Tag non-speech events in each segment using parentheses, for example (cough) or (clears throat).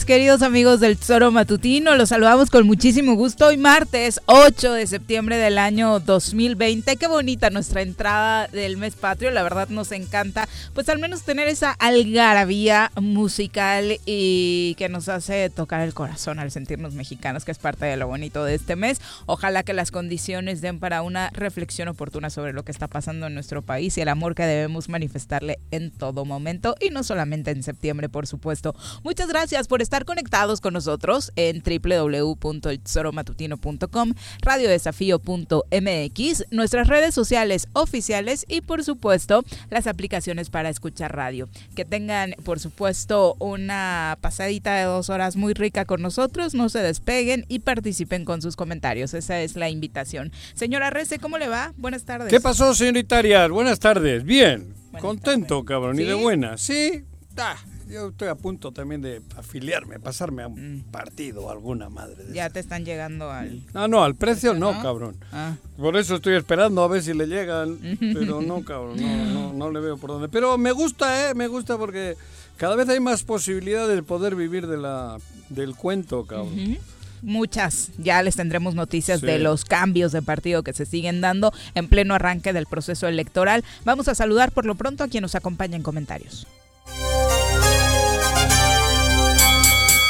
queridos amigos del Tesoro Matutino. Los saludamos con muchísimo gusto. Hoy martes 8 de septiembre del año 2020. Qué bonita nuestra entrada del mes patrio. La verdad nos encanta, pues al menos tener esa algarabía musical y que nos hace tocar el corazón al sentirnos mexicanos, que es parte de lo bonito de este mes. Ojalá que las condiciones den para una reflexión oportuna sobre lo que está pasando en nuestro país y el amor que debemos manifestarle en todo momento y no solamente en septiembre por supuesto. Muchas gracias por estar conectados con nosotros en www.soromatutino.com, radiodesafío.mx, nuestras redes sociales oficiales y por supuesto las aplicaciones para escuchar radio. Que tengan por supuesto una pasadita de dos horas muy rica con nosotros, no se despeguen y participen con sus comentarios. Esa es la invitación. Señora Rece, ¿cómo le va? Buenas tardes. ¿Qué pasó, señorita Arias? Buenas tardes. Bien. Contento, cabrón. ¿Y de buena? Sí. Da yo estoy a punto también de afiliarme, pasarme a un mm. partido, alguna madre. ya te están llegando al. No, no, al precio no, cabrón. Ah. Por eso estoy esperando a ver si le llegan. (laughs) pero no, cabrón, no, no, le veo por dónde. Pero me gusta, ¿eh? Me gusta porque cada vez hay más posibilidades de poder vivir de la, del cuento, cabrón. muchas. Ya les tendremos noticias de los cambios de partido que se siguen dando en pleno arranque del proceso electoral. Vamos a saludar por lo pronto a quien nos acompaña en comentarios.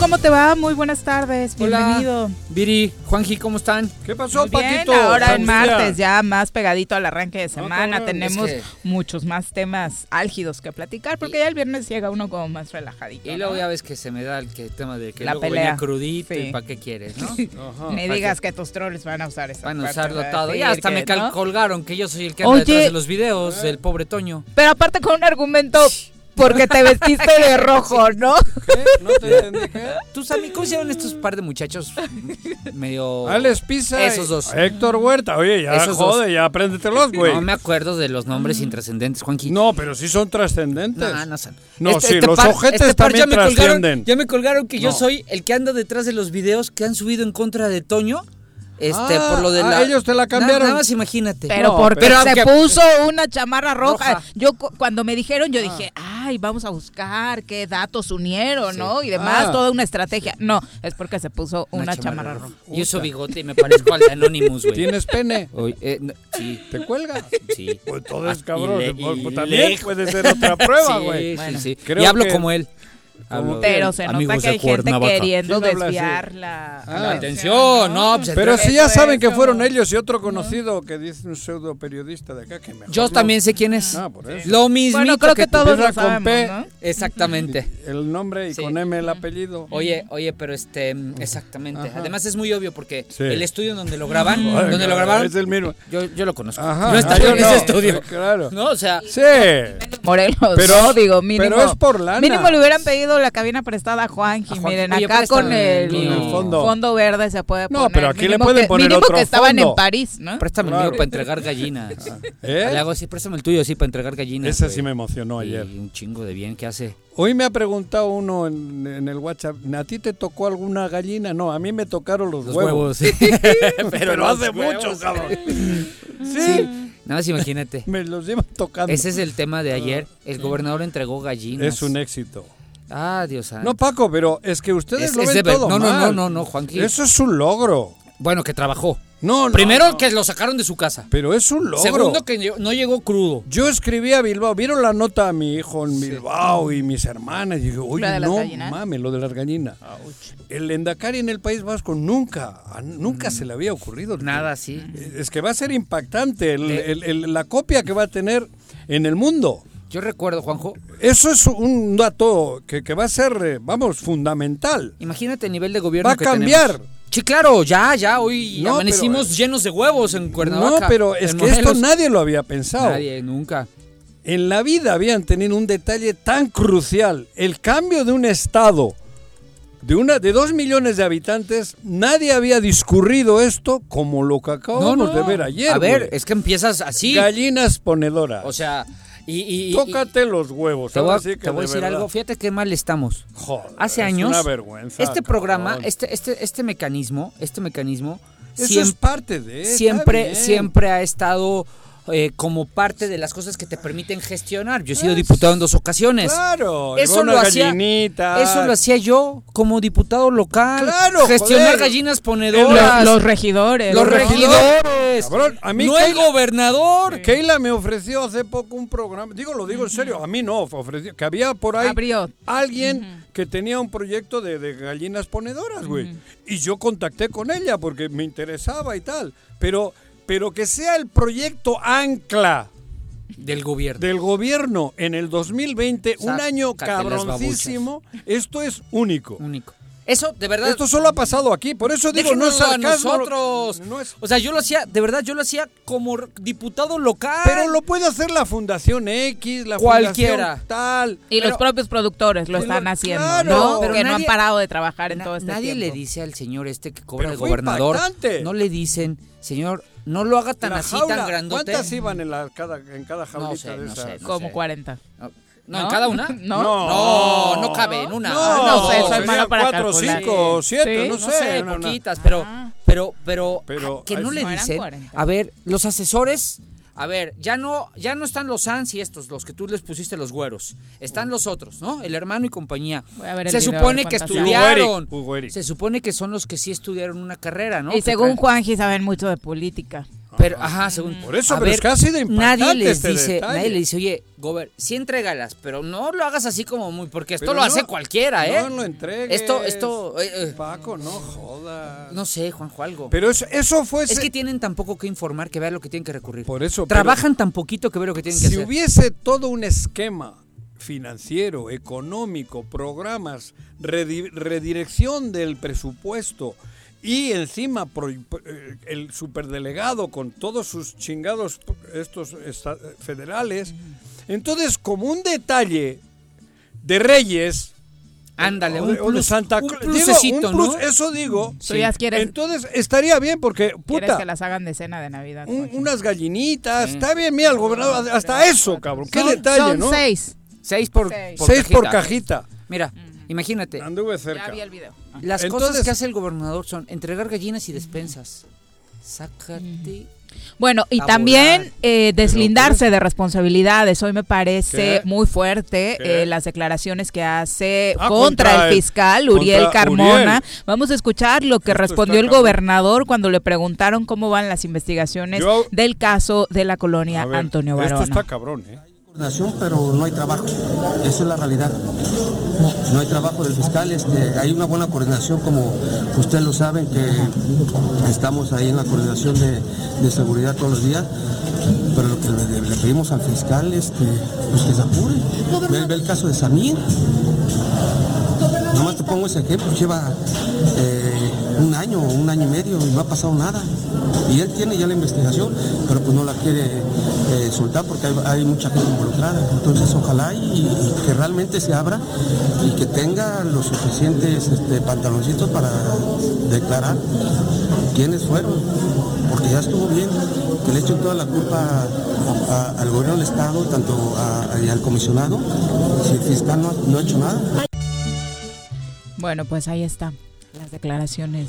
¿Cómo te va? Muy buenas tardes. Bienvenido. Hola, Viri, Juanji, ¿cómo están? ¿Qué pasó, Muy bien, Ahora en martes, ya más pegadito al arranque de semana. Tenemos muchos más temas álgidos que platicar, porque ya el viernes llega uno como más relajadito. Y luego ya ves que se me da el tema de que la luego pelea. crudito y para qué quieres, ¿no? (laughs) Me digas que tus trolls van a usar esa Van a usarlo todo. Ya hasta me colgaron que yo soy el que anda detrás de los videos, el pobre Toño. Pero aparte con un argumento porque te vestiste de (laughs) rojo, ¿no? ¿Qué? No te entendí, ¿qué? ¿Tú, Sammy, cómo se llaman estos par de muchachos medio... Alex Pisa Esos dos. Héctor Huerta. Oye, ya Esos jode, dos. ya apréndetelos, güey. No me acuerdo de los nombres intrascendentes, Juanqui. No, pero sí son trascendentes. No, no son. No, este, sí, este los ojetes este también ya trascienden. ya me colgaron que yo soy el que anda detrás de los videos que han subido en contra de Toño este, por lo de ah, la. ellos te la cambiaron. Nada, más imagínate. Pero porque se puso una chamarra roja. Yo cuando me dijeron, yo ah. dije, ay, vamos a buscar qué datos unieron, ¿no? Y demás, ah. toda una estrategia. No, es porque se puso una, chamarra, roja. Yo uso bigote y me parezco al de Anonymous, güey. ¿Tienes pene? Eh, sí. ¿Te cuelga? (laughs) Sí. Pues todo es cabrón. Pues, también puede ser otra prueba, güey. Sí, sí, sí. y hablo como él. Pero se nota que hay gente queriendo desviar la, ah, atención. No, pues, Pero si ya saben que fueron ellos y otro conocido que dice un pseudo periodista de acá que mejor Yo también sé quién es. Ah, por eso. Lo mismo. Bueno, creo que, todos lo sabemos, ¿no? Exactamente. (laughs) El nombre y con M el apellido. Oye, oye, pero este, exactamente. Además es muy obvio porque el estudio donde lo graban, donde lo grabaron. Es el mismo. Yo, yo lo conozco. no está en ese estudio. Claro. No, o sea. Sí. Morelos. Pero, digo, mínimo. Pero es por lana. Mínimo le hubieran pedido la cabina prestada a Juanji. Miren, acá con el, fondo. verde se puede poner. No, pero aquí le pueden poner mínimo otro que estaban en París, ¿no? Préstame el mío para entregar gallinas. (laughs) ¿Eh? Le hago así, préstame el tuyo así para entregar gallinas. Ese sí me emocionó ayer. un chingo de bien que hace. Hoy me ha preguntado uno en, el WhatsApp, ¿a ti te tocó alguna gallina? No, a mí me tocaron los, huevos. sí. (laughs) pero, hace mucho, cabrón. (laughs) sí. Nada más imagínate. Me los llevan tocando. Ese es el tema de ayer. El gobernador entregó gallinas. Es un éxito. Ah, Dios santo. No, Paco, pero es que ustedes lo ven todo no, no, no, no, no, Juanquín. Eso es un logro. Bueno, que trabajó. No, no. Primero que lo sacaron de su casa. Pero es un logro. Segundo que no llegó crudo. Yo escribí a Bilbao. ¿Vieron la nota a mi hijo en Bilbao y mis hermanas? Y dije, oye, no mames, lo de las gallinas. El Endacari en el País Vasco nunca, nunca mm. se le había ocurrido. Nada, sí. Es que va a ser impactante la copia que va a tener en el mundo. Yo recuerdo, Juanjo. Eso es un dato que, va a ser, eh, vamos, fundamental. Imagínate el nivel de gobierno Va a cambiar. Sí, claro, ya, ya, hoy amanecimos llenos de huevos en Cuernavaca. No, pero es que esto nadie lo había pensado. Nadie, nunca. En la vida habían tenido un detalle tan crucial, el cambio de un estado de una de dos millones de habitantes, nadie había discurrido esto como lo que acabamos de ver ayer. A ver, es que empiezas así. Gallinas ponedoras. O sea, y, Tócate los huevos. Te voy, a, decir algo. Fíjate qué mal estamos. Joder, Hace años. Una vergüenza, este programa, este, este, este mecanismo, este mecanismo. Eso siempre, es parte de. Siempre, siempre ha estado eh, como parte de las cosas que te permiten gestionar. Yo he sido diputado en dos ocasiones. Claro, eso lo hacía. Eso lo hacía yo como diputado local. Claro, gestionar gallinas ponedoras. Los, regidores. Los, regidores. a mí no hay gobernador. Keila me ofreció hace poco un programa. Digo, lo digo en serio. A mí no ofreció. Que había por ahí alguien que tenía un proyecto de, gallinas ponedoras, güey. Y yo contacté con ella porque me interesaba y tal. Pero pero que sea el proyecto ancla del gobierno. Del gobierno en el 2020, un año cabroncísimo, esto es único. Único. Eso, de verdad. Esto solo ha pasado aquí, por eso digo, no es sarcasmo. nosotros. O sea, yo lo hacía, de verdad, yo lo hacía como diputado local. Pero lo puede hacer la Fundación X, la Cualquiera. Fundación tal. Y los propios productores lo están haciendo, ¿no? Pero que no han parado de trabajar en todo este nadie tiempo. Nadie le dice al señor este que cobra el gobernador. No le dicen, señor, no lo haga tan así, tan grandote. ¿Cuántas iban en, la, cada, en cada jaulita no sé, de no Como 40. No, ¿en cada una? (laughs) No. No, no, cabe en una. No, no sé, soy mala para cuatro, cinco, siete, no, sé. No poquitas, pero, pero, pero, pero, que no le dicen. A ver, los asesores a ver, ya no, ya no están los Sans y estos, los que tú les pusiste los güeros. Están los otros, ¿no? El hermano y compañía. Se supone que estudiaron. Se supone que son los que sí estudiaron una carrera, ¿no? Y según Juanji saben mucho de política. Pero, ajá, según. Por eso, pero es casi de nadie les este dice, nadie le dice, oye, Gober, sí entrégalas, pero no lo hagas así como muy, porque esto lo hace cualquiera, ¿eh? No lo entregues. Esto, esto. Eh, eh. Paco, no jodas. No sé, Juanjo, algo. Pero eso, eso fue. Es que tienen tan poco que informar que vean lo que tienen que recurrir. Por eso. Trabajan tan poquito que ver lo que tienen que hacer. Si hubiese todo un esquema financiero, económico, programas, redirección del presupuesto y encima eh, el superdelegado con todos sus chingados estos federales. Entonces, como un detalle de Reyes, Ándale, un, plus, Santa ¿no? Eso digo. quieres, entonces estaría bien porque, puta. que las hagan de cena de Navidad. unas gallinitas. Está bien, mira, el gobernador. Hasta eso, cabrón. Qué detalle, ¿no? seis. Seis por, seis por cajita. Mira, imagínate. Anduve cerca. Ya vi el video. Las cosas que hace el gobernador son entregar gallinas y despensas. Sácate. Bueno, y también eh, deslindarse de responsabilidades. Hoy me parece muy fuerte eh, las declaraciones que hace ah, contra, el fiscal Uriel Carmona. Vamos a escuchar lo que respondió el gobernador cuando le preguntaron cómo van las investigaciones del caso de la colonia Antonio Barona. Esto está cabrón, ¿eh? Pero no hay trabajo. Esa es la realidad. No hay trabajo del fiscal. Este, hay una buena coordinación, como ustedes lo saben, que estamos ahí en la coordinación de, seguridad todos los días. Pero lo que le, pedimos al fiscal es que, pues que se apure. Ve, el caso de Samir. Nomás te pongo ese ejemplo. Lleva eh, un año o un año y medio y no ha pasado nada. Y él tiene ya la investigación, pero pues no la quiere eh, soltar porque hay, mucha gente involucrada. Entonces ojalá y, que realmente se abra y que tenga los suficientes este, pantaloncitos para declarar quiénes fueron, porque ya estuvo bien que le echen toda la culpa al gobierno del Estado, tanto al comisionado, si el no ha hecho nada. Bueno, pues ahí está las declaraciones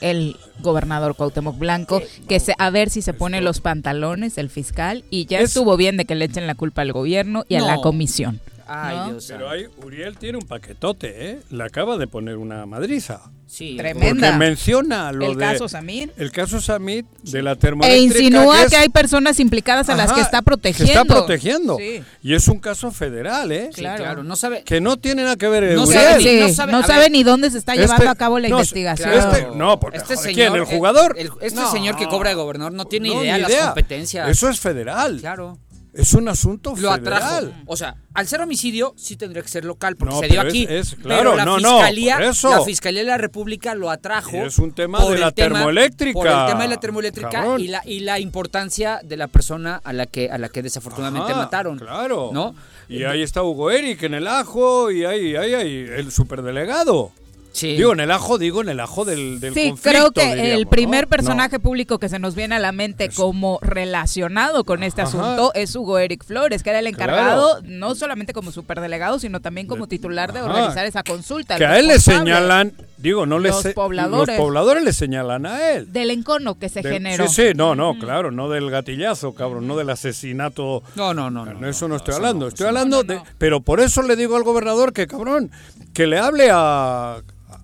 del gobernador Cuauhtémoc Blanco, que se, a ver si se pone los pantalones el fiscal y ya estuvo bien de que le echen la culpa al gobierno y a la comisión. Ay, Pero ahí Uriel tiene un paquetote, ¿eh? Le acaba de poner una madriza. Sí, tremenda. Porque menciona lo el caso Samir. El caso Samir de la termoeléctrica. E insinúa que, hay personas implicadas a las que está protegiendo. Que está protegiendo. Y es un caso federal, ¿eh? claro. No sabe. Que no tiene nada que ver. No, Uriel. sabe, no sabe, ni dónde se está llevando este a cabo la investigación. Este, no, porque este señor, ¿quién? ¿El jugador? este señor que cobra de gobernador no tiene idea de las competencias. Eso es federal. Claro. Es un asunto lo federal. O sea, al ser homicidio sí tendría que ser local porque se dio aquí. Es, claro, pero la no, fiscalía, no, eso. la fiscalía de la República lo atrajo. es un tema de la termoeléctrica. Por el tema de la termoeléctrica y la y la importancia de la persona a la que a la que desafortunadamente mataron. Claro. ¿No? Y ahí está Hugo Eric en el ajo y ahí ahí, ahí el superdelegado. Digo, en el ajo, digo, en el ajo del, del sí, creo que el primer personaje público que se nos viene a la mente como relacionado con este asunto es Hugo Eric Flores, que era el encargado, no solamente como superdelegado, sino también como titular de organizar esa consulta. Que a él le señalan, digo, no le los pobladores. Los pobladores le señalan a él. Del encono que se generó. Sí, sí, no, no, claro, no del gatillazo, cabrón, no del asesinato. No, no, no. no eso no, estoy hablando. estoy hablando de. Pero por eso le digo al gobernador que, cabrón, que le hable a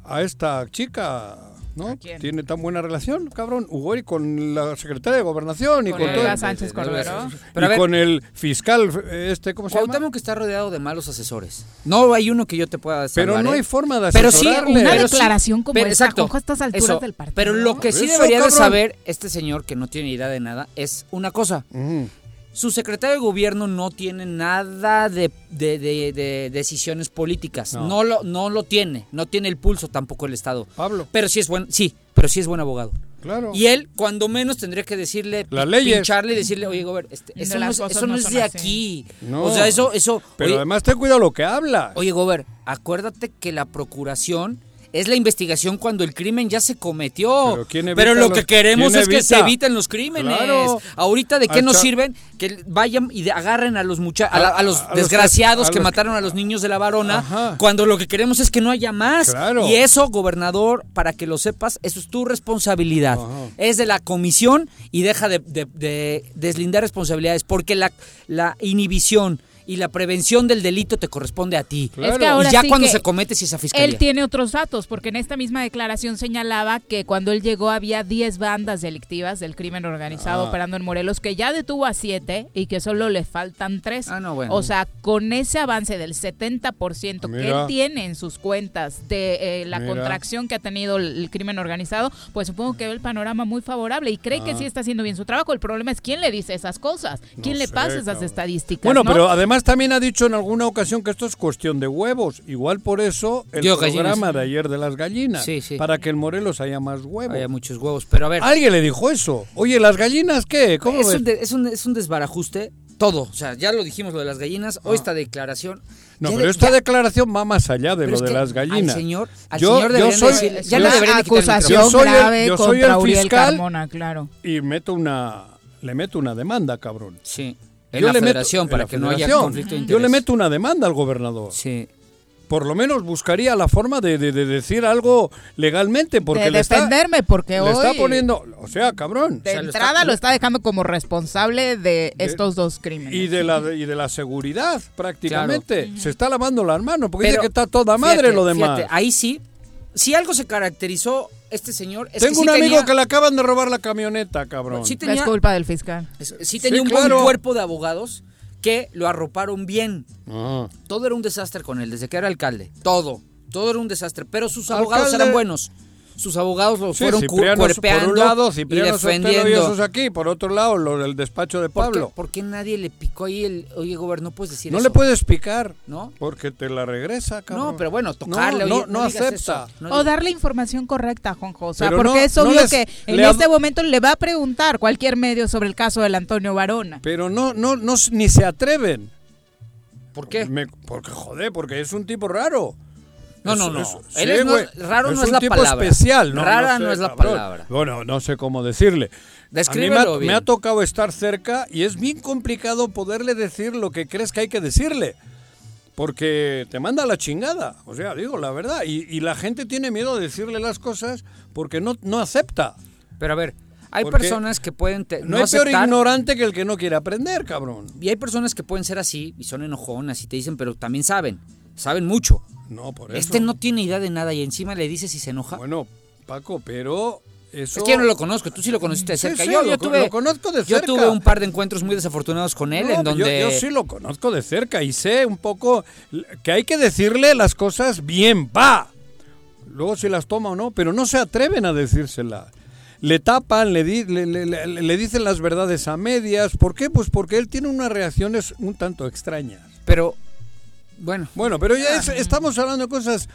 a esta chica, ¿no? Tiene tan buena relación, cabrón, Hugo con la secretaria de Gobernación y con, todo Sánchez Cordero. y con el fiscal, este, ¿cómo se llama? que está rodeado de malos asesores. No hay uno que yo te pueda salvar, Pero no hay ¿eh? forma de asesorarle. Pero sí, una declaración como pero, esa, exacto, estas alturas del partido. Pero lo que sí debería de saber este señor, que no tiene idea de nada, es una cosa su secretario de gobierno no tiene nada de, decisiones políticas. No. lo, no lo tiene. No tiene el pulso tampoco el Estado. Pablo. Pero sí es buen, sí, pero sí es buen abogado. Claro. Y él, cuando menos, tendría que decirle, la ley pincharle y decirle, oye, Gober, este, eso, no, es, de aquí. O sea, eso, eso. Pero además ten cuidado lo que habla. Oye, Gober, acuérdate que la procuración es la investigación cuando el crimen ya se cometió. Pero, lo que queremos es que se eviten los crímenes. Ahorita, ¿de qué nos sirven? Que vayan y agarren a los a, los desgraciados que mataron a los niños de la varona, cuando lo que queremos es que no haya más. Y eso, gobernador, para que lo sepas, eso es tu responsabilidad. Es de la comisión y deja de, deslindar responsabilidades, porque la, la inhibición y la prevención del delito te corresponde a ti. Es que ahora y ya cuando se comete si esa fiscalía. Él tiene otros datos, porque en esta misma declaración señalaba que cuando él llegó había 10 bandas delictivas del crimen organizado ah. operando en Morelos, que ya detuvo a 7 y que solo le faltan 3. Ah, no, bueno. O sea, con ese avance del 70% que él tiene en sus cuentas de eh, la contracción que ha tenido el, crimen organizado, pues supongo que ve el panorama muy favorable y cree que ah. sí está haciendo bien su trabajo. El problema es quién le dice esas cosas, quién le pasa esas estadísticas. Bueno, pero además también ha dicho en alguna ocasión que esto es cuestión de huevos. Igual por eso el programa de ayer de las gallinas. Para que el Morelos haya más huevos. Haya muchos huevos. Pero a ver. Alguien le dijo eso. Oye, ¿las gallinas qué? ¿Cómo es, Un es, un, es un desbarajuste. Todo. O sea, ya lo dijimos lo de las gallinas. Hoy ah. esta declaración. No, pero esta declaración va más allá de lo de las gallinas. Al señor, al yo, señor yo soy, ya debería acusación yo soy grave yo soy el fiscal claro. Y meto una, le meto una demanda, cabrón. Sí. En yo la le federación, meto, para que no haya conflicto de interés. Yo le meto una demanda al gobernador. Sí. Por lo menos buscaría la forma de, de, decir algo legalmente. Porque de le defenderme, porque hoy... Le está poniendo... O sea, cabrón. De entrada lo está, dejando como responsable de, estos dos crímenes. Y de la, y de la seguridad, prácticamente. Se está lavando las manos, porque dice que está toda madre lo demás. ahí sí, si algo se caracterizó este señor es Tengo un amigo que le acaban de robar la camioneta, cabrón. Sí tenía, es culpa del fiscal. Sí tenía un buen cuerpo de abogados que lo arroparon bien. Ah. Todo era un desastre con él, desde que era alcalde. Todo. Todo era un desastre. Pero sus abogados eran buenos sus abogados los fueron Cipriano, cuerpeando por un lado, Cipriano y defendiendo. y esos aquí, por otro lado, lo del despacho de Pablo. ¿Por qué, nadie le picó ahí el, oye, gobernador, no puedes decir no eso? No le puedes picar, ¿no? Porque te la regresa, cabrón. No, pero bueno, tocarle, No, no, acepta. o darle información correcta, Juanjo, o sea, porque es obvio que en este momento le va a preguntar cualquier medio sobre el caso del Antonio Varona. Pero no, no, no, ni se atreven. ¿Por qué? porque, joder, porque es un tipo raro. No, no, no. Él es raro no es la palabra. especial. ¿no? Rara no, es la palabra. Bueno, no sé cómo decirle. Descríbelo me, ha, tocado estar cerca y es bien complicado poderle decir lo que crees que hay que decirle. Porque te manda la chingada. O sea, digo la verdad. Y, la gente tiene miedo de decirle las cosas porque no, no acepta. Pero a ver, hay personas que pueden... no, es peor ignorante que el que no quiere aprender, cabrón. Y hay personas que pueden ser así y son enojonas y te dicen, pero también saben. Saben mucho. No, por eso. Este no tiene idea de nada y encima le dice si se enoja. Bueno, Paco, pero eso... Es que yo no lo conozco, tú sí lo conociste de cerca. yo, yo tuve, lo conozco de cerca. Yo tuve un par de encuentros muy desafortunados con él en donde... Yo, sí lo conozco de cerca y sé un poco que hay que decirle las cosas bien, va. Luego si las toma o no, pero no se atreven a decírsela. Le tapan, le, le, le dicen las verdades a medias. ¿Por qué? Pues porque él tiene unas reacciones un tanto extrañas. Pero bueno. Bueno, pero ya estamos hablando de cosas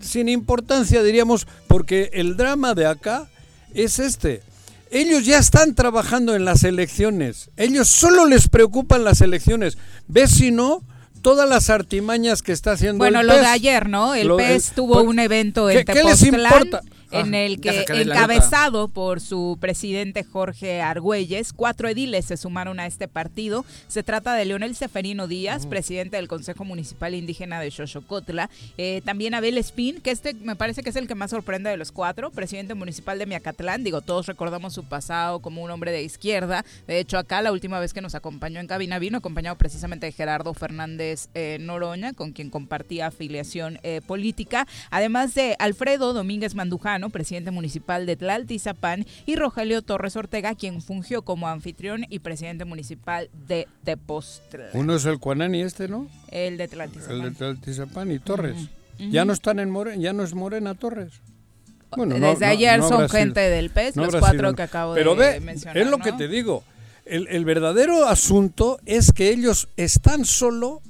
sin importancia, diríamos, porque el drama de acá es este. Ellos ya están trabajando en las elecciones. Ellos solo les preocupan las elecciones. ¿Ves si no? todas las artimañas que está haciendo bueno, el lo de ayer, ¿no? El PES tuvo un evento en ¿qué, ¿qué les importa? En ah, el que, encabezado por su presidente Jorge Argüelles, cuatro ediles se sumaron a este partido. Se trata de Leonel Seferino Díaz, presidente del Consejo Municipal Indígena de Xochocotla. Eh, también Abel Espín, que este me parece que es el que más sorprende de los cuatro, presidente municipal de Miacatlán. Digo, todos recordamos su pasado como un hombre de izquierda. De hecho, acá la última vez que nos acompañó en cabina vino acompañado precisamente de Gerardo Fernández eh, Noroña, con quien compartía afiliación eh, política. Además de Alfredo Domínguez Manduján presidente municipal de Tlaltizapán, y Rogelio Torres Ortega, quien fungió como anfitrión y presidente municipal de Tepoztlán. Uno es el Cuanani este, ¿no? El de Tlaltizapán. El de Tlaltizapán y Torres. Ya no están en Morena, ya no es Morena Torres. Bueno, Desde ayer son gente del PES, los cuatro que acabo Pero de mencionar. Es lo que te digo. El, el verdadero asunto es que ellos están solo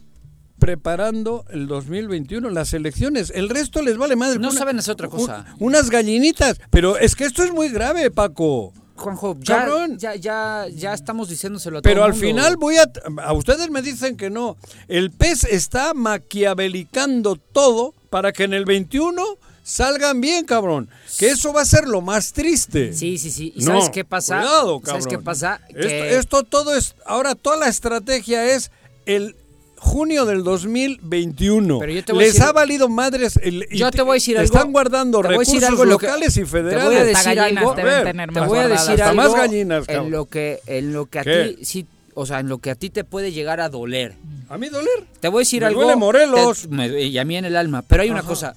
preparando el 2021, las elecciones. El resto les vale madre. No saben hacer otra cosa. unas gallinitas. Pero es que esto es muy grave, Paco. Juanjo, ya, ya, ya, ya, estamos diciéndoselo a Pero al final voy a... A ustedes me dicen que no. El pez está maquiavelicando todo para que en el 21 salgan bien, cabrón. Que eso va a ser lo más triste. Sí, sí, sí. ¿Y sabes qué pasa? Cuidado, cabrón. ¿Sabes qué pasa? esto todo es... Ahora toda la estrategia es el junio del 2021. Les ha valido madres. El, yo te voy a decir algo. Están guardando recursos locales y federales. Te voy a decir algo. te voy a decir algo. Más gallinas, en lo que, en lo que a ti sí, o sea, en lo que a ti te puede llegar a doler. ¿A mí doler? Te voy a decir me algo. Duele Morelos. y a mí en el alma. Pero hay una cosa.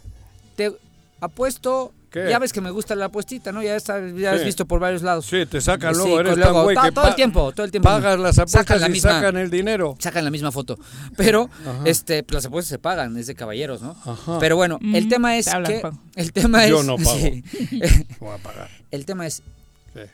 Te apuesto ya ves que me gusta la apuestita, ¿no? Ya, está, ya has visto por varios lados. Sí, te sacan luego, eres tan güey todo, todo el tiempo, todo el tiempo. Pagas las apuestas y sacan el dinero. Sacan la misma foto. Pero este pues las apuestas se pagan, es de caballeros, ¿no? Pero bueno, el tema es que el tema es Yo no (laughs) pago. Voy a pagar. El tema es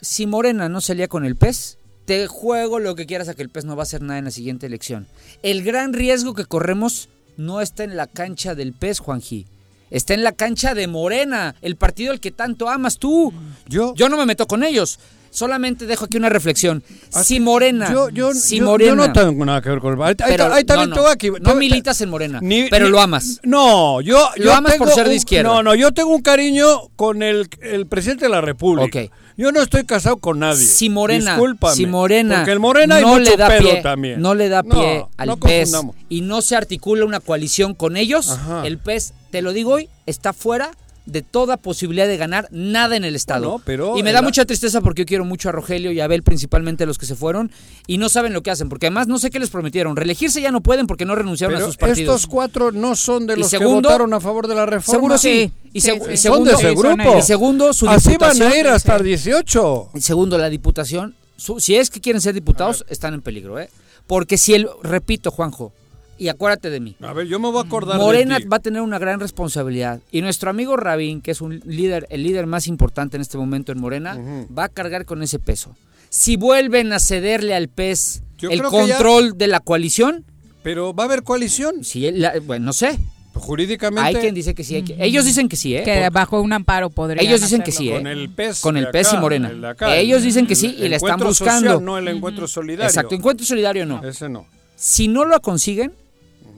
si Morena no salía con el pez, te juego lo que quieras a que el pez no va a hacer nada en la siguiente elección. El gran riesgo que corremos no está en la cancha del pez, Juanji está en la cancha de Morena, el partido al que tanto amas tú. Yo, yo no me meto con ellos. Solamente dejo aquí una reflexión. Ah, si Morena, yo, yo, si Morena, yo no tengo nada que ver con el ahí, pero, ahí, no, no, aquí, no militas en Morena, pero lo amas. No, yo lo amas por ser de izquierda. No, no, yo tengo un cariño con el, el presidente de la República. Okay. Yo no estoy casado con nadie. Si Morena, Discúlpame, si Morena, porque el Morena no le da pie, también. no le da pie al PES y no se articula una coalición con ellos, el PES, te lo digo hoy, está fuera de toda posibilidad de ganar nada en el estado. y me da mucha tristeza porque yo quiero mucho a Rogelio y a Abel, principalmente los que se fueron, y no saben lo que hacen, porque además no sé qué les prometieron. Reelegirse ya no pueden porque no renunciaron a sus partidos. Estos cuatro no son de los que votaron a favor de la reforma. Seguro sí. Y, segundo, ese grupo? Y segundo, su Así van a ir hasta el 18. Y segundo, la diputación. si es que quieren ser diputados, están en peligro, ¿eh? Porque si el, repito, Juanjo, y acuérdate de mí. A ver, yo me voy a acordar Morena va a tener una gran responsabilidad. Y nuestro amigo Rabín, que es un líder, el líder más importante en este momento en Morena, va a cargar con ese peso. Si vuelven a cederle al PES el control de la coalición. Pero va a haber coalición. Sí, bueno, no sé. Jurídicamente. Hay quien dice que sí. Ellos dicen que sí, ¿eh? Que bajo un amparo podría. Ellos dicen que sí, ¿eh? Con el PES. Con el PES y Morena. Ellos dicen que sí y le están buscando. no el encuentro solidario. Exacto, encuentro solidario no. Ese no. Si no lo consiguen,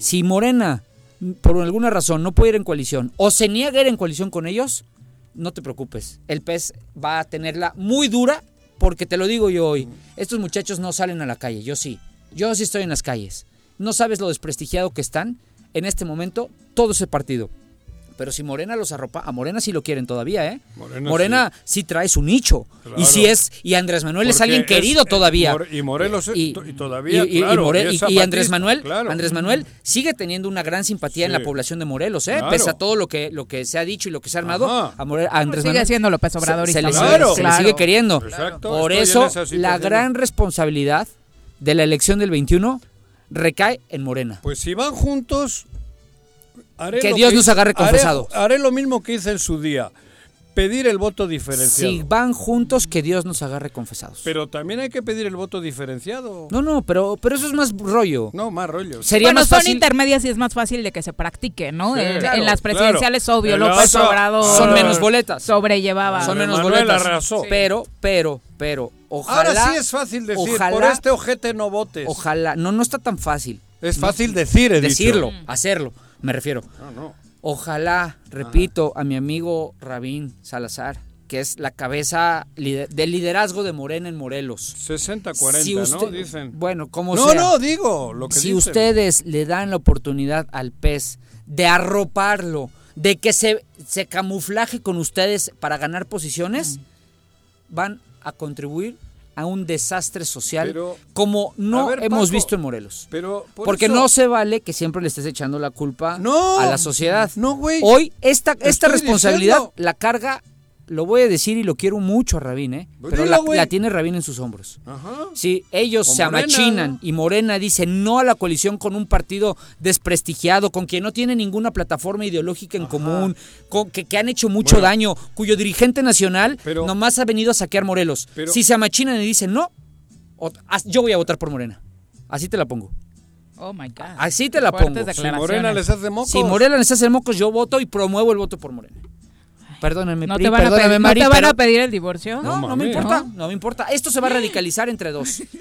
si Morena, por alguna razón, no puede ir en coalición o se niega a ir en coalición con ellos, no te preocupes. El PES va a tenerla muy dura porque te lo digo yo hoy. Estos muchachos no salen a la calle, yo sí. Yo sí estoy en las calles. No sabes lo desprestigiado que están en este momento todo ese partido. Pero si Morena los arropa, a Morena sí lo quieren todavía, ¿eh? Morena, sí. trae su nicho. Y si es, y Andrés Manuel es alguien querido todavía. y Morelos y, todavía, y, y, Andrés Manuel, Andrés Manuel sigue teniendo una gran simpatía en la población de Morelos, ¿eh? Pese a todo lo que, lo que se ha dicho y lo que se ha armado, a, Andrés sigue siendo López Obrador se, le, sigue queriendo. Por eso, la gran responsabilidad de la elección del 21 recae en Morena. Pues si van juntos, que Dios nos agarre confesado. Haré, lo mismo que hice en su día. Pedir el voto diferenciado. Si van juntos, que Dios nos agarre confesados. Pero también hay que pedir el voto diferenciado. No, no, pero, pero eso es más rollo. No, más rollo. Sería bueno, más son intermedias y es más fácil de que se practique, ¿no? en, las presidenciales, obvio, López Obrador. Son menos boletas. Sobrellevaba. Son menos boletas. Pero, pero, pero, ojalá. Ahora sí es fácil decir, por este ojete no votes. Ojalá, no, no está tan fácil Es fácil decir, he Decirlo, hacerlo, me refiero. No, no. Ojalá, repito, a mi amigo Rabín Salazar, que es la cabeza del liderazgo de Morena en Morelos. 60-40, ¿no? Dicen. Bueno, como no, sea. No, no, digo lo que Si ustedes le dan la oportunidad al pez de arroparlo, de que se, se camuflaje con ustedes para ganar posiciones, van a contribuir a un desastre social como no hemos visto en Morelos. Pero Porque no se vale que siempre le estés echando la culpa a la sociedad. No, güey. Hoy esta, esta responsabilidad la carga lo voy a decir y lo quiero mucho a Rabín, ¿eh? Pues Pero la, tiene Rabín en sus hombros. Ajá. Si ellos se amachinan y Morena dice no a la coalición con un partido desprestigiado, con quien no tiene ninguna plataforma ideológica en común, con, que, han hecho mucho daño, cuyo dirigente nacional nomás ha venido a saquear Morelos. si se amachinan y dicen no, yo voy a votar por Morena. Así te la pongo. Oh my God. Así te la pongo. Si Morena les hace mocos. Si Morena les hace mocos, yo voto y promuevo el voto por Morena. Perdónenme, no te van, a, pedir, ¿no te van a pedir el divorcio? No, no, me importa, no. me importa. Esto se va a radicalizar entre dos. (laughs)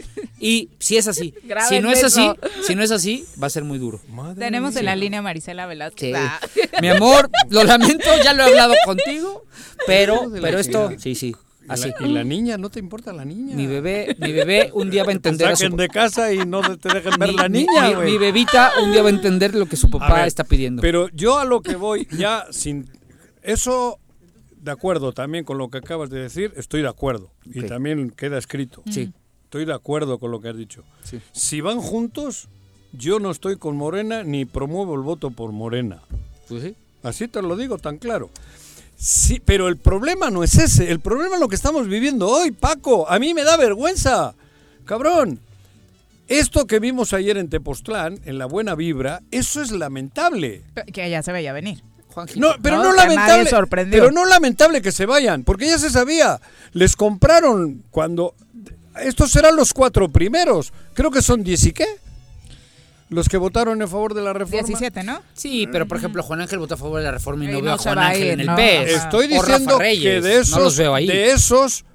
Y si es así, si no es así, si no es así, va a ser muy duro. Tenemos en la línea Marisela Velázquez. Ah. Mi amor, lo lamento, ya lo he hablado contigo, pero, pero esto, sí, sí. Así. ¿Y la niña? ¿No te importa la niña? Mi bebé, mi bebé un día va a entender. Te de casa y no te dejen ver la niña, mi, mi, bebita un día va a entender lo que su papá está pidiendo. Pero yo a lo que voy, ya sin. Eso de acuerdo también con lo que acabas de decir, estoy de acuerdo. Y también queda escrito. Sí. Estoy de acuerdo con lo que has dicho. Si van juntos, yo no estoy con Morena ni promuevo el voto por Morena. Pues sí. Así te lo digo tan claro. Sí, pero el problema no es ese. El problema es lo que estamos viviendo hoy, Paco. A mí me da vergüenza. Cabrón. Esto que vimos ayer en Tepoztlán, en la buena vibra, eso es lamentable. Que allá se veía venir. No, pero no, lamentable. Pero no lamentable que se vayan, porque ya se sabía. Les compraron cuando. Estos serán los cuatro primeros. Creo que son diez y qué. Los que votaron en favor de la reforma. 17, ¿no? Sí, pero por ejemplo, Juan Ángel votó a favor de la reforma y, no veo a Juan Ángel en el PES. Estoy diciendo que de esos, de esos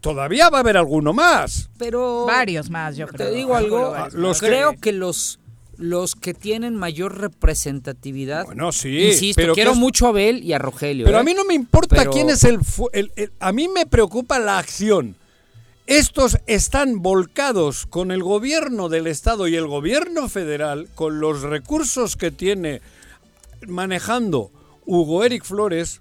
todavía va a haber alguno más. Pero varios más, yo creo. Te digo algo, creo que los los que tienen mayor representatividad. Bueno, sí. Insisto, pero quiero mucho a Abel y a Rogelio. Pero a ¿eh? mí no me importa quién es el, A mí me preocupa la acción. Estos están volcados con el gobierno del Estado y el gobierno federal, con los recursos que tiene manejando Hugo Eric Flores,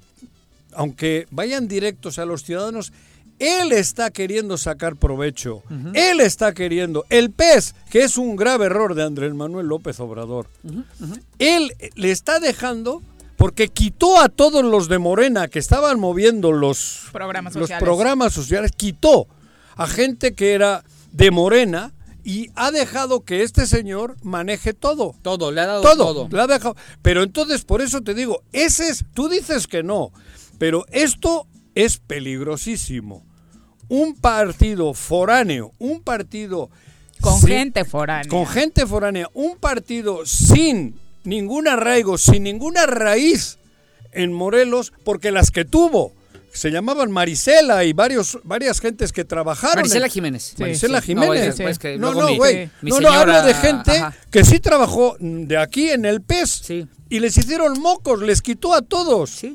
aunque vayan directos a los ciudadanos, él está queriendo sacar provecho. Él está queriendo. El pez, que es un grave error de Andrés Manuel López Obrador. Él le está dejando porque quitó a todos los de Morena que estaban moviendo los programas los programas sociales, quitó a gente que era de Morena y ha dejado que este señor maneje todo. Todo, le ha dado todo. Le ha dejado. Pero entonces, por eso te digo, ese es, tú dices que no, pero esto es peligrosísimo un partido foráneo, un partido... Con gente foránea. Con gente foránea, un partido sin ningún arraigo, sin ninguna raíz en Morelos, porque las que tuvo se llamaban Marisela y varios varias gentes que trabajaron. Marisela Jiménez. Marisela Jiménez. No, no, güey. No, no, hablo de gente que sí trabajó de aquí en el PES. Y les hicieron mocos, les quitó a todos.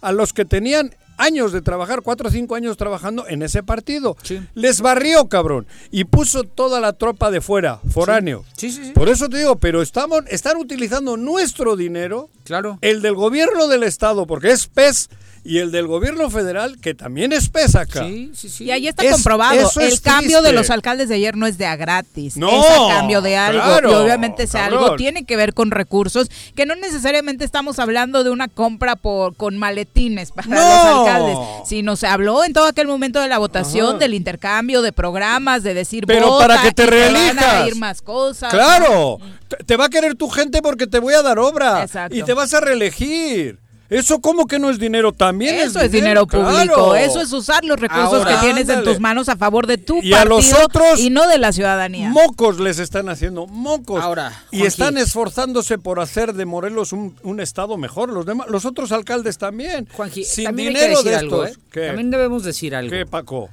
A los que tenían años de trabajar, cuatro o cinco años trabajando en ese partido. Les barrió, cabrón. Y puso toda la tropa de fuera, foráneo. Sí. Sí, Por eso te digo, pero estamos, están utilizando nuestro dinero, claro. el del gobierno del Estado, porque es PES y el del gobierno federal, que también es pesa acá. Sí, sí, sí. Y ahí está comprobado. El cambio de los alcaldes de ayer no es de a gratis. No, es a cambio de algo. y obviamente ese algo tiene que ver con recursos, que no necesariamente estamos hablando de una compra por con maletines para los alcaldes, sino se habló en todo aquel momento de la votación, del intercambio de programas, de decir Pero para que te reelijas. ir más cosas. Claro. Te va a querer tu gente porque te voy a dar obra. Exacto. Y te vas a reelegir. ¿Eso cómo que no es dinero? También Eso es dinero, público. Eso es usar los recursos que tienes en tus manos a favor de tu y partido a los otros, y no de la ciudadanía. Mocos les están haciendo, mocos. Ahora, y están esforzándose por hacer de Morelos un, estado mejor. Los demás, los otros alcaldes también. Juanji, sin dinero de estos. ¿eh? También debemos decir algo. ¿Qué, Paco?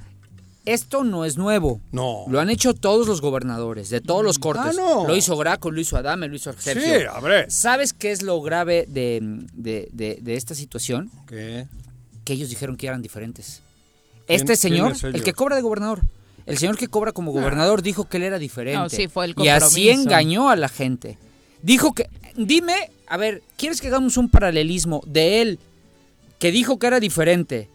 Esto no es nuevo. No. Lo han hecho todos los gobernadores, de todos los cortes. Ah, no. Lo hizo Graco, lo hizo Adame, lo hizo Sergio. Sí, a ver. ¿Sabes qué es lo grave de, de, esta situación? ¿Qué? Que ellos dijeron que eran diferentes. Este señor, el que cobra de gobernador, el señor que cobra como gobernador dijo que él era diferente. sí, fue el y así engañó a la gente. Dijo que, dime, a ver, ¿quieres que hagamos un paralelismo de él que dijo que era diferente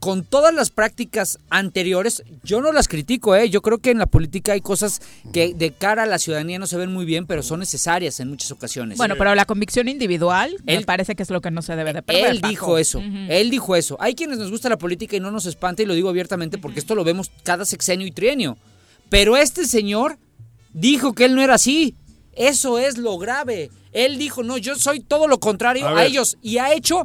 con todas las prácticas anteriores, yo no las critico, ¿eh? yo creo que en la política hay cosas que de cara a la ciudadanía no se ven muy bien, pero son necesarias en muchas ocasiones. Bueno, pero la convicción individual me parece que es lo que no se debe de perder. Él dijo eso, él dijo eso. Hay quienes nos gusta la política y no nos espanta, y lo digo abiertamente porque esto lo vemos cada sexenio y trienio. Pero este señor dijo que él no era así. Eso es lo grave. Él dijo, no, yo soy todo lo contrario a ellos y ha hecho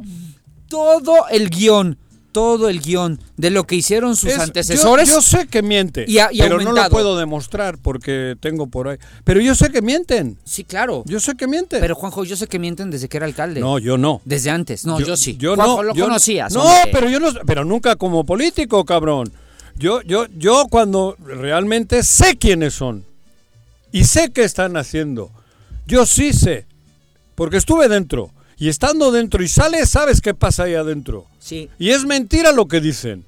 todo el guion todo el guion de lo que hicieron sus antecesores. Yo, sé que miente, pero no lo puedo demostrar porque tengo por ahí. Pero yo sé que mienten. Sí, claro. Yo sé que mienten. Pero Juanjo, yo sé que mienten desde que era alcalde. No, yo no. Desde antes. No, yo, sí. Yo Juanjo, no. lo conocías. No, pero yo no. Pero nunca como político, cabrón. Yo, yo, yo cuando realmente sé quiénes son y sé qué están haciendo. Yo sí sé, porque estuve dentro. Y estando dentro y sales, sabes qué pasa ahí adentro. Sí. Y es mentira lo que dicen.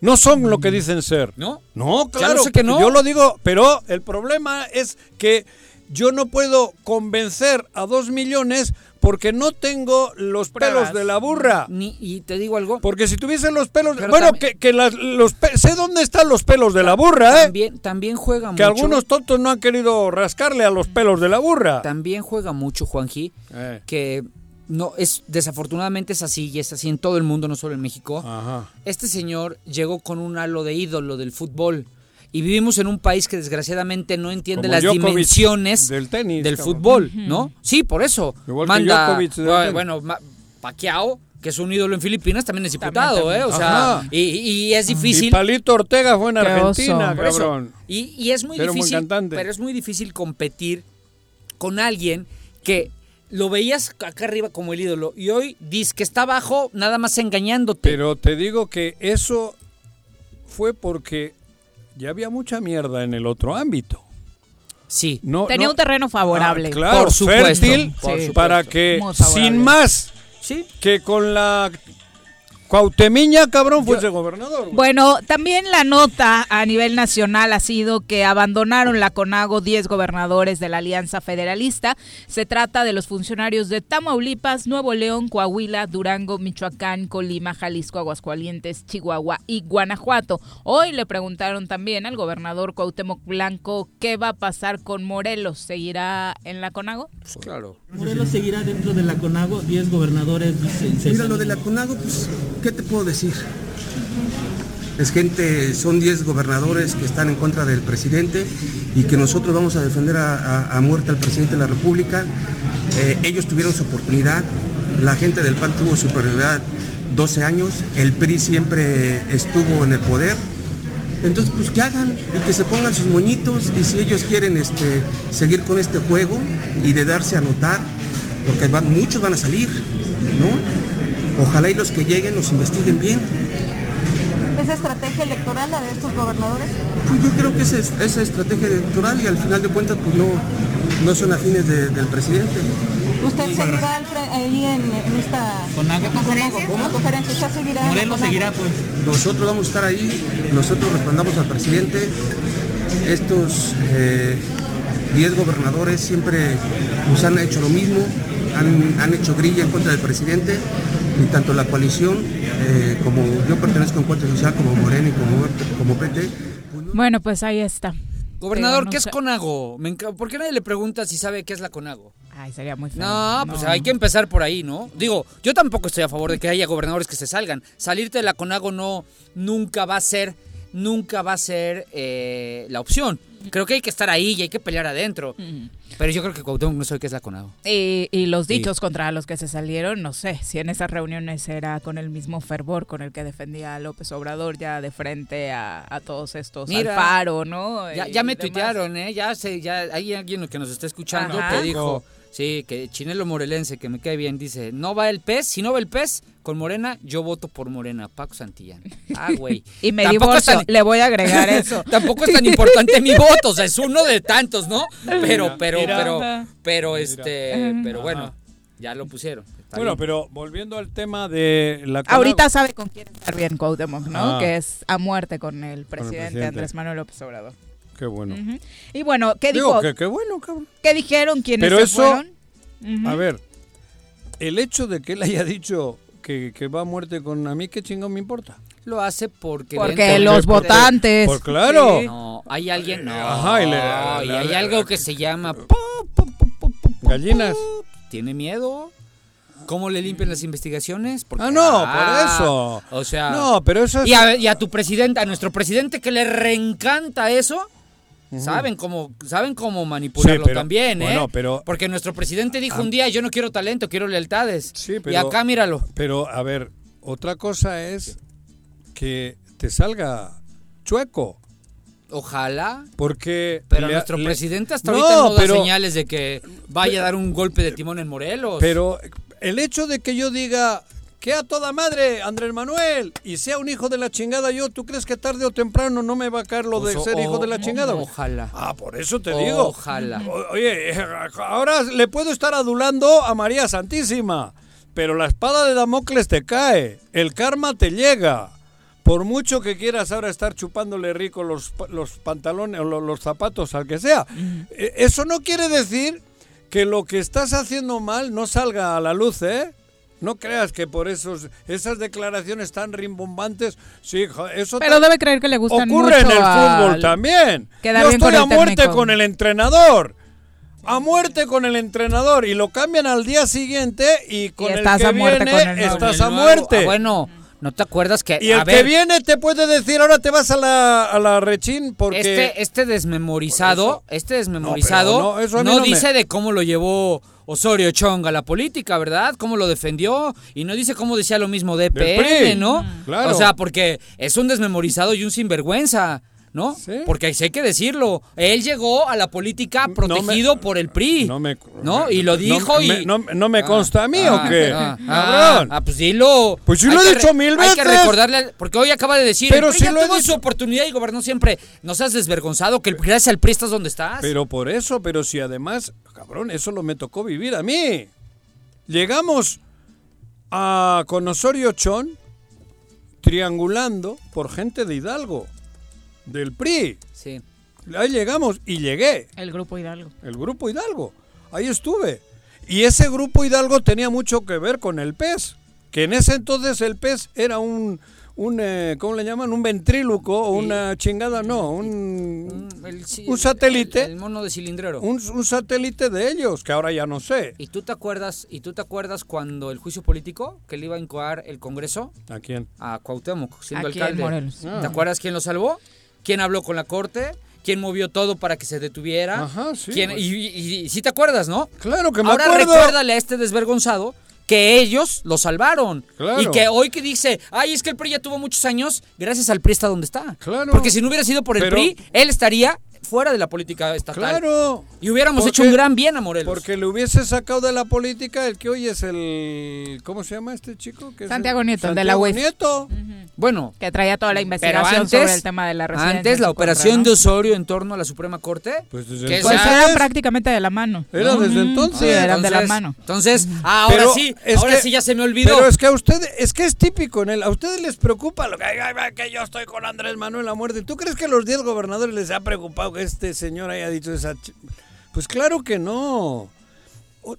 No son lo que mm. dicen ser. ¿No? No, claro. que no. Yo lo digo, pero el problema es que yo no puedo convencer a dos millones porque no tengo los pelos de la burra. Ni, y te digo algo. Porque si tuviese los pelos. bueno, que, que los sé dónde están los pelos de la burra, ¿eh? También, también juega mucho. Que algunos tontos no han querido rascarle a los pelos de la burra. También juega mucho, Juanji, eh. que no es desafortunadamente es así y es así en todo el mundo, no solo en México. Este señor llegó con un halo de ídolo del fútbol y vivimos en un país que desgraciadamente no entiende las dimensiones del tenis, del fútbol, ¿no? Sí, por eso. manda bueno, Pacquiao que es un ídolo en Filipinas, también es diputado, ¿eh? O sea, y, es difícil. Y Palito Ortega fue en Argentina, cabrón. Y, y, es muy difícil. pero es muy difícil competir con alguien que lo veías acá arriba como el ídolo y hoy dices que está abajo nada más engañándote. Pero te digo que eso fue porque ya había mucha mierda en el otro ámbito. Sí. No, Tenía un terreno favorable. Ah, claro, por supuesto, fértil para que sin más ¿Sí? que con la Cuautemiña, cabrón, fuese gobernador. Bueno, también la nota a nivel nacional ha sido que abandonaron la CONAGO 10 gobernadores de la Alianza Federalista. Se trata de los funcionarios de Tamaulipas, Nuevo León, Coahuila, Durango, Michoacán, Colima, Jalisco, Aguascalientes, Chihuahua y Guanajuato. Hoy le preguntaron también al gobernador Cuauhtémoc Blanco qué va a pasar con Morelos. ¿Seguirá en la CONAGO? Pues claro. Morelos seguirá dentro de la CONAGO, 10 gobernadores. Mira, lo de la CONAGO, pues ¿qué te puedo decir? Es gente, son 10 gobernadores que están en contra del presidente y que nosotros vamos a defender a, muerte al presidente de la República. Eh, ellos tuvieron su oportunidad, la gente del PAN tuvo su prioridad 12 años, el PRI siempre estuvo en el poder. Entonces, pues que hagan y que se pongan sus moñitos y si ellos quieren este, seguir con este juego y de darse a notar, porque muchos van a salir, ¿no? Ojalá y los que lleguen los investiguen bien. ¿Esa estrategia electoral la de estos gobernadores? Pues yo creo que esa es esa estrategia electoral y al final de cuentas pues no, no son afines del presidente. ¿Usted seguirá ahí en, esta conferencia? ¿Cómo? conferencia? ¿Usted seguirá? Morelos seguirá pues. Nosotros vamos a estar ahí, nosotros respondamos al presidente. Estos 10 eh, gobernadores siempre nos han hecho lo mismo, han, han hecho grilla en contra del presidente y tanto la coalición eh, como yo pertenezco a Encuentro Social, como Morena y como, como PT. Pues bueno, pues ahí está. Gobernador, ¿qué es CONAGO? ¿Por qué nadie le pregunta si sabe qué es la CONAGO? Ay, sería muy feo. No, pues hay que empezar por ahí, ¿no? Digo, yo tampoco estoy a favor de que haya gobernadores que se salgan. Salirte de la CONAGO no, nunca va a ser, nunca va a ser eh, la opción. Creo que hay que estar ahí y hay que pelear adentro. Pero yo creo que Cuauhtémoc no sabe qué es la CONAGO. Y, los dichos contra los que se salieron, no sé, si en esas reuniones era con el mismo fervor con el que defendía a López Obrador ya de frente a, todos estos Mira, Alfaro, ¿no? Ya, me tuitearon, ¿eh? Ya, sé, ya hay alguien que nos está escuchando que dijo Sí, que Chinelo Morelense, que me cae bien, dice, no va el pez, si no va el pez, con Morena, yo voto por Morena, Paco Santillán. Ah, güey. (laughs) y me divorcio, le voy a agregar (laughs) eso. Tampoco es tan importante mi voto, o sea, es uno de tantos, ¿no? Pero, pero, pero, pero, este, pero bueno, ya lo pusieron. Bueno, pero volviendo al tema de la... Ahorita sabe con quién estar bien Cuauhtémoc, ¿no? Ah. Que es a muerte con el presidente, Andrés Manuel López Obrador. Qué bueno. Y bueno, ¿qué dijo? qué bueno, cabrón. ¿Qué dijeron quienes Pero eso, fueron? A ver, el hecho de que él haya dicho que, va a muerte con a mí, ¿qué chingón me importa? Lo hace porque... Porque los votantes... Pues claro. No, hay alguien... No, Ajá, y, hay algo que se llama... Gallinas. ¿Tiene miedo? ¿Cómo le limpian las investigaciones? ah, no, por ah, eso. O sea. No, pero eso es. Y a, y a tu presidente, a nuestro presidente que le reencanta eso. Saben cómo, saben cómo manipularlo también, ¿eh? pero, Porque nuestro presidente dijo un día, yo no quiero talento, quiero lealtades. Sí, pero, y acá míralo. Pero, a ver, otra cosa es que te salga chueco. Ojalá. Porque. Pero nuestro presidente hasta ahorita no da señales de que vaya a dar un golpe de timón en Morelos. Pero el hecho de que yo diga que a toda madre, Andrés Manuel, y sea un hijo de la chingada yo, ¿tú crees que tarde o temprano no me va a caer lo de pues, ser hijo de la chingada? Ojalá. Ah, por eso te digo. Ojalá. oye, (laughs) ahora le puedo estar adulando a María Santísima, pero la espada de Damocles te cae, el karma te llega. Por mucho que quieras ahora estar chupándole rico los, los pantalones o los, zapatos al que sea, e, eso no quiere decir que lo que estás haciendo mal no salga a la luz, ¿eh? No creas que por esos esas declaraciones tan rimbombantes, sí, eso Pero debe creer que le gustan ocurre en el fútbol también. Yo estoy a muerte con el entrenador. A muerte con el entrenador y lo cambian al día siguiente y con el que viene estás a muerte. Ah, bueno, ¿No te acuerdas que.? Y el que viene te puede decir, ahora te vas a la, a la rechín porque. Este, este desmemorizado, este desmemorizado, no, dice de cómo lo llevó Osorio Chong a la política, ¿verdad? Cómo lo defendió. Y no dice cómo decía lo mismo de PN, ¿no? Claro. O sea, porque es un desmemorizado y un sinvergüenza. ¿No? Porque hay que decirlo. Él llegó a la política protegido por el PRI. No me. ¿No? Y lo dijo y. no, me ah, consta a mí o ah, qué? Ah, ah, ah, pues dilo. Pues yo lo he dicho mil veces. Hay que recordarle. Porque hoy acaba de decir. Pero si tuvo su oportunidad y gobernó siempre. No seas desvergonzado que gracias al PRI estás donde estás. Pero por eso, pero si además, cabrón, eso lo me tocó vivir a mí. Llegamos a con Osorio Chón triangulando por gente de Hidalgo del PRI. Sí. Ahí llegamos y llegué. El grupo Hidalgo. El grupo Hidalgo. Ahí estuve. Y ese grupo Hidalgo tenía mucho que ver con el PES, que en ese entonces el PES era un, un eh, ¿cómo le llaman? Un ventríloco o una chingada, no, un, un satélite. El, mono de cilindrero. Un, un, satélite de ellos, que ahora ya no sé. ¿Y tú te acuerdas y tú te acuerdas cuando el juicio político que le iba a incoar el Congreso? ¿A quién? A Cuauhtémoc, siendo alcalde. ¿Te acuerdas quién lo salvó? Quién habló con la corte, quién movió todo para que se detuviera. Ajá, sí. Quién, y, si te acuerdas, ¿no? Claro que me Ahora acuerdo. recuérdale a este desvergonzado que ellos lo salvaron. Claro. Y que hoy que dice, ay, es que el PRI ya tuvo muchos años, gracias al PRI está donde está. Claro. Porque si no hubiera sido por el PRI, él estaría fuera de la política estatal. Claro. Y hubiéramos hecho un gran bien a Morelos. Porque le hubiese sacado de la política el que hoy es el. ¿Cómo se llama este chico? Santiago Nieto, de la UEF. Nieto. Bueno. Que traía toda la investigación sobre el tema de la residencia. Antes, la operación de Osorio en torno a la Suprema Corte. Pues, desde que pues eran prácticamente de la mano. Era desde entonces. Sí, eran de la mano. Entonces, ahora sí, ahora sí ya se me olvidó. Pero es que a ustedes, es que es típico en él. A ustedes les preocupa lo que, que yo estoy con Andrés Manuel a muerte. ¿Tú crees que a los 10 gobernadores les ha preocupado este señor haya dicho esa... Pues claro que no.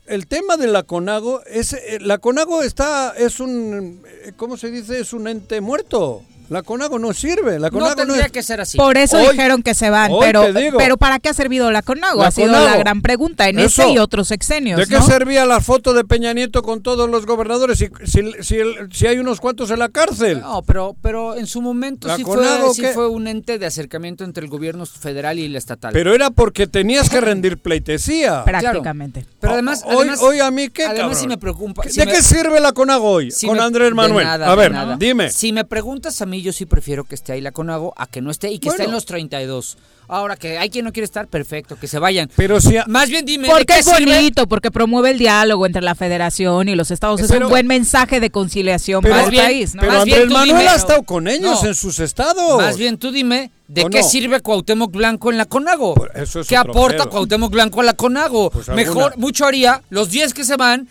El tema de la CONAGO es eh, la CONAGO está es un eh, ¿cómo se dice? es un ente muerto. La CONAGO no sirve. La CONAGO no tendría que ser así. Por eso dijeron que se van. Pero, pero ¿para qué ha servido la CONAGO? ha sido la gran pregunta en ese y otros sexenios. ¿De qué servía la foto de Peña Nieto con todos los gobernadores si, si, si, hay unos cuantos en la cárcel? No, pero, pero en su momento sí, fue, sí fue, un ente de acercamiento entre el gobierno federal y el estatal. Pero era porque tenías que rendir pleitesía. (clears throat) Prácticamente. Pero además, hoy, hoy a mí qué Además sí me preocupa. ¿De qué sirve la CONAGO hoy con Andrés Manuel? a ver, dime. Si me preguntas a mí yo sí prefiero que esté ahí la Conago a que no esté y que esté en los 32. Ahora que hay quien no quiere estar, perfecto, que se vayan. Pero si más bien dime, porque es bonito, porque promueve el diálogo entre la Federación y los estados. es un buen mensaje de conciliación para el país. ¿no? Pero Andrés Manuel ha estado con ellos en sus estados. Más bien tú dime, ¿de qué sirve Cuauhtémoc Blanco en la Conago? ¿Qué aporta Cuauhtémoc Blanco a la Conago? Pues Mejor, mucho haría, los 10 que se van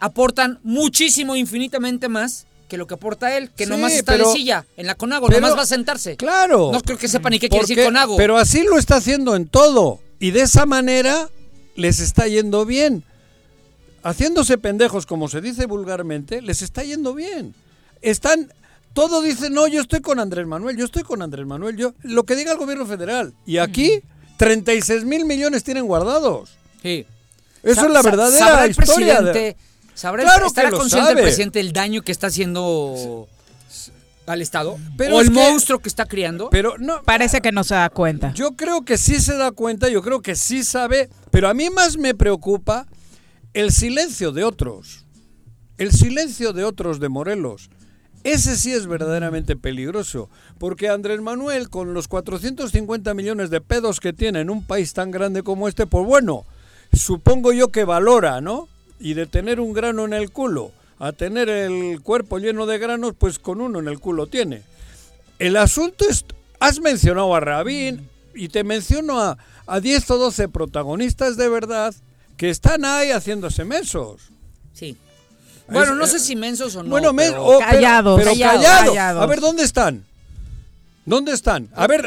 aportan muchísimo, infinitamente más que lo que aporta él, que nomás está de silla en la Conago, nomás va a sentarse. Claro. No creo que sepa ni qué quiere decir Conago. Pero así lo está haciendo en todo. Y de esa manera les está yendo bien. Haciéndose pendejos, como se dice vulgarmente, les está yendo bien. Están. Todo dice, no, yo estoy con Andrés Manuel, yo estoy con Andrés Manuel, yo. Lo que diga el gobierno federal. Y aquí, 36 mil millones tienen guardados. Sí. Eso es la verdadera historia. de ¿Sabrá, claro ¿Estará consciente el presidente del daño que está haciendo al Estado? Pero ¿O el monstruo que está criando? Pero no, Parece que no se da cuenta. Yo creo que sí se da cuenta, yo creo que sí sabe, pero a mí más me preocupa el silencio de otros. El silencio de otros de Morelos. Ese sí es verdaderamente peligroso, porque Andrés Manuel, con los 450 millones de pedos que tiene en un país tan grande como este, pues bueno, supongo yo que valora, ¿no? Y de tener un grano en el culo a tener el cuerpo lleno de granos, pues con uno en el culo tiene. El asunto es, has mencionado a Rabín y te menciono a, a 10 o 12 protagonistas de verdad que están ahí haciéndose mensos. Sí. Bueno, no sé si mensos o no. Bueno, pero, callados. Pero, callados. A ver, ¿dónde están? ¿Dónde están? A ver,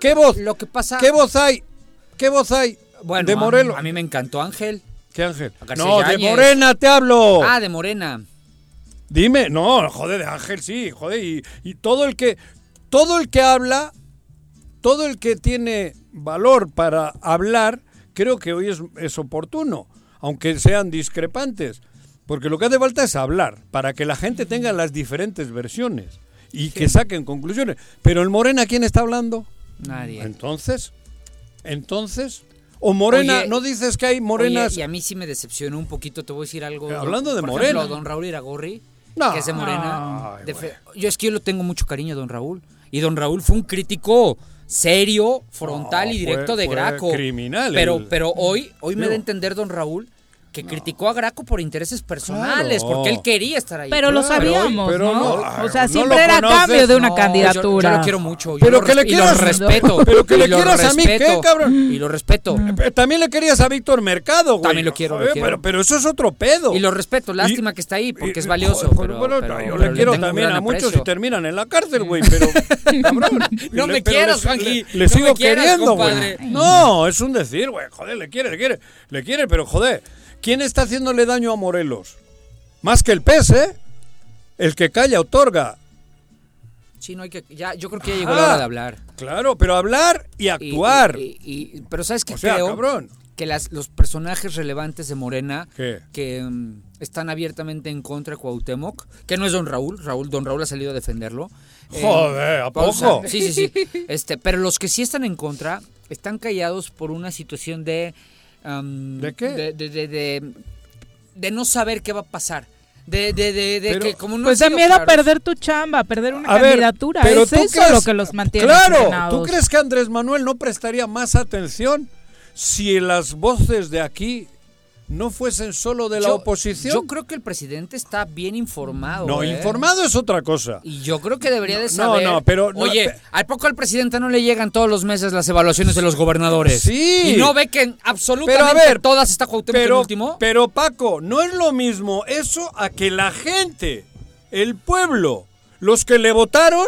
¿qué voz? Lo que pasa... ¿Qué voz hay? ¿Qué voz hay bueno, de Morelos? a mí me encantó Ángel. ¿Qué Ángel? No, de Morena te hablo. Ah, de Morena. Dime, no, joder, de Ángel sí, joder, y, todo el que todo el que habla, todo el que tiene valor para hablar, creo que hoy es, oportuno, aunque sean discrepantes, porque lo que hace falta es hablar, para que la gente tenga las diferentes versiones y que saquen conclusiones. Pero el Morena, ¿quién está hablando? Nadie. Entonces, entonces, o morena, ¿no dices que hay morenas? y a mí sí me decepcionó un poquito, te voy a decir algo. Hablando de por morena. Ejemplo, don Raúl Iragorri, que es de morena. yo es que yo lo tengo mucho cariño a don Raúl. Y don Raúl fue un crítico serio, frontal y directo de Graco. Criminal. Pero, pero hoy, hoy me da a entender don Raúl que criticó a Graco por intereses personales, porque él quería estar ahí. Pero lo sabíamos, pero ¿no? O sea, siempre era cambio de una candidatura. Yo, lo quiero mucho. Pero que le quieras, y lo respeto. Pero que le quieras a mí, ¿qué, cabrón? Y lo respeto. Eh, también le querías a Víctor Mercado, güey. También lo quiero, lo quiero. Pero, pero, eso es otro pedo. Y lo respeto. Lástima que está ahí, porque es valioso. pero, bueno, yo le quiero también a muchos y terminan en la cárcel, güey. Pero, (laughs) cabrón. No me quieras, Juanji. Le sigo queriendo, güey. No, es un decir, güey. Joder, le quiere, le quiere. Le quiere, pero joder. ¿Quién está haciéndole daño a Morelos? Más que el pez, ¿eh? El que calla otorga. Sí, no hay que. Ya, yo creo que ya llegó la hora de hablar. Claro, pero hablar y actuar. Y, pero ¿sabes qué creo? Que las, los personajes relevantes de Morena que mm, están abiertamente en contra de Cuauhtémoc, que no es don Raúl, Raúl, don Raúl ha salido a defenderlo. Joder, ¿a poco? sí, sí, sí. Este, pero los que sí están en contra están callados por una situación de ¿De qué? De, no saber qué va a pasar. De, que como no pues da miedo a perder tu chamba, a perder una candidatura. pero es eso lo que los mantiene Claro, ¿tú crees que Andrés Manuel no prestaría más atención si las voces de aquí no fuesen solo de la oposición. Yo creo que el presidente está bien informado. No, ¿eh? informado es otra cosa. Y yo creo que debería de saber. No, no, pero. Oye, ¿al poco al presidente no le llegan todos los meses las evaluaciones de los gobernadores? Sí. Y no ve que absolutamente pero a ver, todas está Cuauhtémoc pero, último. Pero Paco, no es lo mismo eso a que la gente, el pueblo, los que le votaron,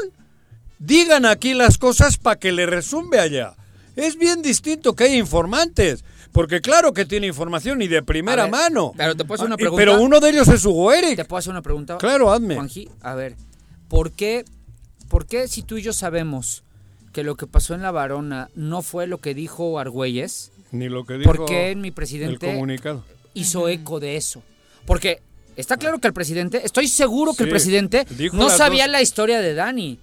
digan aquí las cosas para que le resumbe allá. Es bien distinto que hay informantes. Porque claro que tiene información y de primera mano. Pero te puedo hacer una ah, pregunta. Pero uno de ellos es Hugo Eric. Te puedo hacer una pregunta. Claro, hazme. Juanji, a ver, ¿por qué, ¿por qué si tú y yo sabemos que lo que pasó en La Varona no fue lo que dijo Argüelles? Ni lo que dijo ¿Por qué mi presidente comunicado? hizo eco de eso? Porque está claro que el presidente, estoy seguro que el presidente no sabía la historia de Dani.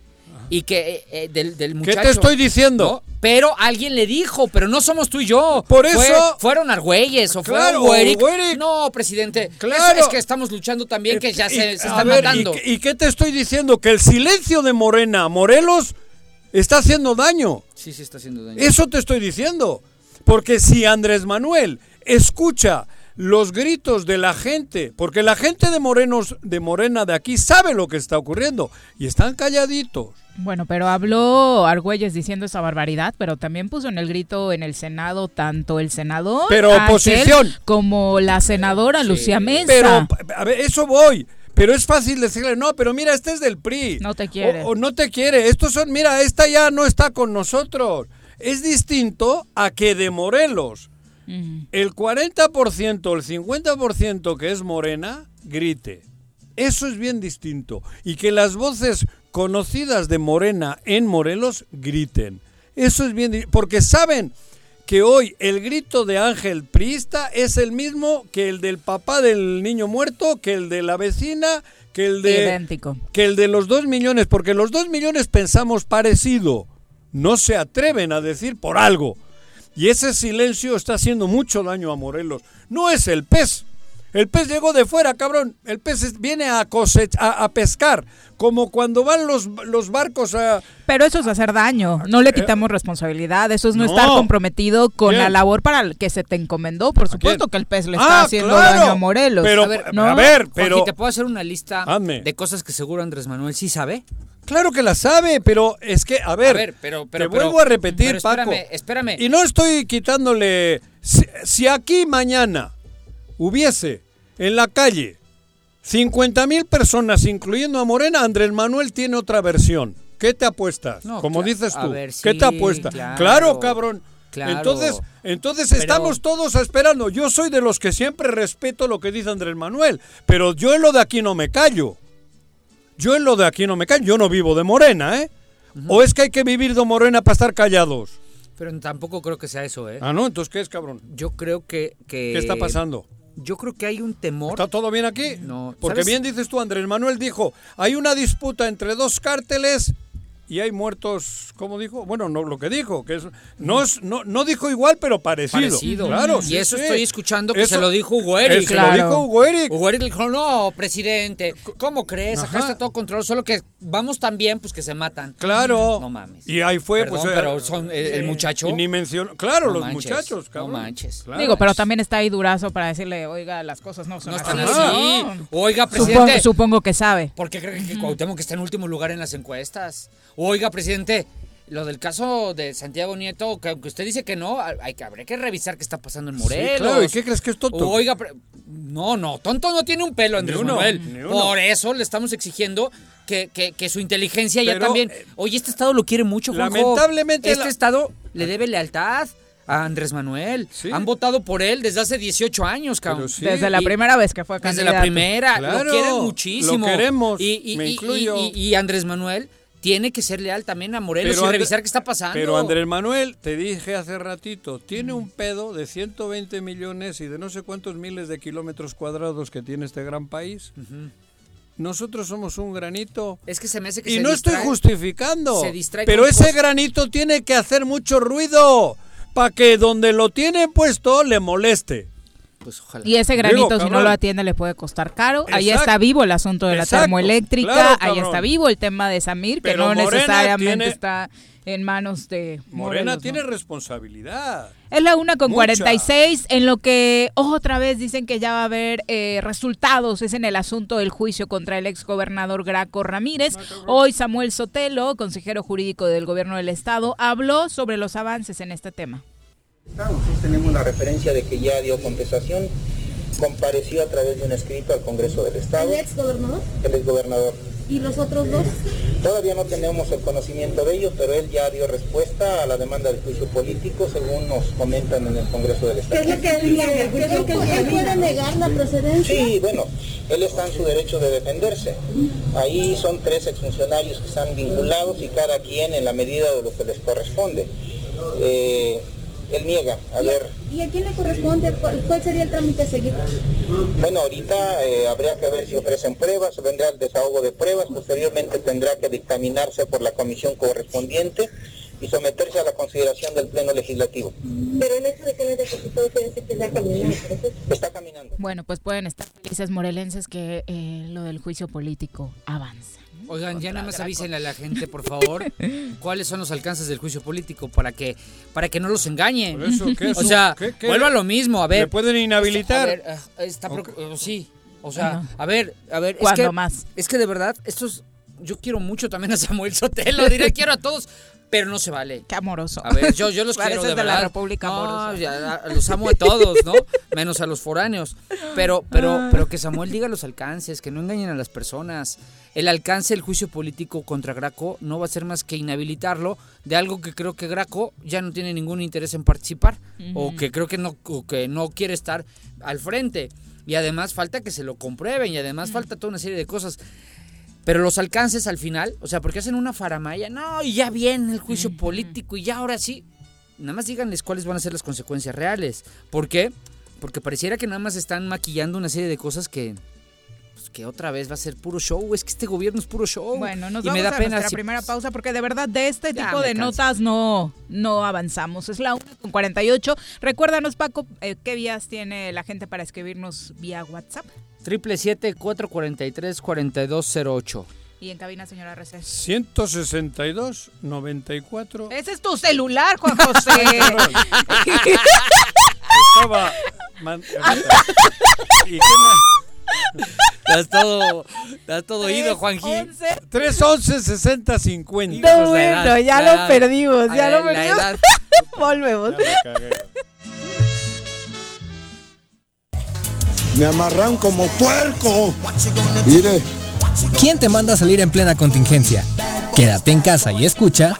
Y que eh, eh, del, muchacho. ¿Qué te estoy diciendo? pero alguien le dijo, pero no somos tú y yo. Por eso. fueron Argüelles o claro, fue No, presidente. Claro. es que estamos luchando también, que ya se, se están matando. ¿y, ¿Y qué te estoy diciendo? Que el silencio de Morena, Morelos, está haciendo daño. Sí, sí, está haciendo daño. Eso te estoy diciendo. Porque si Andrés Manuel escucha los gritos de la gente, porque la gente de Morenos, de Morena de aquí sabe lo que está ocurriendo y están calladitos. Bueno, pero habló Argüelles diciendo esa barbaridad, pero también puso en el grito en el Senado tanto el senador pero oposición como la senadora Lucía Mesa. Pero a ver, eso voy. Pero es fácil decirle, no, pero mira, este es del PRI. No te quiere. O, no te quiere. Estos son, mira, esta ya no está con nosotros. Es distinto a que de Morelos el 40% o el 50% que es morena grite. Eso es bien distinto. Y que las voces conocidas de Morena en Morelos griten. Eso es bien porque saben que hoy el grito de Ángel Priista es el mismo que el del papá del niño muerto, que el de la vecina, que el de Idéntico. que el de los dos millones, porque los dos millones pensamos parecido. No se atreven a decir por algo. Y ese silencio está haciendo mucho daño a Morelos. No es el pez. El pez llegó de fuera, cabrón. El pez viene a, a, pescar, como cuando van los, los barcos a... Pero eso es hacer daño, no le eh, quitamos responsabilidad, eso es no, estar comprometido con la labor para el que se te encomendó. Por supuesto que el pez le está ah, haciendo daño a Morelos. Pero, a ver, a ver pero... ¿te puedo hacer una lista de cosas que seguro Andrés Manuel sí sabe? Claro que la sabe, pero es que, a ver, pero, te vuelvo a repetir, espérame, Paco. Espérame. Y no estoy quitándole. Si, aquí mañana hubiese en la calle 50 mil personas, incluyendo a Morena, Andrés Manuel tiene otra versión. ¿Qué te apuestas? Como dices tú. ¿Qué te apuestas? Claro, cabrón. Entonces, entonces estamos todos esperando. Yo soy de los que siempre respeto lo que dice Andrés Manuel, pero yo en lo de aquí no me callo. Yo en lo de aquí no me callo, yo no vivo de Morena, ¿eh? ¿O es que hay que vivir de Morena para estar callados? Pero tampoco creo que sea eso, ¿eh? Ah, no, entonces ¿qué es, cabrón? Yo creo que... ¿Qué está pasando? Yo creo que hay un temor. ¿Está todo bien aquí? No. Porque bien dices tú, Andrés Manuel dijo, hay una disputa entre dos cárteles y hay muertos, ¿cómo dijo? Bueno, no lo que dijo, que es no es, no, no dijo igual, pero parecido. Parecido. Claro, y eso estoy escuchando que se lo dijo Hugo Eric. Se lo dijo Hugo Eric. Hugo Eric dijo, no, presidente, ¿cómo crees? Acá está todo controlado, solo que vamos tan bien, pues que se matan. Claro. No mames. Y ahí fue, pues... pero son el, muchacho... ni mencionó, claro, los muchachos, cabrón. No manches. Digo, pero también está ahí Durazo para decirle, oiga, las cosas no son no están así. Oiga, presidente... Supongo, que sabe. ¿Por qué cree que Cuauhtémoc está en último lugar en las encuestas? Oiga, presidente, lo del caso de Santiago Nieto, que aunque usted dice que no, hay que habría que revisar qué está pasando en Morelos. claro, ¿y qué crees que es tonto? Oiga, no, no, tonto no tiene un pelo, Andrés Manuel. Por eso le estamos exigiendo que, que, su inteligencia ya también. Eh, Oye, este estado lo quiere mucho, Juanjo. Lamentablemente. Este estado le debe lealtad a Andrés Manuel. Han votado por él desde hace 18 años, cabrón. Desde la primera vez que fue candidato. Desde la primera. lo quieren muchísimo. Lo queremos. Y, me incluyo. y Andrés Manuel tiene que ser leal también a Morelos y revisar qué está pasando. Pero Andrés Manuel, te dije hace ratito, tiene un pedo de 120 millones y de no sé cuántos miles de kilómetros cuadrados que tiene este gran país. Nosotros somos un granito. Es que se me hace que y no estoy justificando. pero ese granito tiene que hacer mucho ruido para que donde lo tiene puesto le moleste. Pues y ese granito, si no lo atiende, le puede costar caro. Ahí está vivo el asunto de la termoeléctrica, ahí está vivo el tema de Samir, que no necesariamente está en manos de Morena tiene responsabilidad. Es la una con 46, en lo que otra vez dicen que ya va a haber eh, resultados, es en el asunto del juicio contra el exgobernador Graco Ramírez. Hoy Samuel Sotelo, consejero jurídico del gobierno del estado, habló sobre los avances en este tema. Nosotros tenemos la referencia de que ya dio contestación, compareció a través de un escrito al Congreso del Estado. ¿El ex gobernador? El ex gobernador. ¿Y los otros dos? Todavía no tenemos el conocimiento de ellos, pero él ya dio respuesta a la demanda de juicio político, según nos comentan en el Congreso del Estado. ¿Qué es lo que él dice? ¿Él puede negar la procedencia? Sí, bueno, él está en su derecho de defenderse. Ahí son tres exfuncionarios que están vinculados y cada quien en la medida de lo que les corresponde. Eh, él niega. A ¿Y, ver. ¿Y a quién le corresponde? ¿Cuál sería el trámite a seguir? Bueno, ahorita eh, habría que ver si ofrecen pruebas, vendrá el desahogo de pruebas, posteriormente tendrá que dictaminarse por la comisión correspondiente y someterse a la consideración del Pleno Legislativo. Pero el hecho de que no depositado se dice que está caminando. Está caminando. Bueno, pues pueden estar felices morelenses que eh, lo del juicio político avanza. Oigan, ya nada más avísenle a la gente, por favor, (laughs) cuáles son los alcances del juicio político para que para que no los engañen. (laughs) o sea, vuelvo a lo mismo, a ver. ¿Le pueden inhabilitar? Ah, está sí. O sea, a ver, a ver, es que, más? es que de verdad, estos yo quiero mucho también a Samuel Sotelo, diré quiero a todos, pero no se vale. Qué amoroso. A ver, yo, yo los (laughs) quiero de, la República no, los amo a todos, ¿no? Menos a los foráneos. Pero, pero, pero que Samuel diga los alcances, que no engañen a las personas. El alcance del juicio político contra Graco no va a ser más que inhabilitarlo de algo que creo que Graco ya no tiene ningún interés en participar o que creo que no, que no quiere estar al frente. Y además falta que se lo comprueben y además falta toda una serie de cosas. Pero los alcances al final, o sea, porque hacen una faramaya, no, y ya viene el juicio político y ya ahora sí. Nada más díganles cuáles van a ser las consecuencias reales. ¿Por qué? Porque pareciera que nada más están maquillando una serie de cosas que, que otra vez va a ser puro show. Es que este gobierno es puro show. Bueno, nos vamos me da a pena nuestra primera pausa porque de verdad de este tipo de notas no, no avanzamos. Es la 1 con 48. Recuérdanos, Paco, eh, ¿qué vías tiene la gente para escribirnos vía WhatsApp? 777-443-4208. ¿Y en cabina, señora RC? 162-94. Ese es tu celular, Juan José. (laughs) (laughs) Estaba... (laughs) ¿Y qué más? Estás todo, estás todo ido, Juanji. 311 60 50. No, bueno, ya lo perdimos, ya lo perdimos. (laughs) Volvemos. Me amarran como puerco. Mire. ¿Quién te manda a salir en plena contingencia? Quédate en casa y escucha.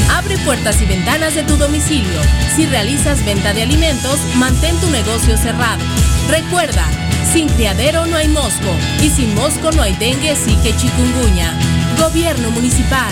Abre puertas y ventanas de tu domicilio. Si realizas venta de alimentos, mantén tu negocio cerrado. Recuerda, sin criadero no hay mosco y sin mosco no hay dengue, sí que chikungunya. Gobierno municipal.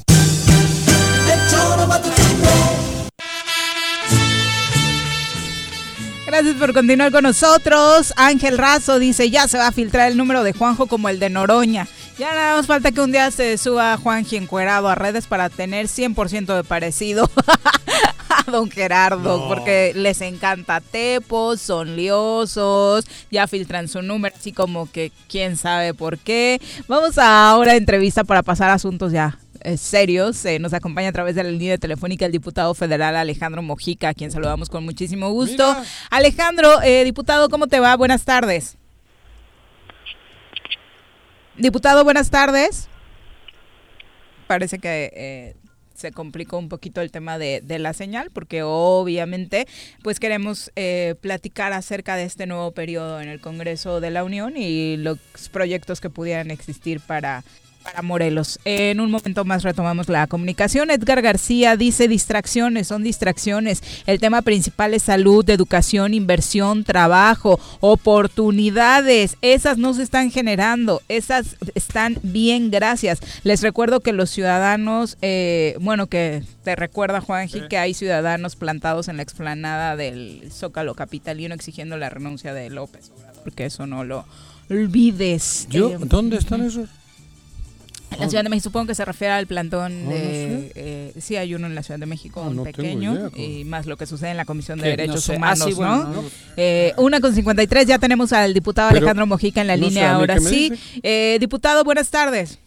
Gracias por continuar con nosotros. Ángel Razo dice, ya se va a filtrar el número de Juanjo como el de Noroña. Ya nada más falta que un día se suba Juanji encuerado a redes para tener 100% de parecido (laughs) a don Gerardo, porque les encanta tepos, son liosos, ya filtran su número, así como que quién sabe por qué. Vamos a ahora a entrevista para pasar asuntos ya eh, serios. Eh, nos acompaña a través de la línea telefónica el diputado federal Alejandro Mojica, a quien saludamos con muchísimo gusto. Alejandro, eh, diputado, ¿cómo te va? Buenas tardes. Diputado, buenas tardes. Parece que se complicó un poquito el tema de, la señal, porque obviamente pues queremos platicar acerca de este nuevo periodo en el Congreso de la Unión y los proyectos que pudieran existir para para Morelos. En un momento más retomamos la comunicación. Edgar García dice distracciones, son distracciones. El tema principal es salud, educación, inversión, trabajo, oportunidades. Esas no se están generando, esas están bien, gracias. Les recuerdo que los ciudadanos, eh, bueno, que te recuerda Juanji que hay ciudadanos plantados en la explanada del Zócalo Capitalino exigiendo la renuncia de López, porque eso no lo olvides. Yo, ¿Dónde están esos? En la Ciudad de México supongo que se refiere al plantón de... Eh, sí, hay uno en la Ciudad de México, ah, un pequeño, y más lo que sucede en la Comisión de Derechos ah, Humanos, ¿no? Eh, una con 53, ya tenemos al diputado Alejandro Mojica en la línea ahora sí. Eh, diputado, buenas tardes.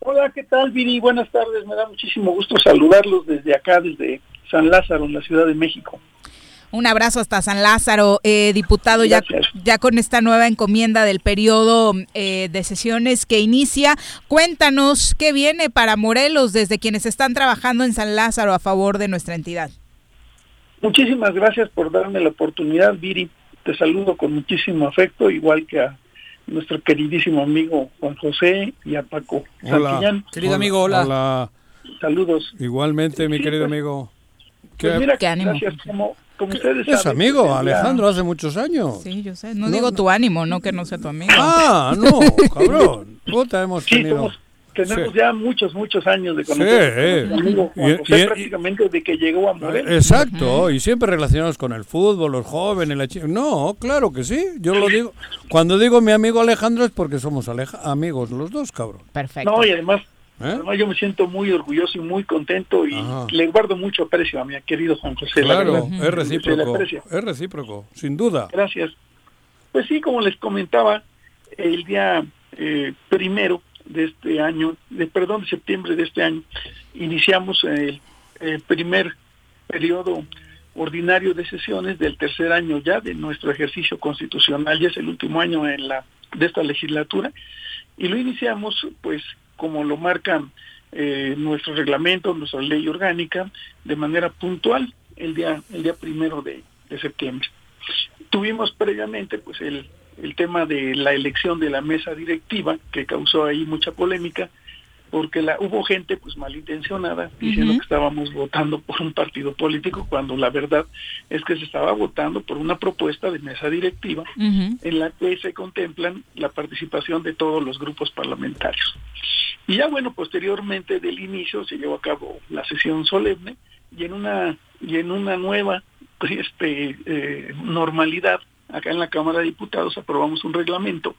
Hola, ¿qué tal, Viri? Buenas tardes, me da muchísimo gusto saludarlos desde acá, desde San Lázaro, en la Ciudad de México. Un abrazo hasta San Lázaro, eh, diputado, ya, ya con esta nueva encomienda del periodo eh, de sesiones que inicia. Cuéntanos qué viene para Morelos desde quienes están trabajando en San Lázaro a favor de nuestra entidad. Muchísimas gracias por darme la oportunidad, Viri. Te saludo con muchísimo afecto, igual que a nuestro queridísimo amigo Juan José y a Paco hola. Querido amigo, hola. Saludos. Igualmente, mi querido pues, amigo. Pues mira, ¿Qué ánimo? Gracias, como, es amigo, Alejandro, hace muchos años. Sí, yo sé. No, digo tu ánimo, no que no sea tu amigo. Ah, no, (laughs) cabrón. Puta, hemos tenido... tenemos ya muchos, muchos años de conocer. Sí, prácticamente de que llegó a Morelos. Exacto, y siempre relacionados con el fútbol, los jóvenes, la No, claro que sí, yo lo digo. Cuando digo mi amigo Alejandro es porque somos amigos los dos, cabrón. Perfecto. No, y además ¿Eh? Yo me siento muy orgulloso y muy contento y le guardo mucho aprecio a mi querido Juan José. Claro, es recíproco. Es recíproco, sin duda. Gracias. Pues sí, como les comentaba, el día eh, primero de este año, de perdón, de septiembre de este año, iniciamos el, primer periodo ordinario de sesiones del tercer año ya de nuestro ejercicio constitucional, ya es el último año en la de esta legislatura y lo iniciamos pues como lo marcan eh, nuestros reglamentos, nuestra ley orgánica, de manera puntual el día, el día primero de, septiembre. Tuvimos previamente pues el, el tema de la elección de la mesa directiva, que causó ahí mucha polémica, porque la, hubo gente pues malintencionada diciendo que estábamos votando por un partido político cuando la verdad es que se estaba votando por una propuesta de mesa directiva en la que se contemplan la participación de todos los grupos parlamentarios. Y ya bueno, posteriormente del inicio se llevó a cabo la sesión solemne y en una y en una nueva (laughs) este eh, normalidad acá en la Cámara de Diputados aprobamos un reglamento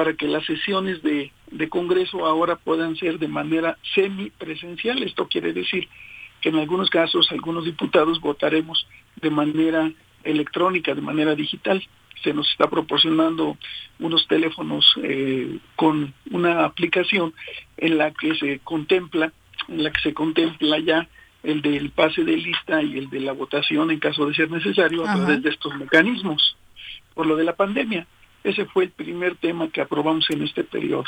para que las sesiones de, Congreso ahora puedan ser de manera semipresencial. Esto quiere decir que en algunos casos algunos diputados votaremos de manera electrónica, de manera digital. Se nos está proporcionando unos teléfonos eh, con una aplicación en la que se contempla, en la que se contempla ya el del pase de lista y el de la votación en caso de ser necesario a través de estos mecanismos por lo de la pandemia. Ese fue el primer tema que aprobamos en este periodo.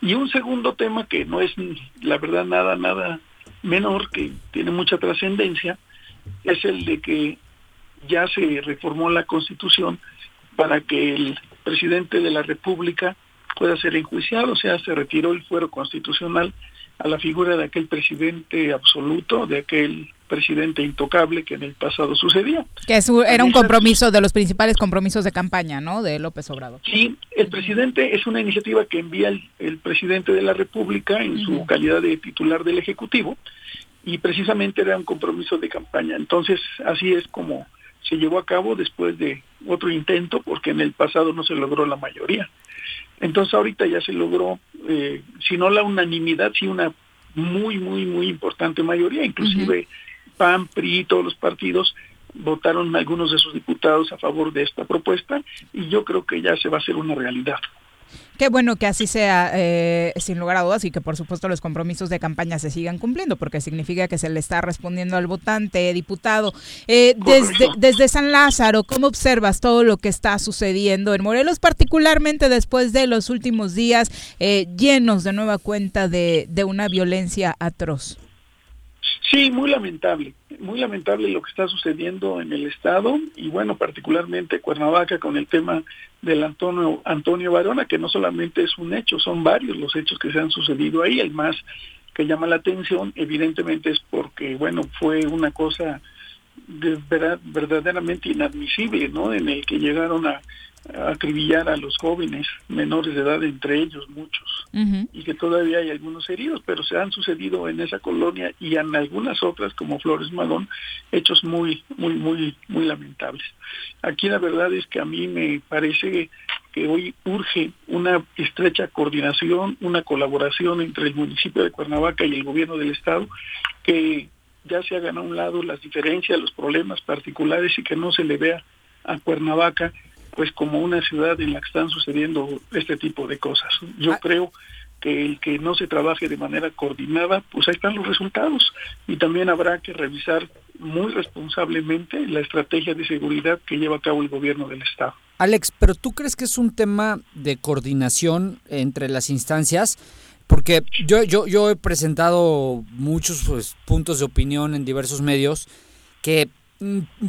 Y un segundo tema que no es, la verdad, nada, nada menor, que tiene mucha trascendencia, es el de que ya se reformó la Constitución para que el presidente de la República pueda ser enjuiciado, o sea, se retiró el fuero constitucional a la figura de aquel presidente absoluto, de aquel presidente intocable que en el pasado sucedía. Que era un compromiso de los principales compromisos de campaña, ¿no? De López Obrador. Sí, el presidente es una iniciativa que envía el, presidente de la República en su calidad de titular del Ejecutivo y precisamente era un compromiso de campaña. Entonces, así es como se llevó a cabo después de otro intento, porque en el pasado no se logró la mayoría. Entonces ahorita ya se logró, eh, si no la unanimidad, sí una muy, muy, muy importante mayoría, inclusive PAN, PRI, todos los partidos votaron algunos de sus diputados a favor de esta propuesta y yo creo que ya se va a hacer una realidad. Qué bueno que así sea, eh, sin lugar a dudas, y que por supuesto los compromisos de campaña se sigan cumpliendo, porque significa que se le está respondiendo al votante, diputado. Eh, desde, desde San Lázaro, ¿cómo observas todo lo que está sucediendo en Morelos, particularmente después de los últimos días eh, llenos de nueva cuenta de, de una violencia atroz? Sí, muy lamentable, muy lamentable lo que está sucediendo en el estado y bueno, particularmente Cuernavaca con el tema del Antonio Antonio Barona, que no solamente es un hecho, son varios los hechos que se han sucedido ahí, el más que llama la atención evidentemente es porque bueno, fue una cosa de verdad, verdaderamente inadmisible, ¿no? En el que llegaron a acribillar a los jóvenes menores de edad, entre ellos muchos, y que todavía hay algunos heridos, pero se han sucedido en esa colonia y en algunas otras, como Flores Magón, hechos muy, muy, muy, muy lamentables. Aquí la verdad es que a mí me parece que hoy urge una estrecha coordinación, una colaboración entre el municipio de Cuernavaca y el gobierno del estado, que ya se hagan a un lado las diferencias, los problemas particulares y que no se le vea a Cuernavaca pues como una ciudad en la que están sucediendo este tipo de cosas. Yo ah. creo que el que no se trabaje de manera coordinada, pues ahí están los resultados. Y también habrá que revisar muy responsablemente la estrategia de seguridad que lleva a cabo el gobierno del Estado. Alex, pero ¿tú crees que es un tema de coordinación entre las instancias? Porque yo, yo, yo he presentado muchos pues, puntos de opinión en diversos medios que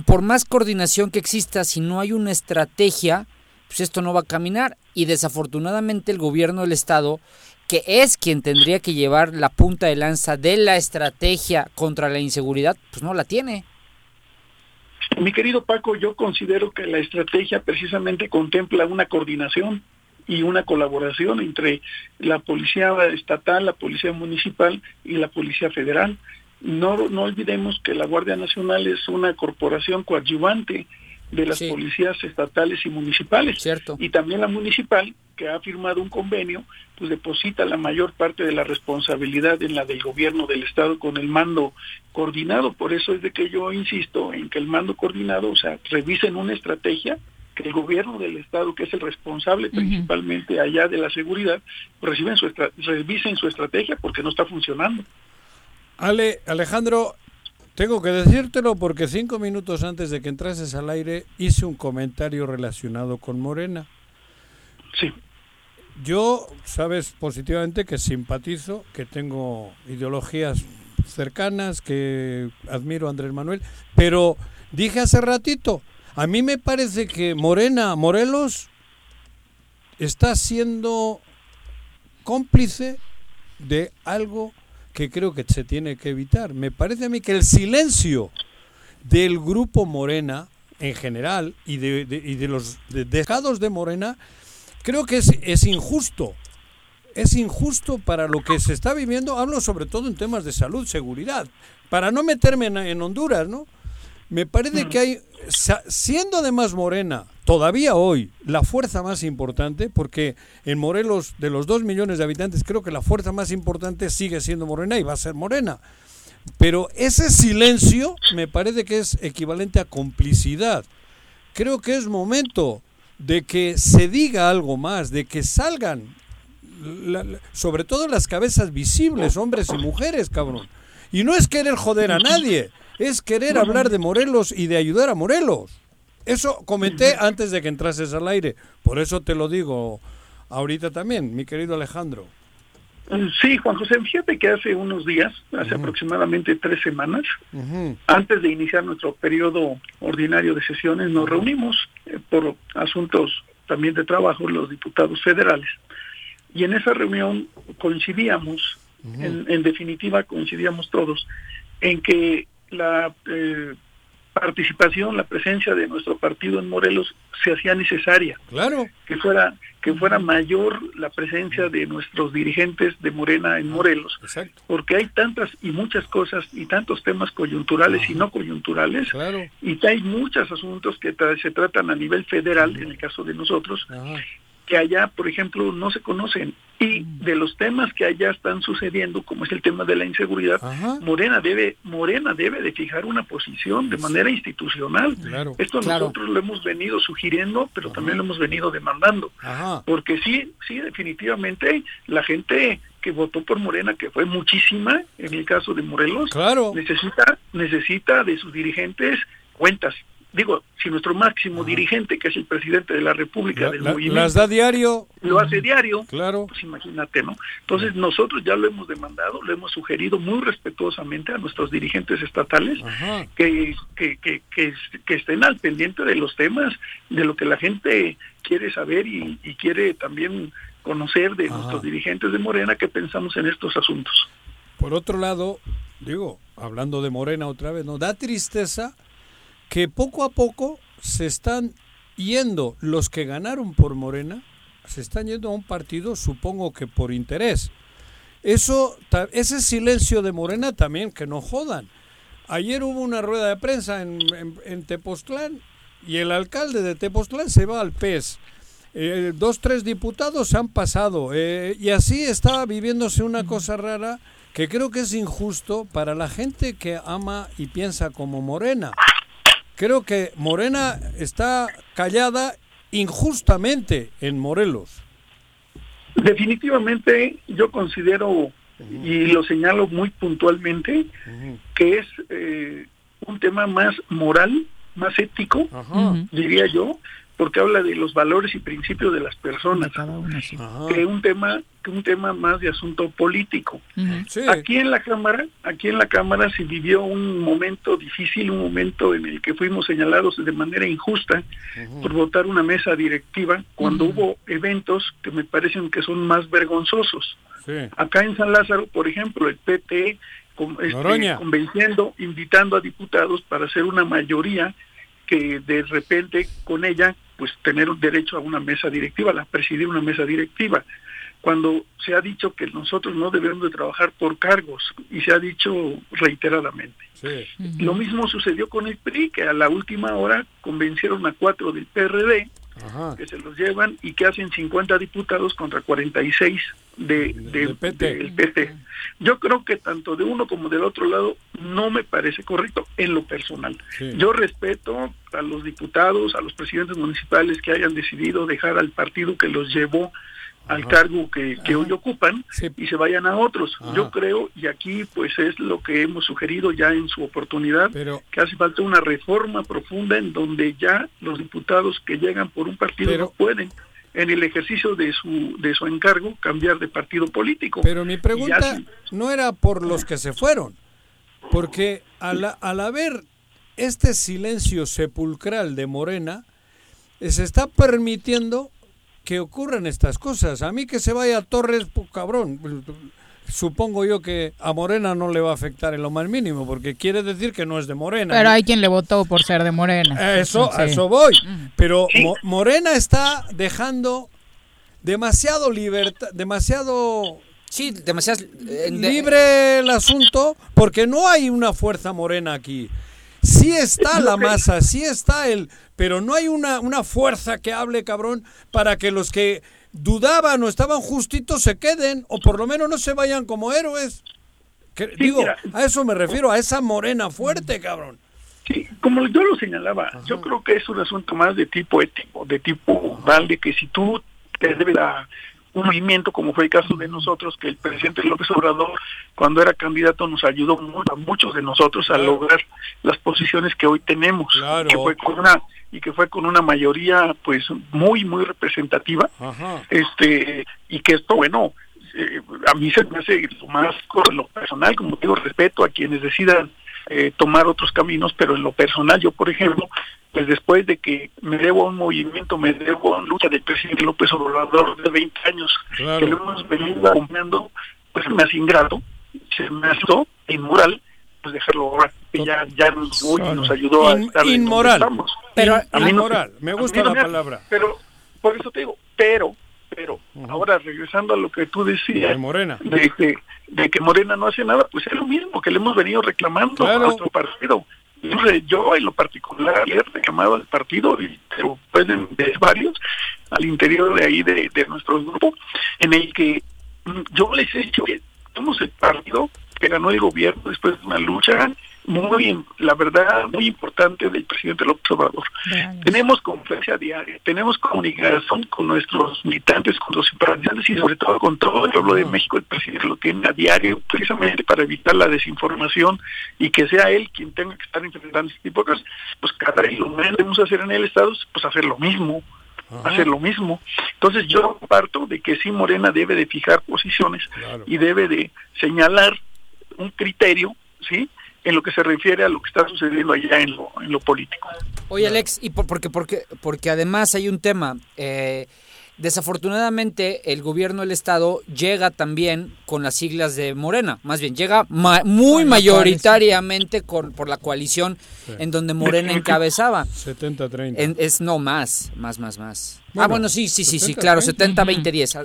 por más coordinación que exista, si no hay una estrategia, pues esto no va a caminar. Y desafortunadamente el gobierno del Estado, que es quien tendría que llevar la punta de lanza de la estrategia contra la inseguridad, pues no la tiene. Mi querido Paco, yo considero que la estrategia precisamente contempla una coordinación y una colaboración entre la policía estatal, la policía municipal y la policía federal no, no olvidemos que la Guardia Nacional es una corporación coadyuvante de las policías estatales y municipales. Cierto. Y también la municipal, que ha firmado un convenio, pues deposita la mayor parte de la responsabilidad en la del gobierno del Estado con el mando coordinado. Por eso es de que yo insisto en que el mando coordinado, o sea, revisen una estrategia que el gobierno del Estado, que es el responsable principalmente allá de la seguridad, reciben su revisen su estrategia porque no está funcionando. Ale, Alejandro, tengo que decírtelo porque cinco minutos antes de que entrases al aire hice un comentario relacionado con Morena. Sí. Yo, sabes positivamente que simpatizo, que tengo ideologías cercanas, que admiro a Andrés Manuel, pero dije hace ratito, a mí me parece que Morena, Morelos, está siendo cómplice de algo que creo que se tiene que evitar. Me parece a mí que el silencio del grupo Morena en general y de, y de los dejados de Morena, creo que es, es injusto. Es injusto para lo que se está viviendo, hablo sobre todo en temas de salud, seguridad, para no meterme en, en Honduras, ¿no? Me parece que hay, siendo además Morena, todavía hoy, la fuerza más importante, porque en Morelos, de los dos millones de habitantes, creo que la fuerza más importante sigue siendo Morena y va a ser Morena. Pero ese silencio me parece que es equivalente a complicidad. Creo que es momento de que se diga algo más, de que salgan, sobre todo las cabezas visibles, hombres y mujeres, cabrón. Y no es querer joder a nadie es querer hablar de Morelos y de ayudar a Morelos. Eso comenté antes de que entrases al aire, por eso te lo digo ahorita también, mi querido Alejandro. Sí, Juan José, fíjate que hace unos días, hace aproximadamente tres semanas, antes de iniciar nuestro periodo ordinario de sesiones, nos reunimos eh, por asuntos también de trabajo, los diputados federales, Y en esa reunión coincidíamos, en, definitiva coincidíamos todos, en que la eh, participación, la presencia de nuestro partido en Morelos se hacía necesaria. Claro. Que fuera que fuera mayor la presencia de nuestros dirigentes de Morena en Morelos. Exacto. Porque hay tantas y muchas cosas y tantos temas coyunturales y no coyunturales. Claro. Y hay muchos asuntos que se tratan a nivel federal, en el caso de nosotros, que allá, por ejemplo, no se conocen. Y mm. de los temas que allá están sucediendo, como es el tema de la inseguridad, Morena debe Morena debe de fijar una posición de manera institucional. Esto nosotros lo hemos venido sugiriendo, pero también lo hemos venido demandando. Porque sí, sí, definitivamente la gente que votó por Morena, que fue muchísima en el caso de Morelos, necesita necesita de sus dirigentes cuentas digo, si nuestro máximo dirigente, que es el presidente de la República del movimiento, las da diario, lo hace diario, claro, pues imagínate, ¿no? Entonces nosotros ya lo hemos demandado, lo hemos sugerido muy respetuosamente a nuestros dirigentes estatales que, que, que, que, estén al pendiente de los temas, de lo que la gente quiere saber y, quiere también conocer de nuestros dirigentes de Morena que pensamos en estos asuntos. Por otro lado, digo, hablando de Morena otra vez, ¿no? Da tristeza que poco a poco se están yendo los que ganaron por Morena, se están yendo a un partido, supongo que por interés. Eso, ese silencio de Morena también, que no jodan. Ayer hubo una rueda de prensa en, en, Tepoztlán y el alcalde de Tepoztlán se va al PES. Eh, dos, tres diputados se han pasado eh, y así está viviéndose una cosa rara que creo que es injusto para la gente que ama y piensa como Morena creo que Morena está callada injustamente en Morelos. Definitivamente yo considero y lo señalo muy puntualmente que es eh, un tema más moral, más ético, diría yo, porque habla de los valores y principios de las personas, que un tema que un tema más de asunto político. Aquí en la cámara, aquí en la cámara se vivió un momento difícil, un momento en el que fuimos señalados de manera injusta por votar una mesa directiva cuando hubo eventos que me parecen que son más vergonzosos. Acá en San Lázaro, por ejemplo, el PT este, convenciendo, invitando a diputados para hacer una mayoría que de repente con ella pues tener un derecho a una mesa directiva, la presidir una mesa directiva, cuando se ha dicho que nosotros no debemos de trabajar por cargos y se ha dicho reiteradamente. Lo mismo sucedió con el PRI, que a la última hora convencieron a cuatro del PRD que se los llevan y que hacen 50 diputados contra 46 de, del PT. Yo creo que tanto de uno como del otro lado no me parece correcto en lo personal. Yo respeto a los diputados, a los presidentes municipales que hayan decidido dejar al partido que los llevó al cargo que, hoy ocupan y se vayan a otros. Yo creo, y aquí pues es lo que hemos sugerido ya en su oportunidad, que hace falta una reforma profunda en donde ya los diputados que llegan por un partido no pueden en el ejercicio de su de su encargo cambiar de partido político. Pero mi pregunta no era por los que se fueron, porque al, al haber este silencio sepulcral de Morena, se está permitiendo que ocurran estas cosas. A mí que se vaya a Torres, pues, cabrón, supongo yo que a Morena no le va a afectar en lo más mínimo, porque quiere decir que no es de Morena. Pero hay quien le votó por ser de Morena. Eso, a eso voy. Pero Morena está dejando demasiado libertad, demasiado... Sí, demasiado... Eh, libre el asunto, porque no hay una fuerza morena aquí. Sí está la masa, sí está el... Pero no hay una, una fuerza que hable, cabrón, para que los que dudaban o estaban justitos se queden, o por lo menos no se vayan como héroes. digo, a eso me refiero, a esa morena fuerte, cabrón. Sí, como yo lo señalaba, yo creo que es un asunto más de tipo ético, de tipo vale que si tú te debes a un movimiento, como fue el caso de nosotros, que el presidente López Obrador, cuando era candidato, nos ayudó a muchos de nosotros a lograr las posiciones que hoy tenemos, que fue con una y que fue con una mayoría pues muy muy representativa. Este y que esto bueno eh, a mí se me hace lo más lo personal como digo respeto a quienes decidan eh, tomar otros caminos, pero en lo personal, yo por ejemplo, pues después de que me debo a un movimiento, me debo a una lucha del presidente López Obrador de 20 años, que lo hemos venido acompañando, pues me hace ingrato, se me hace inmoral, pues dejarlo ahora, que ya, ya nos, nos ayudó a estar inmoral. Pero inmoral, me gusta la palabra. Pero por eso te digo, pero pero ahora regresando a lo que tú decías de Morena. de que de que Morena no hace nada pues es lo mismo que le hemos venido reclamando a nuestro partido. Yo en lo particular he reclamado al partido y pueden ver varios al interior de ahí de, de nuestro grupo en el que mm, yo les he dicho que somos el partido que ganó el gobierno después de una lucha muy, la verdad, muy importante del presidente López Obrador. Tenemos conferencia diaria, tenemos comunicación con nuestros militantes, con los simpatizantes y sobre todo con todo el pueblo de México. El presidente lo tiene a diario precisamente para evitar la desinformación y que sea él quien tenga que estar enfrentando este tipo de cosas. Pues cada vez lo menos debemos hacer en el Estado, pues hacer lo mismo hacer lo mismo. Entonces yo parto de que sí Morena debe de fijar posiciones y debe de señalar un criterio, ¿sí? En lo que se refiere a lo que está sucediendo allá en lo, en lo político. Oye, Alex, y por, porque, porque, porque además hay un tema. Eh, desafortunadamente, el gobierno del Estado llega también con las siglas de Morena. Más bien, llega muy mayoritariamente con, por la coalición en donde Morena encabezaba. 70-30. Es no más, más, más, más ah, bueno, sí, sí, sí, sí, claro, 70, 20, 10.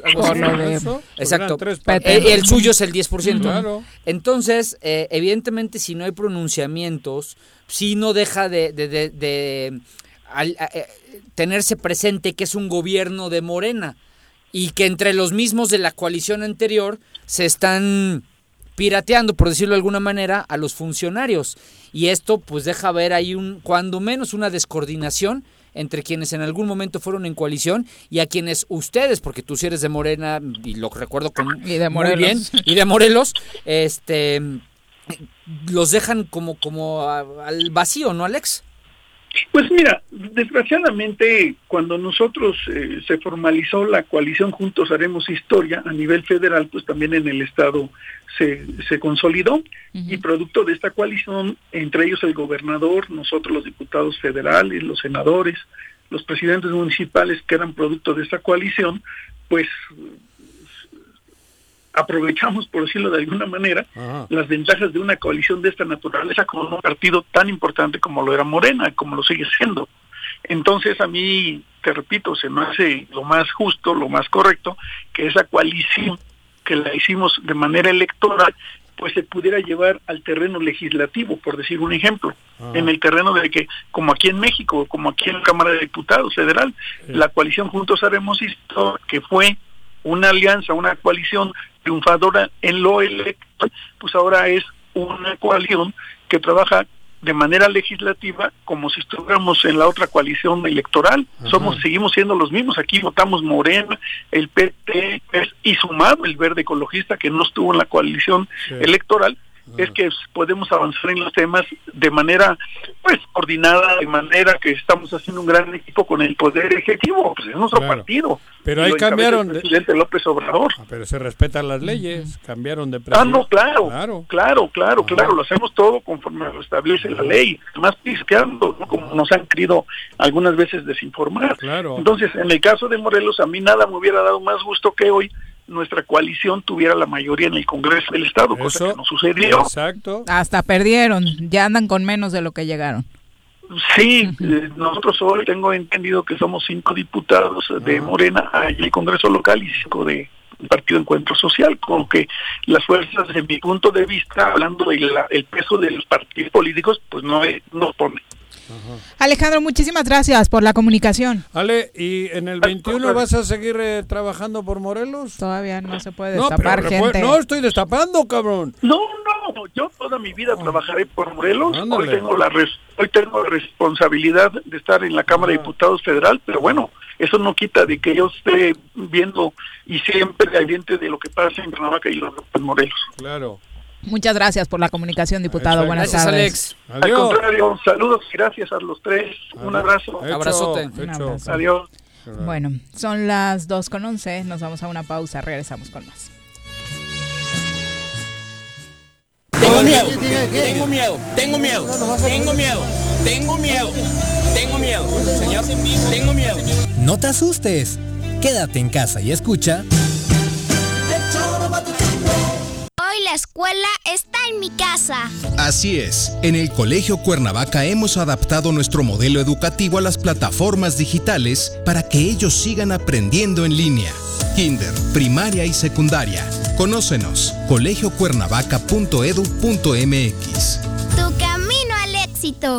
Exacto. Eh, el, suyo es el 10%. Claro. Entonces, eh, evidentemente, si no hay pronunciamientos, si no deja de, de, de, eh, tenerse presente que es un gobierno de Morena y que entre los mismos de la coalición anterior se están pirateando, por decirlo de alguna manera, a los funcionarios. Y esto pues deja ver ahí un, cuando menos una descoordinación entre quienes en algún momento fueron en coalición y a quienes ustedes, porque tú sí eres de Morena y lo recuerdo con y de muy bien, y de Morelos, este los dejan como como al vacío, ¿no, Alex? Pues mira, desgraciadamente cuando nosotros eh, se formalizó la coalición Juntos Haremos Historia a nivel federal, pues también en el Estado se, se consolidó. Y producto de esta coalición, entre ellos el gobernador, nosotros los diputados federales, los senadores, los presidentes municipales que eran producto de esta coalición, pues aprovechamos, por decirlo de alguna manera, las ventajas de una coalición de esta naturaleza con un partido tan importante como lo era Morena, como lo sigue siendo. Entonces a mí, te repito, se me hace lo más justo, lo más correcto, que esa coalición que la hicimos de manera electoral, pues se pudiera llevar al terreno legislativo, por decir un ejemplo, en el terreno de que, como aquí en México, como aquí en la Cámara de Diputados Federal, la coalición Juntos Haremos Historia, que fue una alianza, una coalición triunfadora en lo electoral, pues ahora es una coalición que trabaja de manera legislativa como si estuviéramos en la otra coalición electoral. Somos seguimos siendo los mismos. Aquí votamos Morena, el PT y sumado el Verde Ecologista que no estuvo en la coalición electoral es que podemos avanzar en los temas de manera pues coordinada, de manera que estamos haciendo un gran equipo con el poder ejecutivo, pues es nuestro partido. Pero ahí cambiaron. El presidente López Obrador. Ah, pero se respetan las leyes, cambiaron de presidente. Ah, no, claro, claro, claro, claro, claro, lo hacemos todo conforme lo establece la ley, más pisqueando, como nos han querido algunas veces desinformar. Claro. Entonces, en el caso de Morelos, a mí nada me hubiera dado más gusto que hoy nuestra coalición tuviera la mayoría en el Congreso del Estado, cosa que no sucedió. Exacto. Hasta perdieron, ya andan con menos de lo que llegaron. Sí, eh, nosotros hoy tengo entendido que somos cinco diputados de Morena en el Congreso local y cinco de Partido Encuentro Social, con que las fuerzas, desde mi punto de vista, hablando del peso de los partidos políticos, pues no, no Alejandro, muchísimas gracias por la comunicación. Ale, ¿y en el 21 vas a seguir eh, trabajando por Morelos? Todavía no se puede destapar no, gente. No, estoy destapando, cabrón. No, no, yo toda mi vida trabajaré por Morelos. Hoy tengo la hoy tengo responsabilidad de estar en la Cámara de Diputados Federal, pero bueno, eso no quita de que yo esté viendo y siempre pendiente de lo que pasa en Cuernavaca y en Morelos. Claro. Muchas gracias por la comunicación, diputado. Buenas tardes. Alex. Al contrario, saludos, gracias a los tres. Un abrazo. Abrazote. Adiós. Bueno, son las 2 con 11. Nos vamos a una pausa. Regresamos con más. Tengo miedo. tengo miedo, tengo miedo, tengo miedo, tengo miedo, tengo miedo, señor, tengo miedo. No te asustes, quédate en casa y escucha. Escuela está en mi casa. Así es, en el Colegio Cuernavaca hemos adaptado nuestro modelo educativo a las plataformas digitales para que ellos sigan aprendiendo en línea. Kinder, primaria y secundaria. Conócenos, colegiocuernavaca.edu.mx. Tu camino al éxito.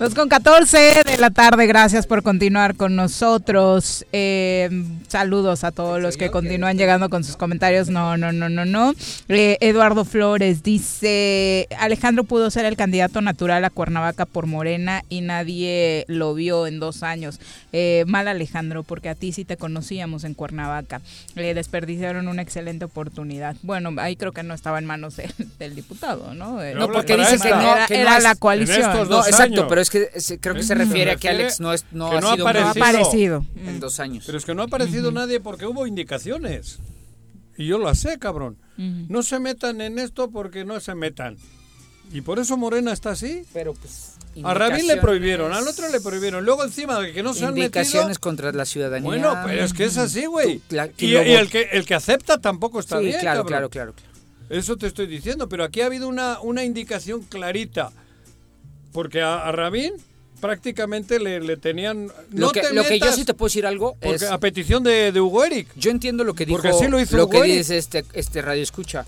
Dos con 14 de la tarde, gracias por continuar con nosotros. Eh, saludos a todos los que continúan llegando con sus comentarios. No, no, no, no, no. Eh, Eduardo Flores dice, Alejandro pudo ser el candidato natural a Cuernavaca por Morena y nadie lo vio en dos años. Eh, mal Alejandro, porque a ti sí te conocíamos en Cuernavaca. desperdiciaron una excelente oportunidad. Bueno, ahí creo que no estaba en manos del, diputado, ¿no? no, porque dice que no, era, la coalición. No, exacto, pero es que creo que se refiere a que Alex no, es, no, ha, sido aparecido, en dos años. Pero es que no ha aparecido nadie porque hubo indicaciones. Y yo lo sé, cabrón. No se metan en esto porque no se metan. Y por eso Morena está así. Pero pues a Rabín le prohibieron, al otro le prohibieron. Luego encima de que no se han metido... Indicaciones contra la ciudadanía. Bueno, pero es que es así, güey. Y, el, que, el que acepta tampoco está bien, claro, claro, claro, claro. Eso te estoy diciendo, pero aquí ha habido una, una indicación clarita. Porque a, Rabín prácticamente le, tenían... lo, que, lo que yo sí te puedo decir algo porque a petición de, Hugo Eric. Yo entiendo lo que dijo, porque así lo, hizo lo que dice este, este radio escucha,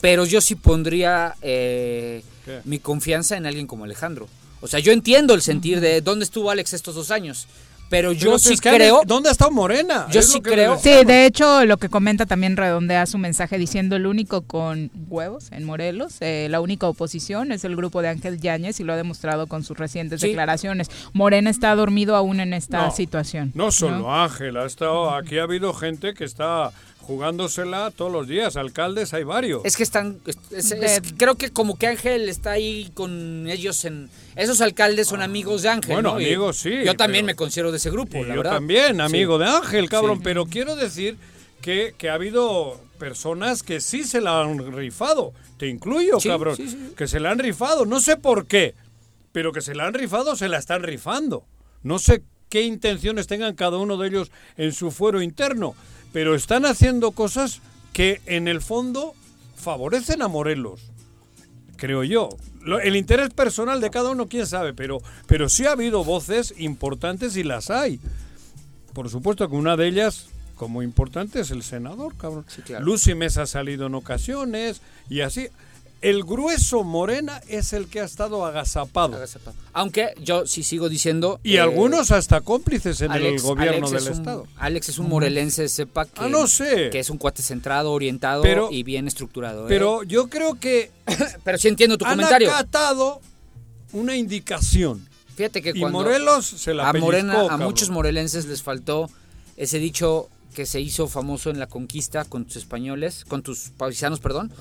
pero yo sí pondría eh, mi confianza en alguien como Alejandro. O sea, yo entiendo el sentir de dónde estuvo Alex estos dos años. Pero yo sí creo. ¿Dónde ha estado Morena? Yo sí creo. Sí, de hecho, lo que comenta también redondea su mensaje diciendo el único con huevos en Morelos, eh, la única oposición es el grupo de Ángel Yáñez y lo ha demostrado con sus recientes declaraciones. Morena está dormido aún en esta situación. No solo Ángel, ha estado, aquí ha habido gente que está jugándosela todos los días. Alcaldes hay varios. Es que están. creo que como que Ángel está ahí con ellos en. Esos alcaldes son amigos de Ángel. Bueno, amigos sí. Yo también me considero de ese grupo, la yo también, amigo de Ángel, cabrón. Pero quiero decir que, que ha habido personas que sí se la han rifado. Te incluyo, cabrón. Que se la han rifado. No sé por qué, pero que se la han rifado, se la están rifando. No sé qué intenciones tengan cada uno de ellos en su fuero interno, pero están haciendo cosas que en el fondo favorecen a Morelos, creo yo. El interés personal de cada uno, quién sabe, pero, pero sí ha habido voces importantes y las hay. Por supuesto que una de ellas, como importante, es el senador, cabrón. Lucy Mesa ha salido en ocasiones y así el grueso Morena es el que ha estado agazapado. Aunque yo sí sigo diciendo... Y algunos hasta cómplices en el gobierno del Estado. Alex es un morelense, sepa que, ah, no sé. que es un cuate centrado, orientado y bien estructurado. ¿eh? Pero yo creo que... (coughs) pero sí entiendo tu comentario. Han acatado una indicación. Fíjate que y Morelos se la a Morena, a muchos morelenses les faltó ese dicho que se hizo famoso en la conquista con tus españoles, con tus paisanos, perdón,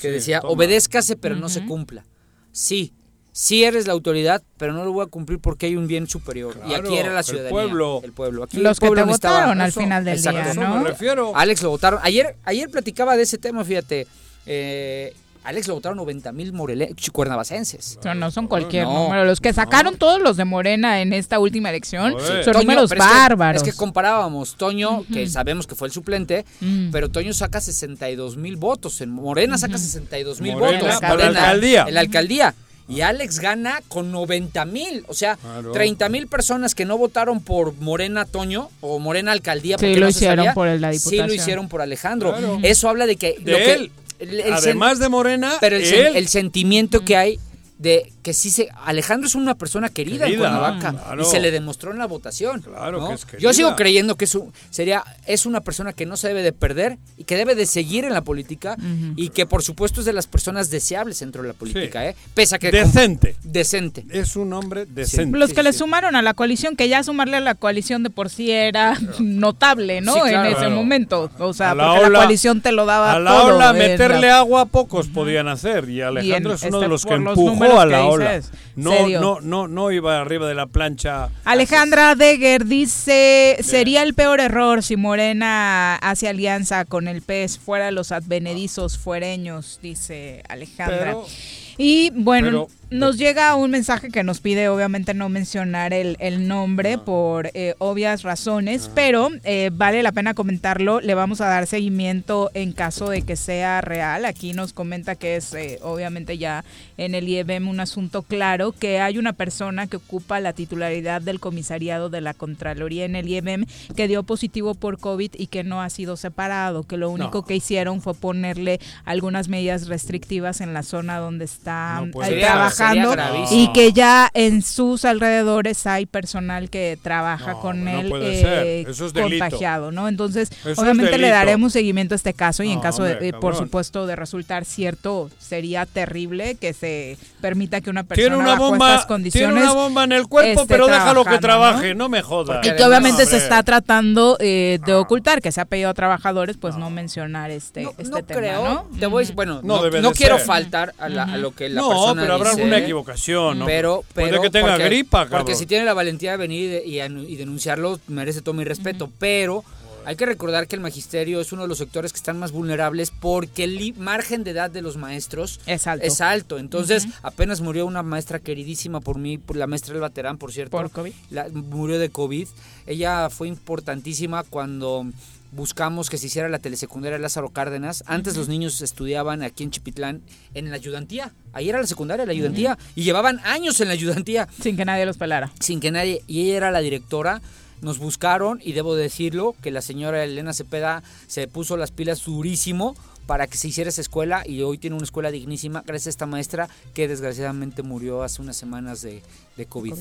que decía, obedézcase pero no se cumpla. Sí, sí eres la autoridad, pero no lo voy a cumplir porque hay un bien superior. y aquí era la ciudadanía. El pueblo. El pueblo. Aquí Los que te votaron al final del día, ¿no? me refiero. Alex lo votaron. Ayer, ayer platicaba de ese tema, fíjate. Eh, Alex lo votaron 90 mil cuernavacenses. no son cualquier número. Los que sacaron todos los de Morena en esta última elección son números bárbaros. Es que, comparábamos Toño, que sabemos que fue el suplente, mm. pero Toño saca 62 mil votos. En Morena saca 62 mil votos. En la alcaldía. En la alcaldía. Y Alex gana con 90 mil. O sea, 30 mil personas que no votaron por Morena Toño o Morena Alcaldía. Sí, lo hicieron por la diputación. Sí, lo hicieron por Alejandro. Eso habla de que... lo que Además de Morena, pero el, sentimiento que hay de que sí se Alejandro es una persona querida, en Cuernavaca y se le demostró en la votación. Claro Yo sigo creyendo que es sería es una persona que no se debe de perder y que debe de seguir en la política y que por supuesto es de las personas deseables dentro de la política, ¿eh? Pese a que decente. decente. Es un hombre decente. Los que le sumaron a la coalición, que ya sumarle a la coalición de por sí era notable, ¿no? en ese momento, o sea, porque la coalición te lo daba a la ola meterle agua pocos podían hacer y Alejandro es uno de este, los que empujó a la ola. No, no, no, no iba arriba de la plancha. Alejandra Deger dice, sería el peor error si Morena hace alianza con el PES fuera los advenedizos fuereños, dice Alejandra. y bueno, nos llega un mensaje que nos pide obviamente no mencionar el, nombre ah. por eh, obvias razones, ah. pero eh, vale la pena comentarlo. Le vamos a dar seguimiento en caso de que sea real. Aquí nos comenta que es eh, obviamente ya en el IEBM un asunto claro, que hay una persona que ocupa la titularidad del comisariado de la Contraloría en el IEBM que dio positivo por COVID y que no ha sido separado, que lo único que hicieron fue ponerle algunas medidas restrictivas en la zona donde está trabajando y que ya en sus alrededores hay personal que trabaja con él eh, contagiado, ¿no? Entonces, obviamente le daremos seguimiento a este caso y en caso de, por supuesto, de resultar cierto, sería terrible que se permita que una persona tiene una bomba, condiciones tiene una bomba en el cuerpo, pero déjalo que trabaje, no, me jodas. Y que obviamente se está tratando eh, de ocultar, que se ha pedido a trabajadores, pues no, mencionar este, este tema, creo, Te voy, bueno, no, quiero faltar a, lo que la persona pero habrá una equivocación, ¿no? Pero, Puede que tenga gripa, cabrón. Porque si tiene la valentía de venir y, y denunciarlo, merece todo mi respeto. Pero hay que recordar que el magisterio es uno de los sectores que están más vulnerables porque el margen de edad de los maestros es alto. Es alto. Entonces, apenas murió una maestra queridísima por mí, por la maestra del Baterán, por cierto. Por COVID. murió de COVID. Ella fue importantísima cuando buscamos que se hiciera la telesecundaria Lázaro Cárdenas. Antes los niños estudiaban aquí en Chipitlán en la ayudantía. Ahí era la secundaria, la ayudantía. Y llevaban años en la ayudantía. Sin que nadie los pelara. Sin que nadie. Y ella era la directora. Nos buscaron y debo decirlo que la señora Elena Cepeda se puso las pilas durísimo para que se hiciera esa escuela y hoy tiene una escuela dignísima gracias a esta maestra que desgraciadamente murió hace unas semanas de, de COVID.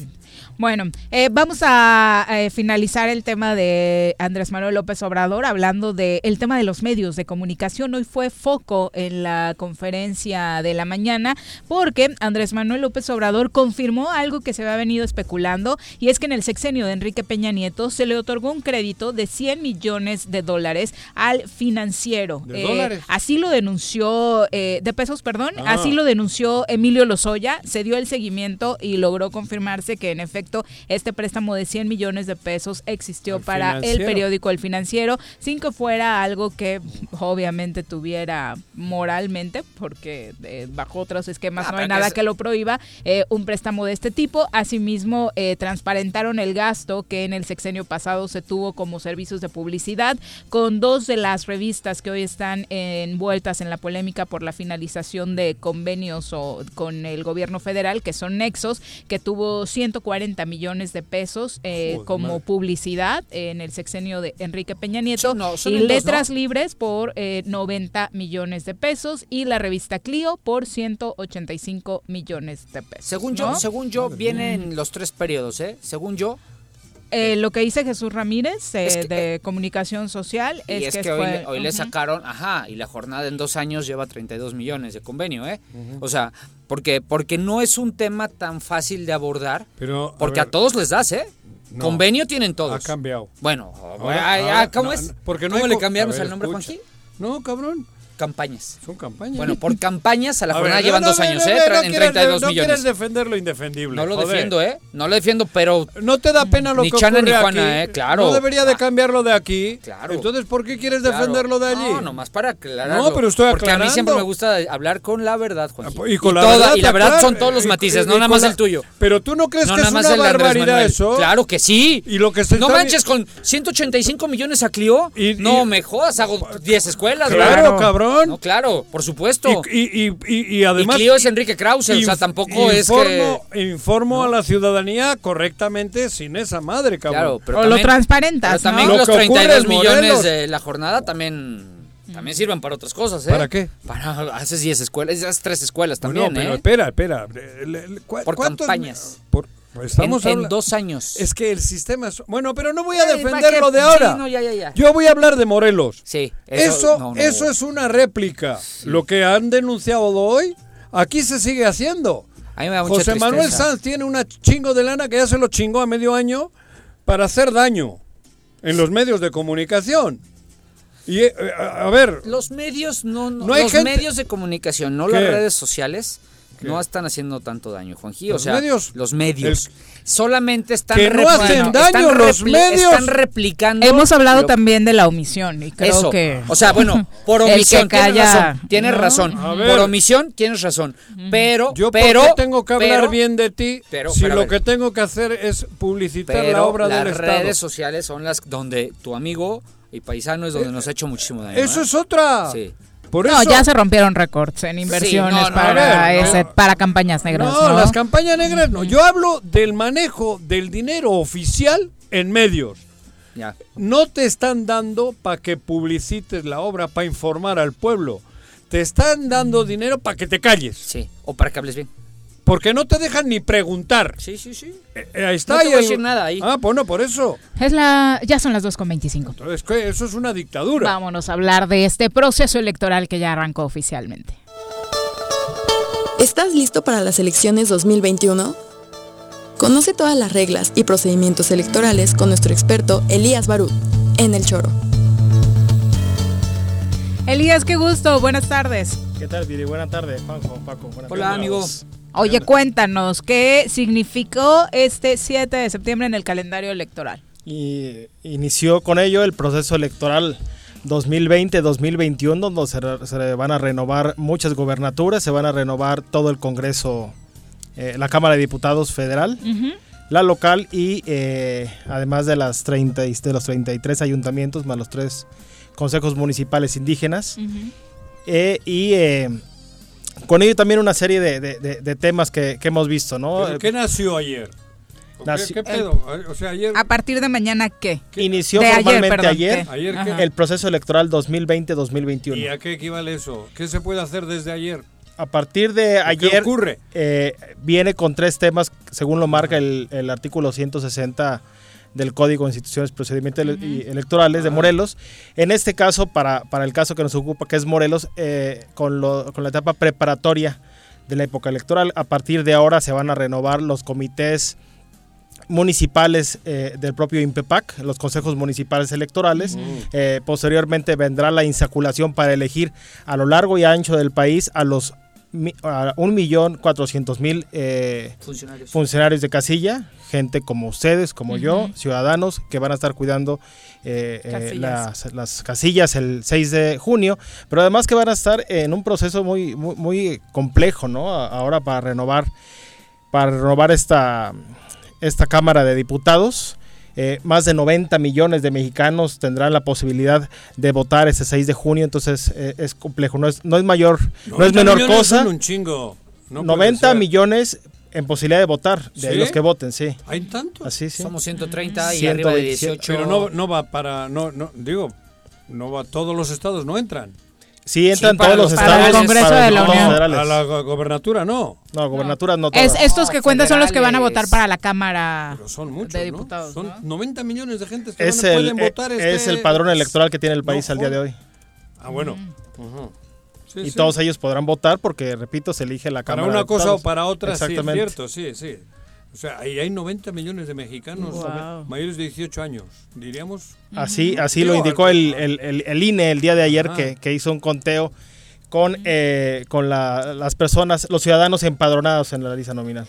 Bueno, eh, vamos a eh, finalizar el tema de Andrés Manuel López Obrador hablando del tema de los medios de comunicación. Hoy fue foco en la conferencia de la mañana porque Andrés Manuel López Obrador confirmó algo que se había venido especulando y es que en el sexenio de Enrique Peña Nieto se le otorgó un crédito de 100 millones de dólares al financiero. ¿De dólares? Así lo denunció, de pesos, perdón, Ah. así lo denunció Emilio Lozoya, se dio el seguimiento y logró confirmarse que en efecto este préstamo de 100 millones de pesos existió para el periódico El Financiero, sin que fuera algo que obviamente tuviera moralmente, porque eh, bajo otros esquemas Ah, no hay pero nada que que lo prohíba, eh, un préstamo de este tipo. Asimismo, eh, transparentaron el gasto que en el sexenio pasado se tuvo como servicios de publicidad con dos de las revistas que hoy están envueltas en la polémica por la finalización de convenios o con el gobierno federal, que son Nexos, que tuvo 140 millones de pesos eh, Joder, como madre. publicidad en el sexenio de Enrique Peña Nieto no, y dos, letras ¿no? libres por eh, 90 millones de pesos y la revista Clio por 185 millones de pesos. Según yo, según yo, vienen los tres periodos, ¿eh? Según yo, Eh, lo que dice Jesús Ramírez eh, Es que- de comunicación social y es, es, que, que, hoy, fue- hoy le sacaron, ajá, y la jornada en dos años lleva 32 millones de convenio, ¿eh? O sea, porque, porque no es un tema tan fácil de abordar, Pero, a porque a, ver. todos les das, ¿eh? No. Convenio tienen todos. Ha cambiado. Bueno, Ahora- ay, ahora- ah, ¿cómo no, es? no, porque no ¿Cómo le cambiamos ver, el nombre. Juanji? No, cabrón. Campañas. Son campañas. Bueno, por campañas a la A jornada llevan no, dos no, años, no, ¿eh? en quieres 32 de- no millones. quieres defender lo indefendible. No lo joder. defiendo, ¿eh? No lo defiendo, pero... No te da pena lo Ni que Chana ni ocurre Juana, aquí. ¿eh? Claro. No debería de cambiarlo de aquí. Claro. Entonces, ¿por qué quieres Claro. defenderlo de allí? No, nomás para aclararlo. No, pero estoy Porque a mí aclarando. siempre me gusta hablar con la verdad, Juanji. Y con la toda- verdad, y la verdad son todos los matices, y- no nada más la- el tuyo. Pero tú no crees que es una barbaridad eso. Claro que sí. Y lo que se No manches, con 185 millones a Clio. no me jodas, hago 10 escuelas. Claro, ¿verdad? No, claro, por supuesto. Y, y, y, y- además. Y Clio es Enrique Krause, o sea, tampoco es que- Informo a la ciudadanía correctamente sin esa madre, cabrón. Claro, pero O lo también- transparentas, pero también ¿no? los Lo que ocurre 32 en millones de la jornada también, también sirven para otras cosas, ¿eh? ¿Para qué? Para, haces 10 escuelas, haces 3 escuelas también, pero ¿eh? espera, espera. Le- le- le- ¿cu- Por cuántos- campañas. por- estamos en, dos años. Es que el sistema es... Bueno, pero no voy a defender ¿para lo de ahora. Sí, no, ya, ya, ya. Yo voy a hablar de Morelos. Sí, Eso, eso, no, no. eso es una réplica. Lo que han denunciado hoy, aquí se sigue haciendo. A mí me da mucha José Manuel. Sanz tiene una chingo de lana que ya se lo chingó a medio año para hacer daño en los medios de comunicación. Y eh, a, a ver, Los medios no, no, No hay los gente- medios de comunicación, no ¿Qué? las redes sociales, ¿Qué? no están haciendo tanto daño, Juanji. O Los sea, medios- los medios solamente están Que no hacen están daño los medios. Están replicando. Hemos hablado lo- también de la omisión y creo Eso. que O sea, bueno, (laughs) por El que omisión tienes calla, razón. Tienes ¿no? razón. Por omisión tienes razón. Pero, yo pero, ¿por qué tengo que hablar pero- bien de ti pero- si lo que tengo que hacer es publicitar la obra las del Estado? redes sociales son las donde tu amigo y paisano es donde nos ha hecho muchísimo daño. Eso ¿eh? es otra. Sí. Por no, eso, ya se rompieron récords en inversiones no, no, para ver, ese, para campañas negras. No, No, las campañas negras no. Yo hablo del manejo del dinero oficial en medios. Ya. No te están dando para que publicites la obra, para informar al pueblo. Te están dando dinero para que te calles. Sí. O para que hables bien. Porque no te dejan ni preguntar. Sí, sí, sí. Eh, eh, ahí está. No te voy a el- decir nada ahí. Ah, bueno, por eso. Es la, ya son las 2.25. Entonces, ¿qué? Eso es una dictadura. Vámonos a hablar de este proceso electoral que ya arrancó oficialmente. ¿Estás listo para las elecciones 2021? Conoce todas las reglas y procedimientos electorales con nuestro experto Elías Barut en El Choro. Elías, qué gusto, buenas tardes. ¿Qué tal, Viri? Buenas tardes, Juanjo, Paco. Buenas Hola, tardes. amigo. Oye, cuéntanos, ¿qué significó este 7 de septiembre en el calendario electoral? Y inició con ello el proceso electoral 2020-2021, donde se, van a renovar muchas gobernaturas, se van a renovar todo el Congreso, eh, la Cámara de Diputados Federal, la local y eh, además de, las 30, y- de los 33 ayuntamientos, más los tres consejos municipales indígenas. Eh, y con ello también una serie de, de- de- de temas que, que hemos visto, ¿no? ¿Pero ¿Qué nació ayer? ¿Qué, pedo? O sea, ayer... ¿A partir de mañana qué? Inició formalmente ayer, el proceso electoral 2020-2021. ¿Y a qué equivale eso? ¿Qué se puede hacer desde ayer? A partir de ayer ¿Qué ocurre? Eh, viene con tres temas, según lo marca el, el artículo 160 del Código de Instituciones Procedimientos Electorales de Morelos. En este caso, para, para el caso que nos ocupa, que es Morelos, eh, con, lo, con la etapa preparatoria de la época electoral, a partir de ahora se van a renovar los comités municipales eh, del propio INPEPAC, los consejos municipales electorales. Eh, posteriormente vendrá la insaculación para elegir a lo largo y ancho del país a los a un millón cuatrocientos mil funcionarios. funcionarios de casilla, gente como ustedes, como yo, ciudadanos que van a estar cuidando eh, eh, las, casillas el 6 de junio, pero además que van a estar en un proceso muy, muy, complejo, ¿no? Ahora para renovar, para renovar esta, esta Cámara de Diputados. Eh, más de 90 millones de mexicanos tendrán la posibilidad de votar ese 6 de junio, entonces es complejo, no es, no es mayor, no es menor cosa. un chingo. 90 millones en posibilidad de votar, de los que voten, sí. ¿Hay tanto? Así, sí. Somos 130 y arriba de 18. Pero no, no va para, no, no, digo, no va, todos los estados no entran. Sí, entran todos los estados. Para el Congreso de la Unión. A la gobernatura no. No, gobernatura no. Es, estos que cuentan son los que van a votar para la Cámara son muchos, de Diputados. Son 90 millones de gente que es el, pueden votar. Es este el padrón electoral que tiene el país al día de hoy. Ah, bueno. y todos ellos podrán votar porque, repito, se elige la Cámara. Para una cosa o para otra, sí, es cierto, sí, sí. O sea, ahí hay 90 millones de mexicanos mayores de 18 años, diríamos. Así, así lo indicó el, el, el, INE el día de ayer que, que, hizo un conteo con, eh, con la, las personas, los ciudadanos empadronados en la lista nominal.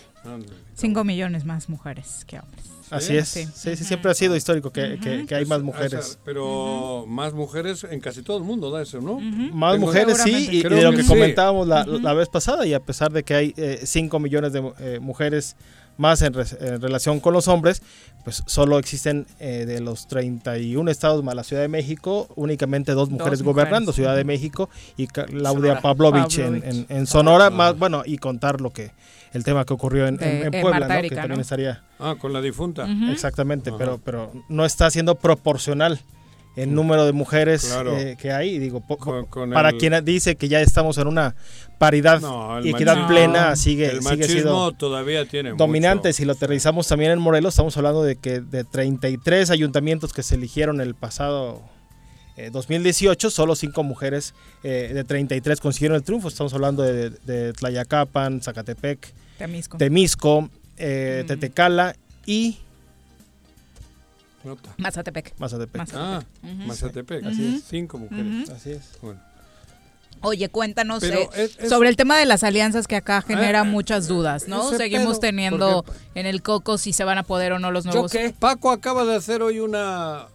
5 millones más mujeres que hombres. Así es. Sí, sí, siempre ha sido histórico que, que, hay más mujeres. pero más mujeres en casi todo el mundo da eso, ¿no? Más mujeres sí, y, de lo que, comentábamos la, la, vez pasada, y a pesar de que hay 5 eh, millones de eh, mujeres más en, relación con los hombres, pues solo existen eh, de los 31 estados más la Ciudad de México, únicamente dos mujeres, gobernando, Ciudad de México y Claudia Pavlovich, En, en, Sonora, más bueno, y contar lo que el tema que ocurrió en, Puebla, ¿no? que también estaría... Ah, con la difunta. Exactamente, pero, pero no está siendo proporcional el número de mujeres eh, que hay. Digo, para quien dice que ya estamos en una paridad y equidad plena, sigue, el sigue siendo todavía tiene dominante. Si lo aterrizamos también en Morelos, estamos hablando de que de 33 ayuntamientos que se eligieron el pasado 2018, eh, solo cinco mujeres eh, de 33 consiguieron el triunfo. Estamos hablando de, Tlayacapan, Zacatepec, Temisco, Tetecala y Mazatepec. Mazatepec. Ah, Mazatepec. Así es. Cinco mujeres. Así es. Bueno. Oye, cuéntanos eh, sobre el tema de las alianzas que acá genera ah, muchas dudas, ¿no? Seguimos teniendo en el coco si se van a poder o no los nuevos. qué? Paco acaba de hacer hoy una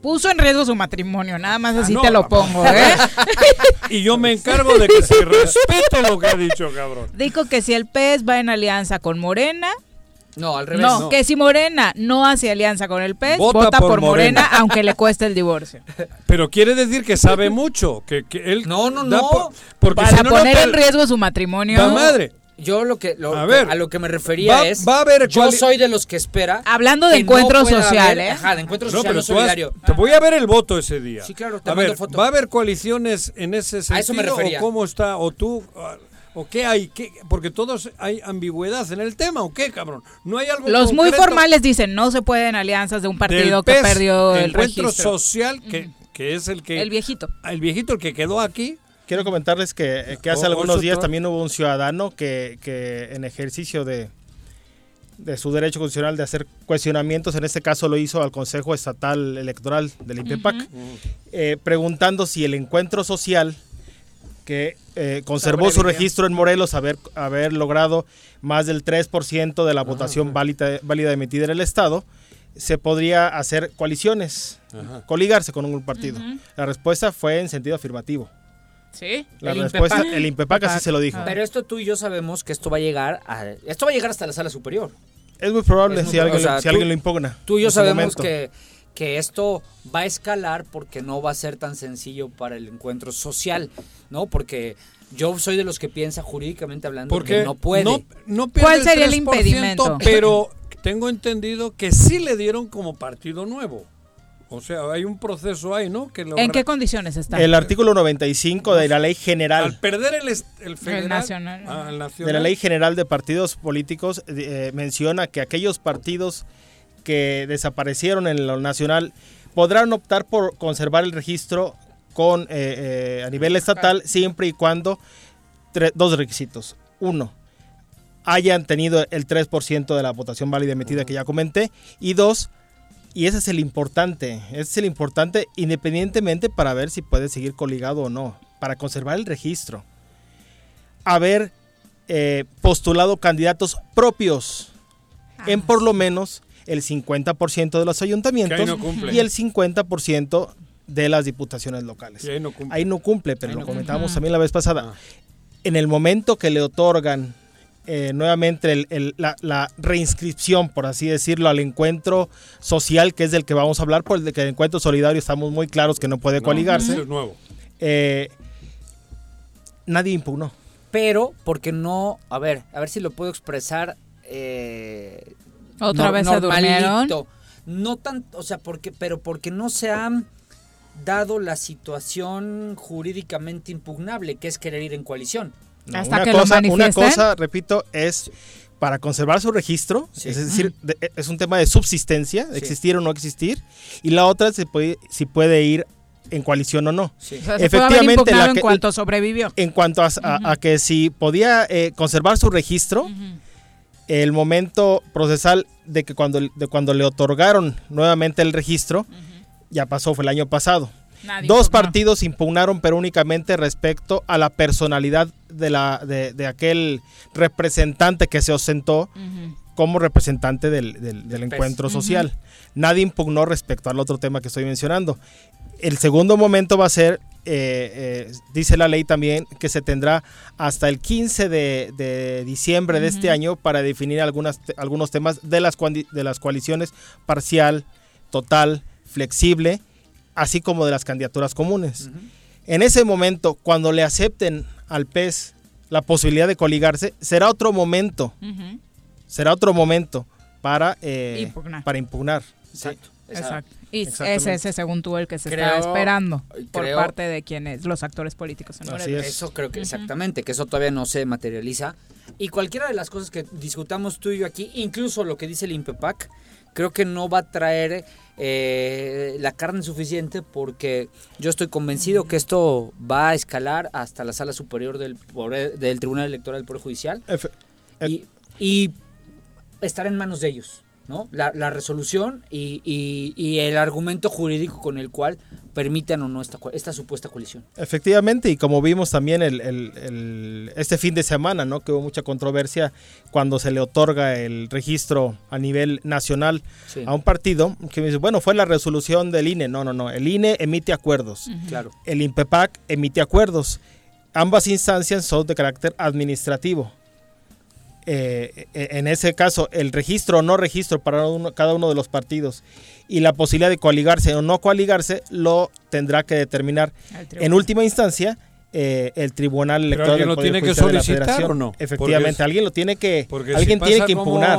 puso en riesgo su matrimonio, nada más así te lo pongo, ¿eh? (laughs) y yo me encargo de que se respete lo que ha dicho, cabrón. Dijo que si el PES va en alianza con Morena, no, al revés. No, que si Morena no hace alianza con el PES, vota, por, Morena, (laughs) aunque le cueste el divorcio. (laughs) Pero quiere decir que sabe mucho, que, él No, no, no. porque Para poner en riesgo su matrimonio. La madre. Yo lo que a, lo que me refería es va a ver yo soy de los que espera hablando de encuentro social, ¿eh? Ajá, de encuentro social no, solidario. te voy a ver el voto ese día. Sí, claro, te a ver, ¿Va a haber coaliciones en ese sentido a eso me refería. o cómo está o tú ¿O qué hay? ¿Qué? Porque todos hay ambigüedad en el tema, ¿o qué, cabrón? No hay algo Los muy formales dicen, no se pueden alianzas de un partido que perdió el encuentro social, que, que, es el que... El viejito. El viejito, el que quedó aquí. Quiero comentarles que, que hace algunos días también hubo un ciudadano que, que en ejercicio de, de su derecho constitucional de hacer cuestionamientos, en este caso lo hizo al Consejo Estatal Electoral del INPEPAC, eh, preguntando si el encuentro social que eh, conservó su registro en Morelos, haber, haber logrado más del 3% de la votación válida, válida emitida en el Estado, se podría hacer coaliciones, coligarse con un partido. La respuesta fue en sentido afirmativo. Sí. La el respuesta, el INPEPAC así se lo dijo. Pero esto tú y yo sabemos que esto va a llegar a, esto va a llegar hasta la sala superior. Es muy probable si, alguien, si alguien, lo impugna. Tú y yo sabemos que que esto va a escalar porque no va a ser tan sencillo para el encuentro social, ¿no? Porque yo soy de los que piensa jurídicamente hablando que no puede. No, ¿Cuál sería el impedimento? Pero (laughs) tengo entendido que sí le dieron como partido nuevo. O sea, hay un proceso ahí, ¿no? Que ¿En qué condiciones está? El artículo 95 de la Ley General. Al perder el, el federal. nacional. Ah, de la Ley General de Partidos Políticos eh, menciona que aquellos partidos que desaparecieron en lo nacional podrán optar por conservar el registro con eh, eh, a nivel estatal siempre y cuando dos requisitos. Uno, hayan tenido el 3% de la votación válida emitida que ya comenté. Y dos, y ese es el importante, ese es el importante independientemente para ver si puede seguir coligado o no, para conservar el registro. Haber eh, postulado candidatos propios en por lo menos el 50% de los ayuntamientos y el 50% de las diputaciones locales. ahí no cumple. pero lo comentábamos también la vez pasada. Ah. En el momento que le otorgan eh, nuevamente la, reinscripción, por así decirlo, al encuentro social, que es del que vamos a hablar, por el, que el encuentro solidario estamos muy claros que no puede coligarse. nuevo. Eh, nadie impugnó. Pero, porque no, a ver, a ver si lo puedo expresar. Eh, Otra vez se No tanto, o sea, porque, pero porque no se ha dado la situación jurídicamente impugnable, que es querer ir en coalición. Hasta una que cosa, lo Una cosa, repito, es para conservar su registro, es decir, es un tema de subsistencia, existir o no existir, y la otra si puede, si puede ir en coalición o no. Efectivamente, en cuanto sobrevivió. En cuanto a, que si podía eh, conservar su registro, el momento procesal de que cuando, de cuando le otorgaron nuevamente el registro, ya pasó, fue el año pasado. Dos partidos impugnaron, pero únicamente respecto a la personalidad de, la, de, aquel representante que se ostentó como representante del, encuentro social. Nadie impugnó respecto al otro tema que estoy mencionando. El segundo momento va a ser, eh, eh, dice la ley también, que se tendrá hasta el 15 de, diciembre de este año para definir algunas, algunos temas de las, de las coaliciones parcial, total, flexible así como de las candidaturas comunes. En ese momento, cuando le acepten al PES la posibilidad de coligarse, será otro momento, será otro momento para, eh, impugnar. para impugnar. Exacto. Exacto. Y es ese, según tú, el que se está esperando por parte de quienes, los actores políticos. Eso creo que exactamente, que eso todavía no se materializa. Y cualquiera de las cosas que discutamos tú y yo aquí, incluso lo que dice el INPEPAC, creo que no va a traer eh, la carne suficiente porque yo estoy convencido que esto va a escalar hasta la sala superior del, del Tribunal Electoral del Poder Judicial y, y estará en manos de ellos. ¿No? La, resolución y, el argumento jurídico con el cual permitan o no esta, esta supuesta colisión. Efectivamente, y como vimos también el, este fin de semana, ¿no? que hubo mucha controversia cuando se le otorga el registro a nivel nacional a un partido, que dice, bueno, fue la resolución del INE. No, no, no, el INE emite acuerdos. Claro. El INPEPAC emite acuerdos. Ambas instancias son de carácter administrativo. Eh, en ese caso, el registro o no registro para cada uno de los partidos y la posibilidad de coaligarse o no coaligarse lo tendrá que determinar en última instancia eh, el Tribunal Electoral. Pero alguien lo tiene que solicitar o no. Efectivamente, alguien lo tiene que, alguien tiene que impugnar.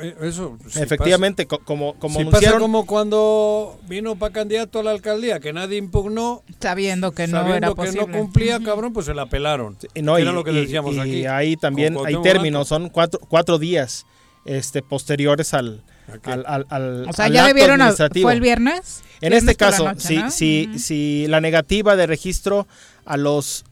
Eh, eso, Efectivamente, como, como si pasa como cuando vino para candidato a la alcaldía, que nadie impugnó. Sabiendo que no era que no cumplía, cabrón, pues se la pelaron. no, era lo que decíamos y, aquí. ahí también hay términos, son cuatro, cuatro días este posteriores al, al, al, o sea, ya debieron ¿Fue el viernes? En este caso, si, si, si la negativa de registro a los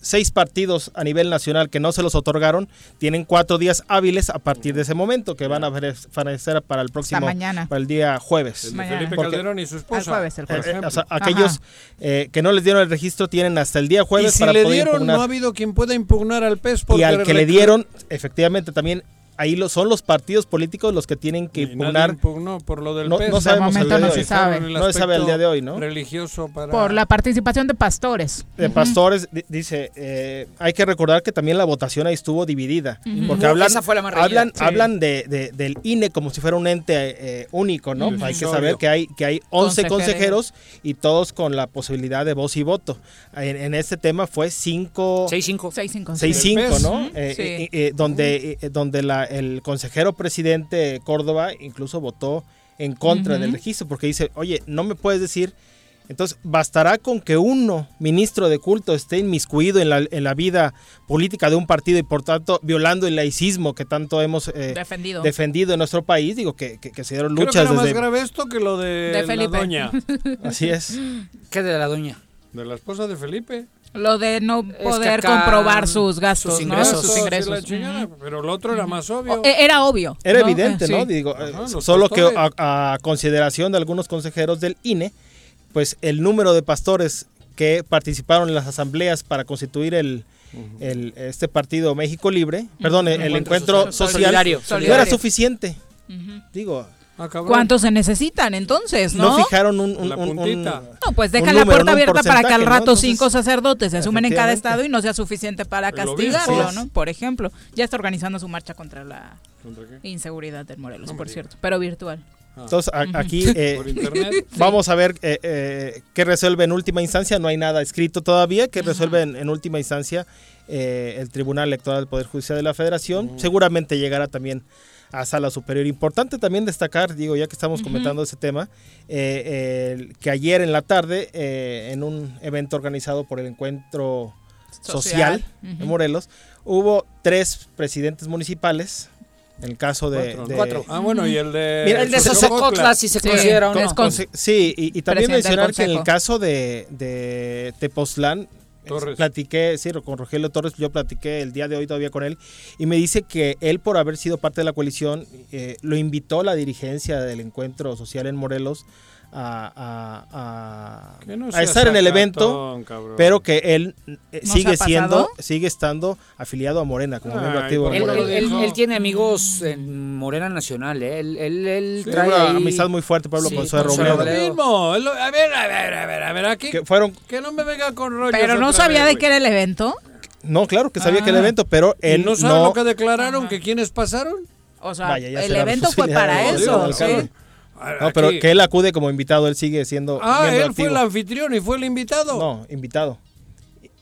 seis partidos a nivel nacional que no se los otorgaron tienen cuatro días hábiles a partir de ese momento que van a aparecer para el próximo mañana. para el día jueves. El Felipe Calderón y su esposa. El jueves, eh, aquellos eh, que no les dieron el registro tienen hasta el día jueves y si le dieron no ha habido quien pueda impugnar al PES y al que le dieron efectivamente también ahí lo, son los partidos políticos los que tienen que impugnar. por lo del no, no sabemos el día no se sabe. No se sabe el día de hoy, ¿no? Religioso para... Por la participación de pastores. De pastores, dice, eh, hay que recordar que también la votación ahí estuvo dividida. Porque hablan, hablan, hablan de, del INE como si fuera un ente eh, único, ¿no? Hay que saber que hay, que hay 11 consejeros y todos con la posibilidad de voz y voto. En, este tema fue 5... 6-5. 6-5. 6-5, ¿no? Eh, donde, donde la el consejero presidente Córdoba incluso votó en contra del registro porque dice, oye, no me puedes decir entonces, bastará con que uno, ministro de culto, esté inmiscuido en la, en la vida política de un partido y por tanto violando el laicismo que tanto hemos eh, defendido. en nuestro país. Digo que, que, se dieron luchas. Creo que más grave esto que lo de, la doña. Así es. (laughs) ¿Qué de la doña? De la esposa de Felipe. Lo de no poder comprobar sus gastos, sus ingresos. Sus ingresos. Pero lo otro era más obvio. E, era obvio. Era evidente, ¿no? Digo, eh, solo que a, consideración de algunos consejeros del INE, pues el número de pastores que participaron en las asambleas para constituir el, este partido México Libre, perdón, el, encuentro social, no era suficiente. Digo, ah, ¿Cuántos se necesitan entonces? No, no fijaron un, No, pues dejan la puerta abierta para que al rato cinco sacerdotes se asumen en cada estado y no sea suficiente para castigarlo, ¿no? Por ejemplo, ya está organizando su marcha contra la inseguridad del Morelos, por cierto, pero virtual. Ah. Entonces aquí (laughs) eh, (laughs) vamos a ver eh, eh, qué resuelve en última instancia. No hay nada escrito todavía. ¿Qué resuelve en, última instancia el Tribunal Electoral del Poder Judicial de la Federación? Seguramente llegará también a sala superior. Importante también destacar, digo, ya que estamos comentando ese tema, que ayer en la tarde, en un evento organizado por el Encuentro Social, de Morelos, hubo tres presidentes municipales el caso de cuatro, Ah, bueno, y el de. Mira, el de Sosocotla, si se considera no. Sí, y, también mencionar que en el caso de, de Tepoztlán, Platiqué, sí, con Rogelio Torres, yo platiqué el día de hoy todavía con él y me dice que él por haber sido parte de la coalición eh, lo invitó la dirigencia del encuentro social en Morelos a, a, estar en el evento, pero que él eh, sigue siendo, sigue estando afiliado a Morena como miembro activo. Él, tiene amigos en Morena Nacional, ¿eh? él, él, trae una amistad muy fuerte, Pablo con Robledo. Mismo. A ver, a ver, a ver, a ver, aquí que, fueron, que no me venga con rollos. Pero no sabía de qué era el evento. No, claro que sabía que era el ah. evento, pero él no sabe lo que declararon, que quiénes pasaron. O sea, el evento fue para (laughs) eso. ¿sí? No, pero que él acude como invitado, él sigue siendo. Ah, él fue el anfitrión y fue el invitado. No, invitado.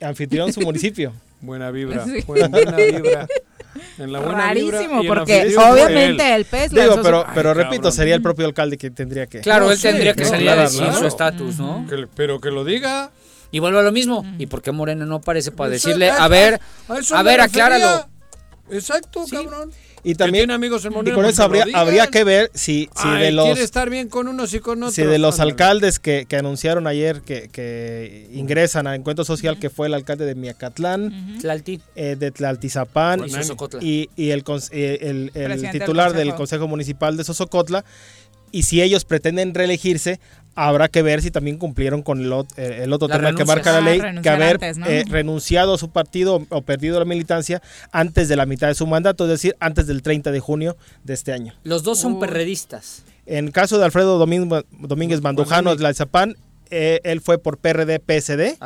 Anfitrión su (laughs) municipio. Buena vibra. Buena, vibra. En la buena Rarísimo, porque obviamente el pez. Digo, pero, pero repito, sería el propio alcalde quien tendría que. Claro, él tendría que salir a decir su estatus, ¿no? pero que lo diga. Y vuelvo a lo mismo. ¿Y por qué Morena no aparece para decirle, a ver, a, ver, acláralo? Exacto, cabrón. Y también amigos en y con eso habría, que ver si, si de los quiere estar bien con unos y con otros. Si de los alcaldes que, que, anunciaron ayer que, que ingresan a encuentro social, que fue el alcalde de Miacatlán, eh, de Tlaltizapán y, y, el, eh, el, el titular del Consejo Municipal de Sosocotla, y si ellos pretenden reelegirse, habrá que ver si también cumplieron con el, eh, otro tema que marca la ley, que haber eh, renunciado a su partido o perdido la militancia antes de la mitad de su mandato, es decir, antes del 30 de junio de este año. Los dos son perredistas. En caso de Alfredo Domínguez, Mandujano de la Zapán, eh, él fue por PRD PSD.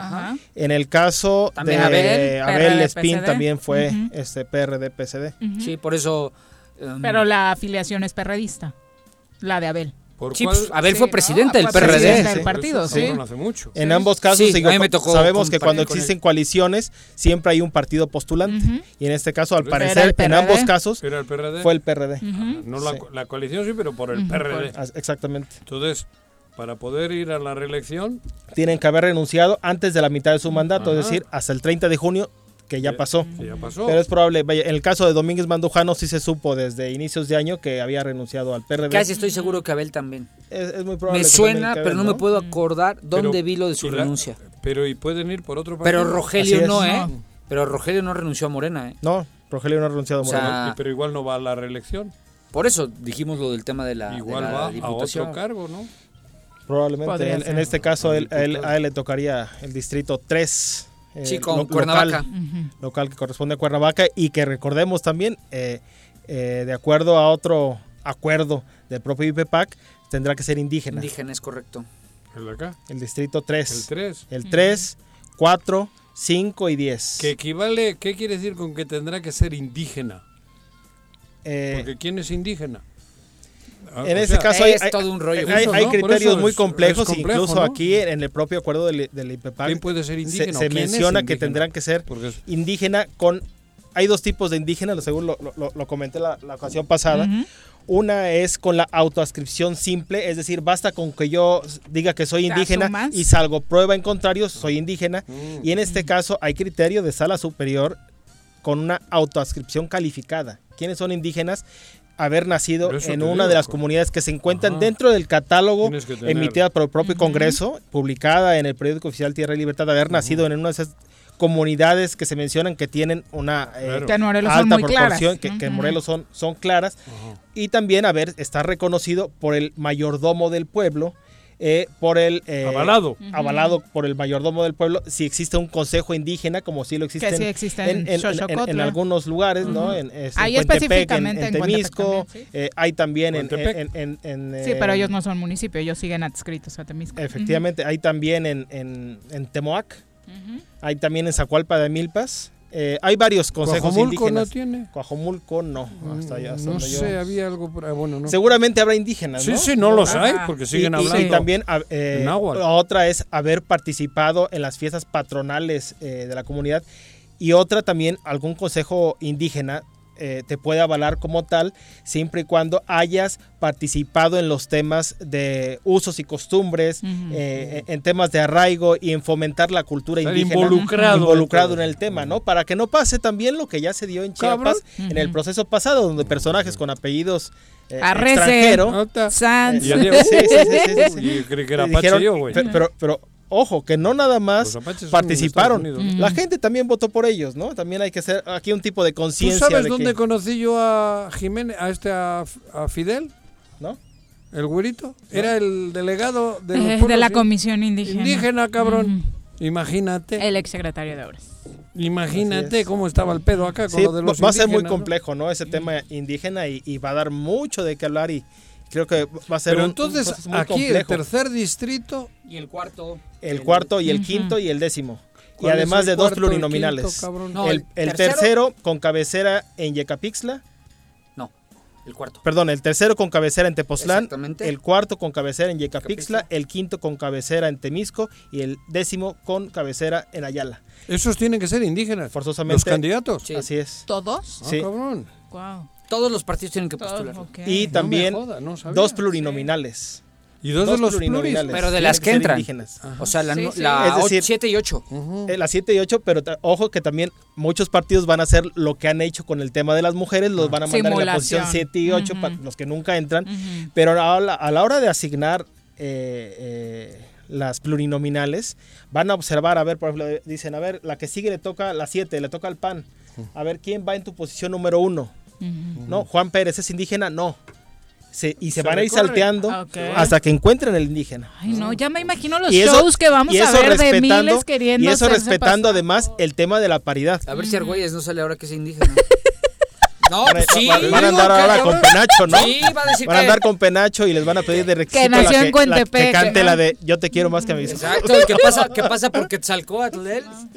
En el caso de Abel, Abel Espín también fue este PRD PSD. Sí, por eso. Um, Pero la afiliación es perredista, la de Abel. Sí, pues, Abel fue presidente del PRD. del partido, sí. hace mucho. En ambos casos, sabemos que cuando existen coaliciones, siempre hay un partido postulante. Y en este caso, al parecer, en ambos casos, fue el PRD. No la, coalición sí, pero por el PRD. Exactamente. Entonces, para poder ir a la reelección... Tienen que haber renunciado antes de la mitad de su mandato, es decir, hasta el 30 de junio que ya pasó. Pero es probable, vaya, en el caso de Domínguez Mandujano sí se supo desde inicios de año que había renunciado al PRD. Casi estoy seguro que Abel también. Es, muy probable. Me suena, pero no, me puedo acordar dónde vi lo de su renuncia. pero y pueden ir por otro partido. Pero Rogelio no, ¿eh? Pero Rogelio no renunció a Morena, ¿eh? No, Rogelio no ha renunciado a Morena. pero igual no va a la reelección. Por eso dijimos lo del tema de la Igual va a otro cargo, ¿no? Probablemente. En, este caso, él, a él le tocaría el distrito 3 eh, sí, con Cuernavaca. Local, que corresponde a Cuernavaca y que recordemos también, eh, eh, de acuerdo a otro acuerdo del propio IPPAC, tendrá que ser indígena. Indígena, es correcto. ¿El de acá? El distrito 3. El 3. El 3, 4, 5 y 10. ¿Qué equivale, qué quiere decir con que tendrá que ser indígena? Porque ¿quién es indígena? Ah, en ese caso hay, criterios muy complejos, incluso aquí en el propio acuerdo del, del puede ser indígena? Se, menciona que tendrán que ser indígena con hay dos tipos de indígenas, según lo, lo, comenté la, la, ocasión pasada. Una es con la autoascripción simple, es decir, basta con que yo diga que soy indígena y salgo prueba en contrario, soy indígena. Mm. Y en este caso hay criterio de sala superior con una autoascripción calificada. ¿Quiénes son indígenas? Haber nacido en una de las comunidades que se encuentran dentro del catálogo emitida por el propio Congreso, publicada en el periódico oficial Tierra y Libertad, haber nacido en una de esas comunidades que se mencionan que tienen una eh, alta proporción, que, en Morelos son, son claras, y también haber estar reconocido por el mayordomo del pueblo, eh, por el eh, avalado. Avalado por el mayordomo del pueblo si existe un consejo indígena como sí lo existe, en, algunos lugares no en, este, ahí específicamente en, Temisco hay también en, sí pero ellos no son municipios ellos siguen adscritos a Temisco. Efectivamente hay también en en Temoac hay también en Zacualpa de Milpas. Eh, hay varios consejos indígenas. no tiene? Coajomulco no. Hasta allá, no sé, había algo por ahí. Bueno, no. Seguramente habrá indígenas, ¿no? Sí, sí, no los hay porque siguen hablando. Y, también eh, otra es haber participado en las fiestas patronales eh, de la comunidad y otra también algún consejo indígena eh, te puede avalar como tal, siempre y cuando hayas participado en los temas de usos y costumbres, eh, en temas de arraigo y en fomentar la cultura indígena. Involucrado. Involucrado en el tema, ¿no? Para que no pase también lo que ya se dio en Chiapas en el proceso pasado, donde personajes con apellidos eh, extranjero. Sanz. (laughs) Sí, sí, sí, Creí que era güey. Pero, pero ojo, que no nada más participaron. La gente también votó por ellos, ¿no? También hay que hacer aquí un tipo de conciencia. ¿Tú sabes dónde conocí yo a Jiménez, a este, a, Fidel? ¿No? El güerito. Era el delegado de, eh, de la Comisión Indígena. Indígena, cabrón. Imagínate. El exsecretario de Obras. Imagínate cómo estaba el pedo acá con lo de los Va a ser muy complejo, ¿no? Ese tema indígena y, y, va a dar mucho de qué hablar y creo que va a ser Pero entonces, aquí el tercer distrito y el cuarto. El, cuarto y el quinto y el décimo. Y además de dos plurinominales. el, el, tercero, con cabecera en Yecapixtla. No, el cuarto. Perdón, el tercero con cabecera en Tepoztlán. El cuarto con cabecera en Yecapixtla. El quinto con cabecera en Temisco. Y el décimo con cabecera en Ayala. Esos tienen que ser indígenas. Forzosamente. Los candidatos. Así es. ¿Todos? Sí. Ah, cabrón. Wow. Todos los partidos tienen que postular. Y también dos plurinominales. Y dos, de los plurinominales. Pero de las que entran. O sea, la, 7 y 8. Eh, la 7 y 8, pero ojo que también muchos partidos van a hacer lo que han hecho con el tema de las mujeres, los van a mandar en la posición 7 y 8 para los que nunca entran. Pero a la, a la, hora de asignar eh, eh, las plurinominales, van a observar, a ver, por ejemplo, dicen, a ver, la que sigue le toca la 7, le toca al PAN. A ver, ¿quién va en tu posición número 1? No, Juan Pérez es indígena, no. Y se, van a ir salteando ah, hasta que encuentren el indígena. Ay, no, ya me imagino los shows que vamos a ver de miles queriendo Y eso respetando además el tema de la paridad. A ver si Argüelles no sale ahora que es indígena. (laughs) No, van, sí. Van, a andar ahora con Penacho, ¿no? Sí, va a decir Van a andar con Penacho y les van a pedir de requisito que nació en la que, cante la de Yo te quiero más que a mí. Exacto, ¿qué pasa, qué pasa por Quetzalcóatl?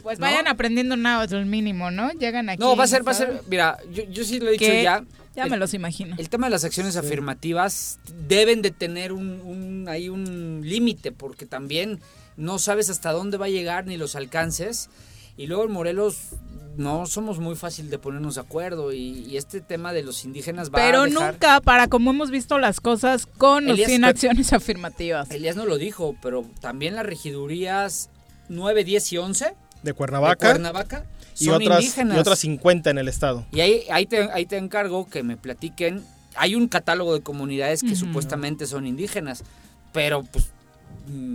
Pues vayan aprendiendo nada, el mínimo, ¿no? Llegan aquí. No, va a ser, va a ser, mira, yo, yo sí lo he dicho ya ya me los imagino. El tema de las acciones afirmativas deben de tener un, un ahí un límite porque también no sabes hasta dónde va a llegar ni los alcances. Y luego en Morelos no somos muy fácil de ponernos de acuerdo y, este tema de los indígenas va Pero a Pero nunca, para como hemos visto las cosas con o sin acciones afirmativas. Elías no lo dijo, pero también las regidurías 9, 10 y 11 de Cuernavaca, de Cuernavaca y otras, y otras 50 en el estado. Y ahí, ahí, te, ahí te encargo que me platiquen. Hay un catálogo de comunidades que supuestamente son indígenas, pero pues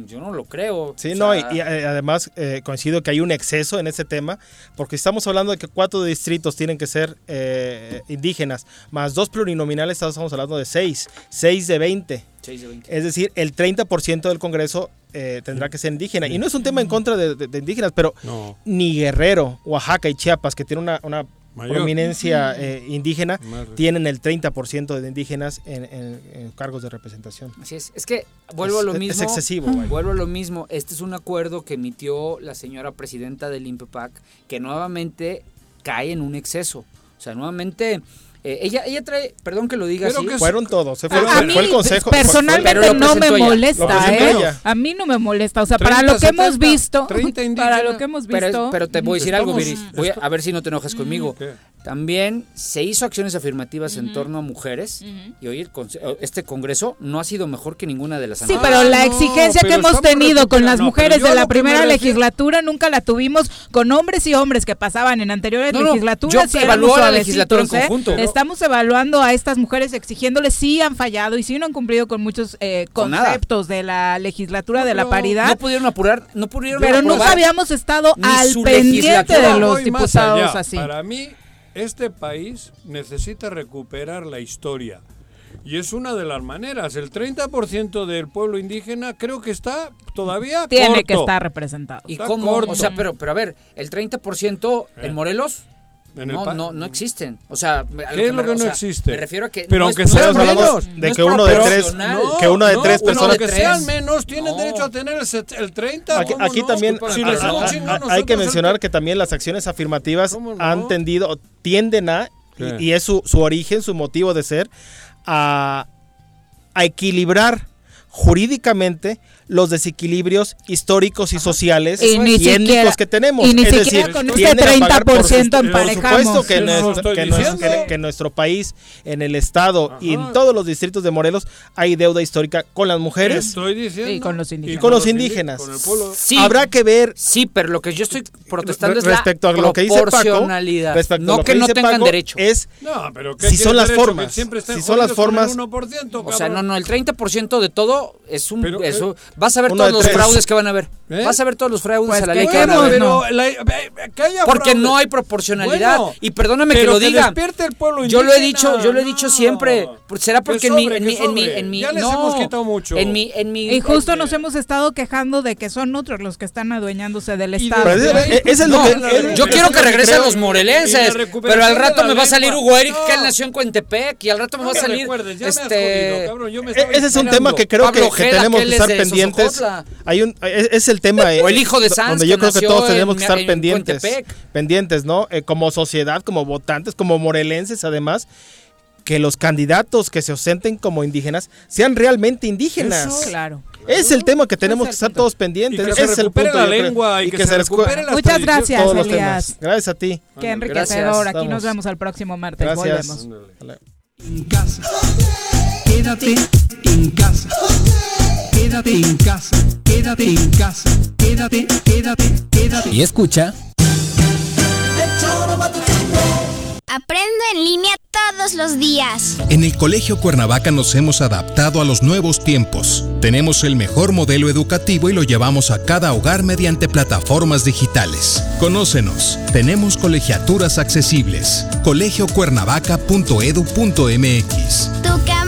yo no lo creo. Sí, no, y, eh, además eh, coincido que hay un exceso en ese tema, porque estamos hablando de que cuatro distritos tienen que ser eh, indígenas, más dos plurinominales, estamos hablando de seis, seis de 20. Es decir, el 30% del Congreso eh, tendrá que ser indígena. Y no es un tema en contra de, indígenas, pero ni Guerrero, Oaxaca y Chiapas, que tienen una, prominencia eh, indígena, tienen el 30% de indígenas en, cargos de representación. Así es. Es que vuelvo a lo mismo. Es excesivo. Vuelvo a lo mismo. Este es un acuerdo que emitió la señora presidenta del INPEPAC, que nuevamente cae en un exceso. O sea, nuevamente eh, ella, ella trae, perdón que lo diga así. fueron todos, fue, a, mí, el consejo. Personalmente no me molesta, ¿eh? A mí no me molesta, o sea, para lo que hemos visto, (laughs) para lo que hemos visto. Pero, te voy a decir algo, Viris, voy a, ver si no te enojas conmigo. También se hizo acciones afirmativas en torno a mujeres y hoy este Congreso no ha sido mejor que ninguna de las Sí, pero la exigencia que hemos tenido con las mujeres de la primera legislatura nunca la tuvimos con hombres y hombres que pasaban en anteriores legislaturas. Yo evaluó la legislatura en ¿eh? conjunto. Estamos evaluando a estas mujeres exigiéndoles si han fallado y si no han cumplido con muchos eh, conceptos de la legislatura de la paridad. No pudieron apurar, no pudieron Pero nunca habíamos estado al pendiente de los diputados así. Para mí este país necesita recuperar la historia. Y es una de las maneras. El 30% del pueblo indígena creo que está todavía Tiene que estar representado. ¿Y cómo? O sea, pero, pero a ver, el 30% en Morelos no, no, no existen. O sea, ¿qué es lo que no existe? Me refiero a que. Pero aunque sean menos. De que uno de tres, que uno de tres personas. que sean menos, tienen derecho a tener el, 30. Aquí, también hay que mencionar que también las acciones afirmativas han tendido, tienden a, y, es su, su origen, su motivo de ser, a, a equilibrar jurídicamente los desequilibrios históricos y sociales y, étnicos que tenemos. Y ni es decir, con este 30% emparejamos. Por supuesto que, nuestro, que, nuestro país, en el Estado y en todos los distritos de Morelos, hay deuda histórica con las mujeres estoy diciendo, y con los indígenas. Y con los indígenas. Sí, Habrá que ver. Sí, pero lo que yo estoy protestando es respecto a lo que dice Paco, respecto no a lo que, que no tengan derecho. Es no, pero si son las formas. Si son las formas. o sea, no, no, el 30% de todo es un. Eso, Vas a ver todos los fraudes que van a ver. ¿Eh? Vas a ver todos los fraudes pues a la ley que van a ver. Porque no hay proporcionalidad. y perdóname que lo diga. El pueblo yo lo he dicho, yo lo he dicho siempre. Será porque en mi, en mi, en mi, en mi, ya les hemos quitado mucho. En mi, en mi, y justo nos hemos estado quejando de que son otros los que están adueñándose del Estado. yo quiero que regresen los morelenses, pero al rato me va a salir Hugo Eric que él nació en Cuentepec y al rato me va a salir este. Ese es un tema que creo que tenemos que estar pendientes. Hay un es el tema (laughs) o el hijo de Sanz donde yo creo que todos tenemos que estar pendientes, pendientes, ¿no? Eh, como sociedad, como votantes, como morelenses además que los candidatos que se ausenten como indígenas sean realmente indígenas. claro. Es el tema que tenemos que estar todos pendientes. que es el punto, la lengua y, que, se, recupere la Muchas gracias, Elías. Gracias a ti. Qué enriquecedor. Aquí nos vemos el próximo martes. Gracias. Volvemos. En casa. Quédate en casa. Quédate en casa, quédate en casa, quédate, quédate, quédate. Y escucha. Aprendo en línea todos los días. En el Colegio Cuernavaca nos hemos adaptado a los nuevos tiempos. Tenemos el mejor modelo educativo y lo llevamos a cada hogar mediante plataformas digitales. Conócenos. Tenemos colegiaturas accesibles. colegiocuernavaca.edu.mx. Tu camino al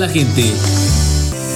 la gente.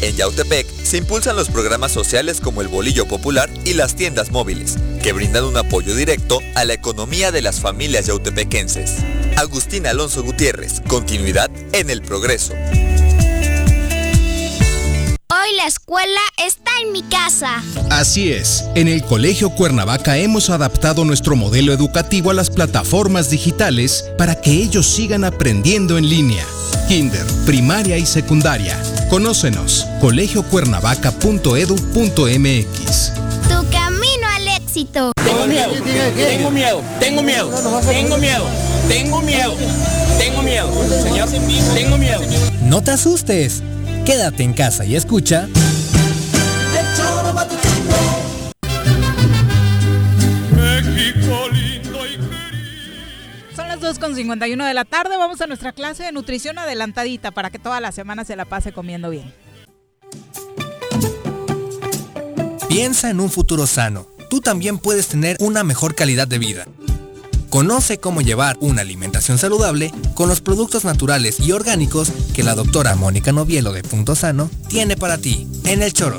En Yautepec se impulsan los programas sociales como el Bolillo Popular y las tiendas móviles, que brindan un apoyo directo a la economía de las familias yautepequenses. Agustín Alonso Gutiérrez, continuidad en el progreso. Hoy la escuela está en mi casa. Así es, en el Colegio Cuernavaca hemos adaptado nuestro modelo educativo a las plataformas digitales para que ellos sigan aprendiendo en línea. Kinder, primaria y secundaria. Conócenos, colegiocuernavaca.edu.mx. Tu camino al éxito. Tengo miedo, tengo miedo, tengo miedo, tengo miedo, tengo miedo, tengo miedo, señor, tengo miedo. No te asustes, quédate en casa y escucha. Son las 2.51 de la tarde, vamos a nuestra clase de nutrición adelantadita para que toda la semana se la pase comiendo bien. Piensa en un futuro sano. Tú también puedes tener una mejor calidad de vida. Conoce cómo llevar una alimentación saludable con los productos naturales y orgánicos que la doctora Mónica Novielo de Punto Sano tiene para ti en el choro.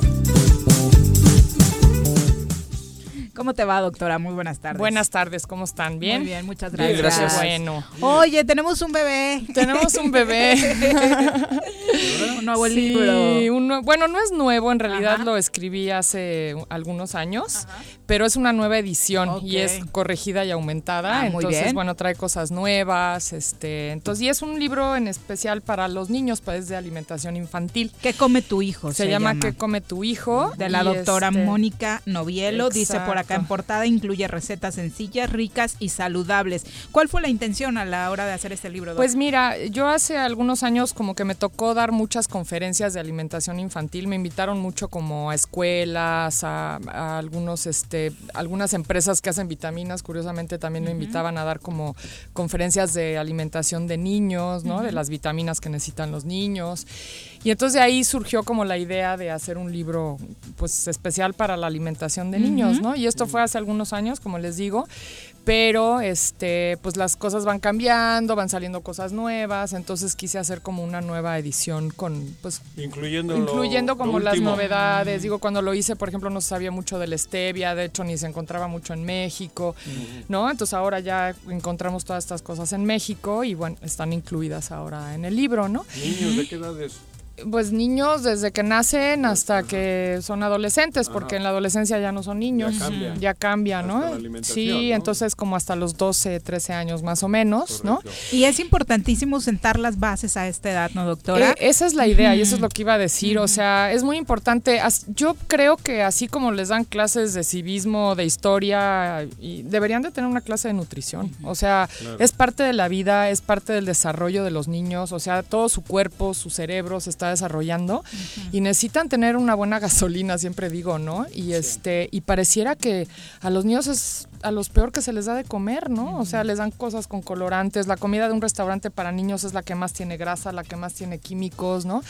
¿Cómo te va, doctora? Muy buenas tardes. Buenas tardes, ¿cómo están? ¿Bien? Muy bien, muchas gracias. Bien, gracias. Bueno. Oye, tenemos un bebé. Tenemos un bebé. (laughs) un nuevo sí, libro. Un, bueno, no es nuevo, en realidad Ajá. lo escribí hace algunos años, Ajá. Pero es una nueva edición okay. y es corregida y aumentada. Ah, entonces, bueno, trae cosas nuevas. este Entonces, y es un libro en especial para los niños, pues de alimentación infantil. ¿Qué come tu hijo? Se, se llama, llama, ¿Qué come tu hijo? De la doctora este... Mónica Novielo. Exacto. Dice por acá en portada incluye recetas sencillas, ricas y saludables. ¿Cuál fue la intención a la hora de hacer este libro? Pues mira, yo hace algunos años como que me tocó dar muchas conferencias de alimentación infantil. Me invitaron mucho como a escuelas, a, a algunos, este, algunas empresas que hacen vitaminas. Curiosamente también me invitaban a dar como conferencias de alimentación de niños, ¿no? Uh -huh. De las vitaminas que necesitan los niños. Y entonces de ahí surgió como la idea de hacer un libro pues especial para la alimentación de niños, uh -huh. ¿no? Y esto fue hace algunos años, como les digo, pero este pues las cosas van cambiando, van saliendo cosas nuevas, entonces quise hacer como una nueva edición con pues incluyendo incluyendo lo, como lo las novedades. Digo, cuando lo hice, por ejemplo, no sabía mucho de la stevia, de hecho ni se encontraba mucho en México, uh -huh. ¿no? Entonces ahora ya encontramos todas estas cosas en México y bueno, están incluidas ahora en el libro, ¿no? Niños, ¿de qué edades? Pues niños desde que nacen hasta que son adolescentes, Ajá. porque en la adolescencia ya no son niños, ya cambia, ya cambia ¿no? Sí, ¿no? entonces como hasta los 12, 13 años más o menos, Correcto. ¿no? Y es importantísimo sentar las bases a esta edad, ¿no, doctora? Eh, esa es la idea y eso es lo que iba a decir, o sea, es muy importante, yo creo que así como les dan clases de civismo, de historia, y deberían de tener una clase de nutrición, o sea, claro. es parte de la vida, es parte del desarrollo de los niños, o sea, todo su cuerpo, su cerebro se está desarrollando uh -huh. y necesitan tener una buena gasolina, siempre digo, ¿no? Y sí. este y pareciera que a los niños es a los peor que se les da de comer, ¿no? O sea, les dan cosas con colorantes, la comida de un restaurante para niños es la que más tiene grasa, la que más tiene químicos, ¿no?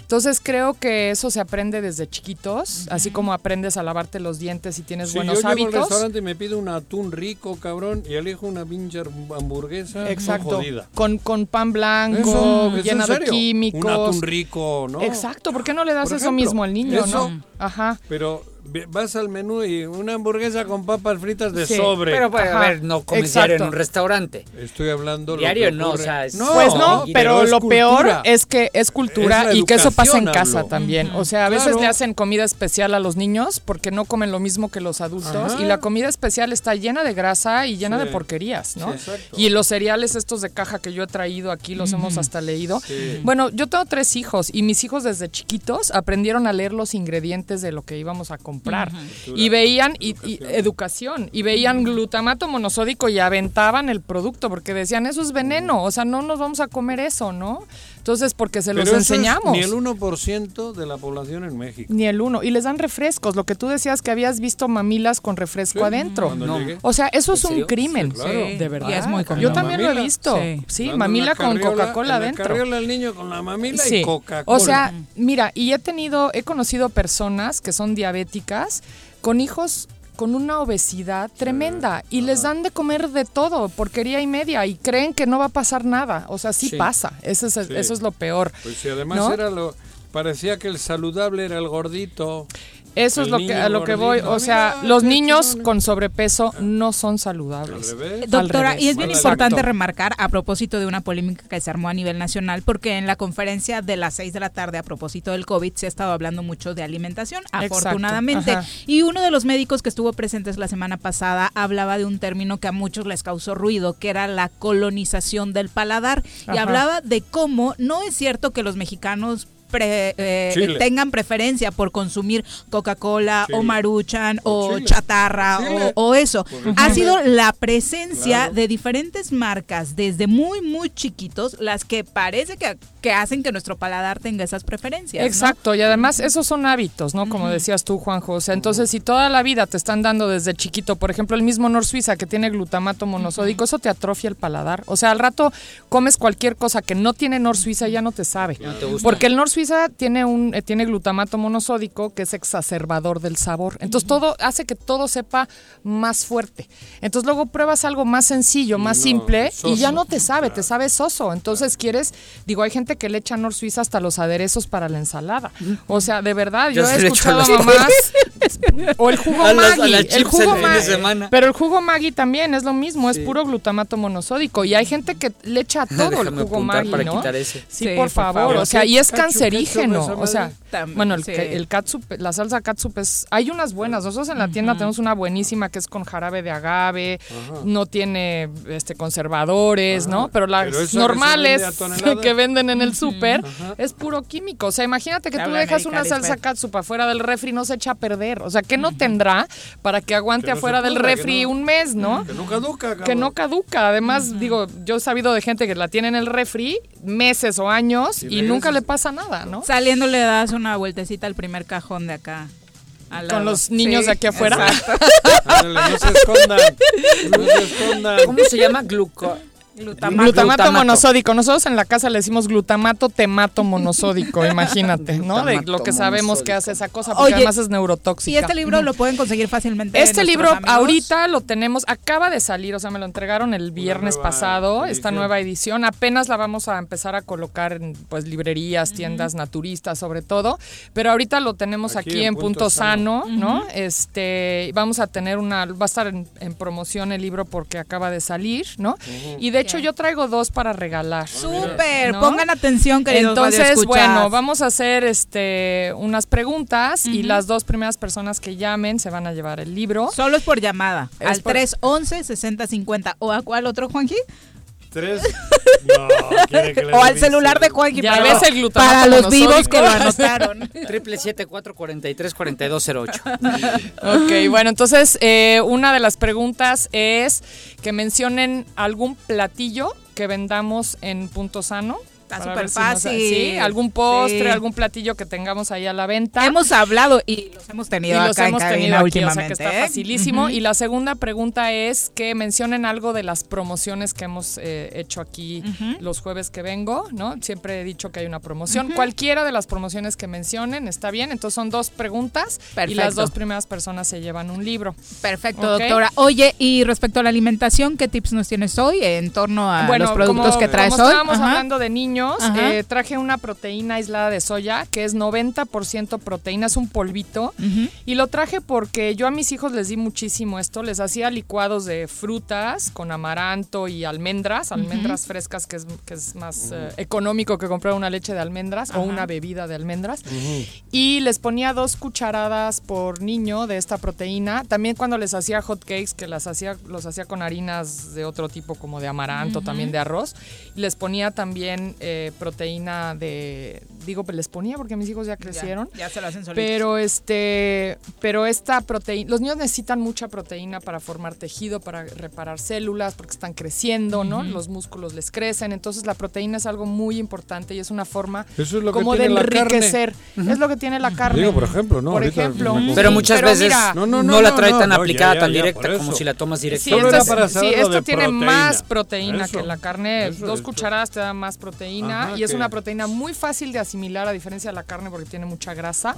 Entonces creo que eso se aprende desde chiquitos, uh -huh. así como aprendes a lavarte los dientes y tienes sí, buenos yo hábitos. Llego al restaurante y me pido un atún rico, cabrón, y elijo una pinche hamburguesa Exacto. jodida. Con, con pan blanco, eso, llena de químicos. Un atún rico, ¿no? Exacto, ¿por qué no le das eso mismo al niño, eso, no? Ajá. Pero vas al menú y una hamburguesa con papas fritas de sí, sobre. Pero a ver, no comes diario en un restaurante. Estoy hablando diario lo no, o sea, es... no, pues no, pero, pero lo peor es que es cultura es y que eso pasa en casa hablo. también. O sea, a veces claro. le hacen comida especial a los niños porque no comen lo mismo que los adultos Ajá. y la comida especial está llena de grasa y llena sí. de porquerías, ¿no? Sí, y los cereales estos de caja que yo he traído aquí los mm. hemos hasta leído. Sí. Bueno, yo tengo tres hijos y mis hijos desde chiquitos aprendieron a leer los ingredientes de lo que íbamos a comprar. Uh -huh y veían y, y, educación y veían glutamato monosódico y aventaban el producto porque decían eso es veneno, o sea, no nos vamos a comer eso, ¿no? Entonces, porque se los enseñamos. ni el 1% de la población en México. Ni el 1. Y les dan refrescos. Lo que tú decías que habías visto mamilas con refresco adentro. No. O sea, eso es un crimen. de verdad. es muy Yo también lo he visto. Sí, mamila con Coca-Cola adentro. La el niño con la mamila y Coca-Cola. O sea, mira, y he tenido, he conocido personas que son diabéticas con hijos con una obesidad tremenda y les dan de comer de todo, porquería y media, y creen que no va a pasar nada. O sea, sí, pasa, eso es, eso es lo peor. Pues sí, además era lo, parecía que el saludable era el gordito. Eso es lo que, a lo que voy. O sea, los niños con sobrepeso no son saludables. Doctora, y es bien importante remarcar a propósito de una polémica que se armó a nivel nacional, porque en la conferencia de las 6 de la tarde a propósito del COVID se ha estado hablando mucho de alimentación, afortunadamente. Y uno de los médicos que estuvo presentes la semana pasada hablaba de un término que a muchos les causó ruido, que era la colonización del paladar. Y hablaba de cómo no es cierto que los mexicanos eh, tengan preferencia por consumir Coca-Cola o Maruchan o, chatarra o, eso. Ha sido la presencia de diferentes marcas desde muy, muy chiquitos las que parece que, que hacen que nuestro paladar tenga esas preferencias. Exacto, y además esos son hábitos, ¿no? Como decías tú, Juan José. Entonces, si toda la vida te están dando desde chiquito, por ejemplo, el mismo Nor Suiza que tiene glutamato monosódico, eso te atrofia el paladar. O sea, al rato comes cualquier cosa que no tiene Nor Suiza y ya no te sabe. Porque el Nor Suiza tiene un eh, tiene glutamato monosódico que es exacerbador del sabor. Entonces todo hace que todo sepa más fuerte. Entonces luego pruebas algo más sencillo, más simple y ya no te sabe, te sabe soso. Entonces quieres, digo, hay gente que le echa nor suiza hasta los aderezos para la ensalada. O sea, de verdad, yo, he escuchado a mamás (laughs) o el jugo Maggi, el jugo Maggi, pero el jugo Maggi también es lo mismo, es puro glutamato monosódico. Y hay gente que le echa (laughs) todo el jugo Maggi, ¿no? Sí, por, favor, o sea, y es cancerígeno o sea, bueno, el, el katsup, la salsa katsup es, hay unas buenas, nosotros en la tienda tenemos una buenísima que es con jarabe de agave, no tiene este conservadores, ¿no? Pero las normales (laughs) que, venden en el súper es puro químico, o sea, imagínate que tú dejas una salsa katsup afuera del refri no se echa a perder, o sea, ¿qué no tendrá para que aguante afuera del refri un mes, ¿no? Que no caduca, Que no caduca, además, digo, yo he sabido de gente que la tiene en el refri meses o años y, nunca le pasa nada, ¿no? Saliendo le das una vueltecita al primer cajón de acá. Con los niños de aquí afuera. no se escondan. No se escondan. ¿Cómo se llama? Gluco Glutamato, monosódico. Nosotros en la casa le decimos glutamato temato monosódico, (laughs) imagínate, ¿no? De lo que sabemos que hace esa cosa, porque además es neurotóxica. Y este libro lo pueden conseguir fácilmente. Este libro ahorita lo tenemos, acaba de salir, o sea, me lo entregaron el viernes pasado, esta nueva edición. Apenas la vamos a empezar a colocar en pues librerías, tiendas naturistas sobre todo, pero ahorita lo tenemos aquí, en, Punto, Sano, ¿no? Este, vamos a tener una, va a estar en, promoción el libro porque acaba de salir, ¿no? Y de hecho, yo traigo dos para regalar. Súper, pongan atención, queridos Entonces, bueno, vamos a hacer este unas preguntas y las dos primeras personas que llamen se van a llevar el libro. Solo es por llamada, al 311-6050. ¿O a cuál otro, Juanji? Tres. (laughs) o al celular de Juan ya ves el glutamato Para los vivos que lo anotaron. (laughs) Triple siete cuatro cuarenta y tres cuarenta y dos cero ocho. Ok, bueno, entonces eh, una de las preguntas es que mencionen algún platillo que vendamos en Punto Sano Está súper fácil. sí, algún postre, algún platillo que tengamos ahí a la venta. Hemos hablado y los hemos tenido y los hemos tenido aquí, o sea que está ¿eh? facilísimo. Y la segunda pregunta es que mencionen algo de las promociones que hemos eh, hecho aquí los jueves que vengo, ¿no? Siempre he dicho que hay una promoción. Cualquiera de las promociones que mencionen está bien. Entonces son dos preguntas y las dos primeras personas se llevan un libro. Perfecto, doctora. Oye, y respecto a la alimentación, ¿qué tips nos tienes hoy en torno a los productos que traes como hoy? Estábamos hablando de niños eh, traje una proteína aislada de soya que es 90% proteína, es un polvito. Y lo traje porque yo a mis hijos les di muchísimo esto. Les hacía licuados de frutas con amaranto y almendras, almendras frescas, que es, que es más eh, económico que comprar una leche de almendras o una bebida de almendras. Y les ponía dos cucharadas por niño de esta proteína. También cuando les hacía hot cakes, que las hacía, los hacía con harinas de otro tipo, como de amaranto, también de arroz. Les ponía también eh, proteína de, digo, pues les ponía porque mis hijos ya crecieron. Ya, se lo hacen solitos. Pero este, pero esta proteína, los niños necesitan mucha proteína para formar tejido, para reparar células, porque están creciendo, ¿no? Los músculos les crecen, entonces la proteína es algo muy importante y es una forma como de enriquecer. Es lo que tiene la carne. Digo, por ejemplo, ¿no? Por ejemplo. Pero muchas veces no, la trae tan aplicada, tan directa como si la tomas directa. Sí, esto, sí, esto tiene más proteína que la carne. Dos cucharadas te dan más proteína y es una proteína muy fácil de asimilar a diferencia de la carne porque tiene mucha grasa.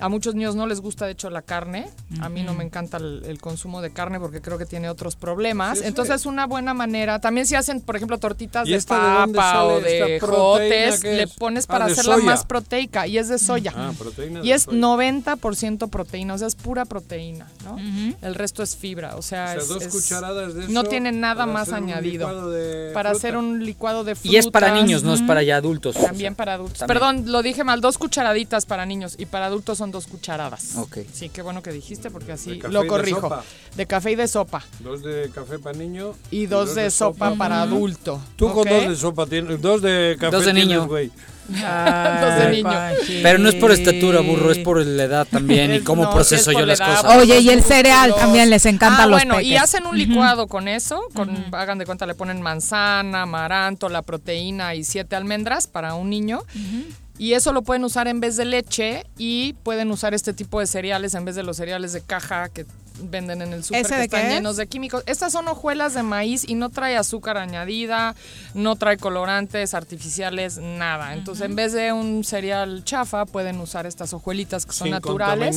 A muchos niños no les gusta de hecho la carne. A mí no me encanta el, consumo de carne porque creo que tiene otros problemas. Entonces es una buena manera. También si hacen, por ejemplo, tortitas de papa o de jotes, le pones para ah, hacerla más proteica y es de soya. Ah, y es 90% proteína, o sea, es pura proteína, ¿no? El resto es fibra, o sea, es, dos cucharadas de eso no tiene nada más añadido. Para hacer un licuado de frutas. Y es para niños, no es para ya adultos. También para adultos. Perdón, lo dije mal, dos cucharaditas para niños y para adultos son dos cucharadas. Ok. Sí, qué bueno que dijiste porque así lo corrijo. De, café y de sopa. Dos de café para niño. Y dos, de, sopa, para adulto. Tú con dos de sopa tienes, dos de café dos de niño. Niño. Pero no es por estatura, burro, es por la edad también y cómo proceso yo las cosas. Oye, y el cereal también les encanta ah, los bueno, y hacen un licuado con eso, con hagan de cuenta le ponen manzana, amaranto, la proteína y siete almendras para un niño. Y eso lo pueden usar en vez de leche y pueden usar este tipo de cereales en vez de los cereales de caja que venden en el súper que están llenos de químicos. Estas son hojuelas de maíz y no trae azúcar añadida, no trae colorantes artificiales, nada. Entonces, en vez de un cereal chafa, pueden usar estas hojuelitas que son naturales,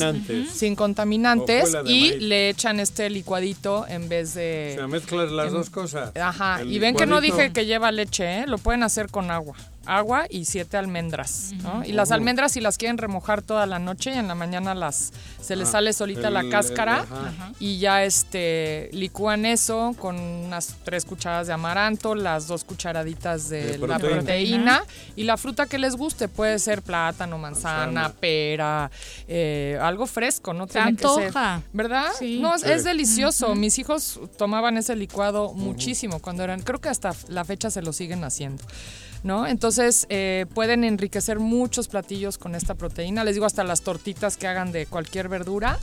sin contaminantes, y le echan este licuadito en vez de... O sea, mezclas las dos cosas. Ajá, y ven que no dije que lleva leche, ¿eh? lo pueden hacer con agua agua y siete almendras. ¿no? Y las almendras si las quieren remojar toda la noche y en la mañana las se les ah, sale solita la cáscara y ya este licúan eso con unas tres cucharadas de amaranto, las dos cucharaditas de, la proteína y la fruta que les guste. Puede ser plátano, manzana, pera, eh, algo fresco, no tiene que ser, ¿verdad? Sí. No, es, delicioso. Mis hijos tomaban ese licuado muchísimo cuando eran, creo que hasta la fecha se lo siguen haciendo. ¿No? Entonces eh, pueden enriquecer muchos platillos con esta proteína. Les digo, hasta las tortitas que hagan de cualquier verdura,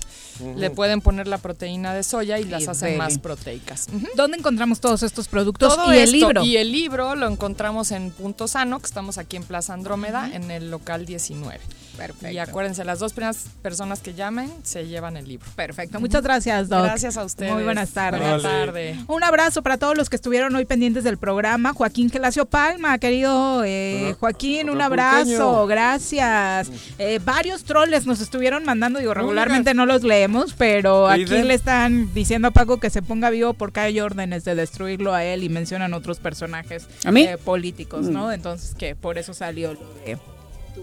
le pueden poner la proteína de soya y las hacen más proteicas. ¿Dónde encontramos todos estos productos y el libro? Y el libro lo encontramos en Punto Sano, que estamos aquí en Plaza Andrómeda, en el local 19. Perfecto. Y acuérdense, las dos primeras personas que llamen se llevan el libro. Perfecto. Muchas gracias, Doc. Gracias a ustedes. Muy buenas tardes. Buenas tardes. Un abrazo para todos los que estuvieron hoy pendientes del programa. Joaquín Gelacio Palma, querido eh, Joaquín, un abrazo. Gracias. Eh, varios troles nos estuvieron mandando, digo, regularmente no los leemos, pero aquí le están diciendo a Paco que se ponga vivo porque hay órdenes de destruirlo a él y mencionan otros personajes eh, políticos, ¿no? Mm. Entonces, que por eso salió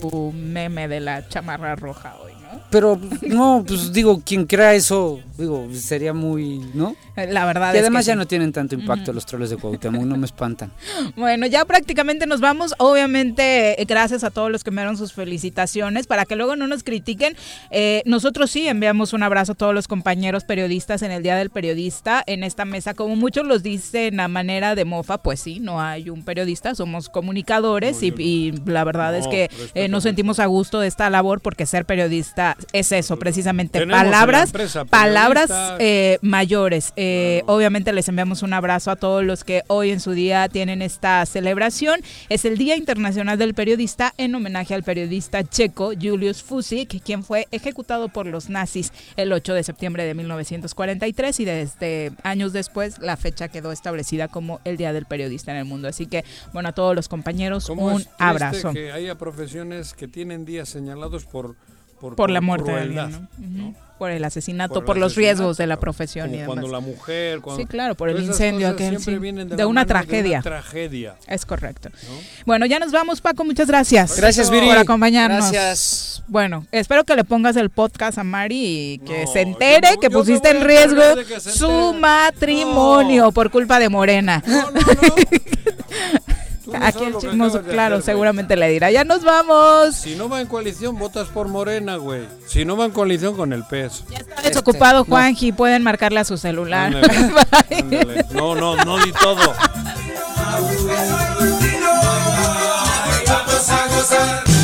tu meme de la chamarra roja hoy. Pero no, pues digo, quien crea eso, digo, sería muy, ¿no? La verdad. Y además ya no tienen tanto impacto los troles de Cuauhtémoc, no me espantan. (laughs) Bueno, ya prácticamente nos vamos. Obviamente, eh, gracias a todos los que me dieron sus felicitaciones. Para que luego no nos critiquen, eh, nosotros sí enviamos un abrazo a todos los compañeros periodistas en el Día del Periodista en esta mesa. Como muchos los dicen a manera de mofa, pues sí, no hay un periodista, somos comunicadores y, la verdad es que eh, nos sentimos a gusto de esta labor porque ser periodista es eso, precisamente palabras, palabras eh, mayores. Eh, obviamente les enviamos un abrazo a todos los que hoy en su día tienen esta celebración. Es el Día Internacional del Periodista en homenaje al periodista checo Julius Fusik, quien fue ejecutado por los nazis el 8 de septiembre de 1943 y desde años después la fecha quedó establecida como el Día del Periodista en el mundo. Así que, bueno, a todos los compañeros, un abrazo. Que haya profesiones que tienen días señalados por por, la muerte de alguien, por el asesinato, por, los riesgos de la profesión y Cuando la mujer, sí, claro, por el incendio aquel, de, una tragedia. tragedia. Es correcto. Bueno, ya nos vamos, Paco. Muchas gracias. Gracias, Viri. Por acompañarnos. Gracias. Bueno, espero que le pongas el podcast a Mari y que se entere que pusiste en riesgo su matrimonio por culpa de Morena. (laughs) Aquí el chismoso, claro, seguramente le dirá, ya nos vamos. Si no va en coalición, votas por Morena, güey. Si no va en coalición, con el PES. Ya está desocupado, este, Juanji, pueden marcarle a su celular. (laughs) No, no, no di todo. Vamos a gozar.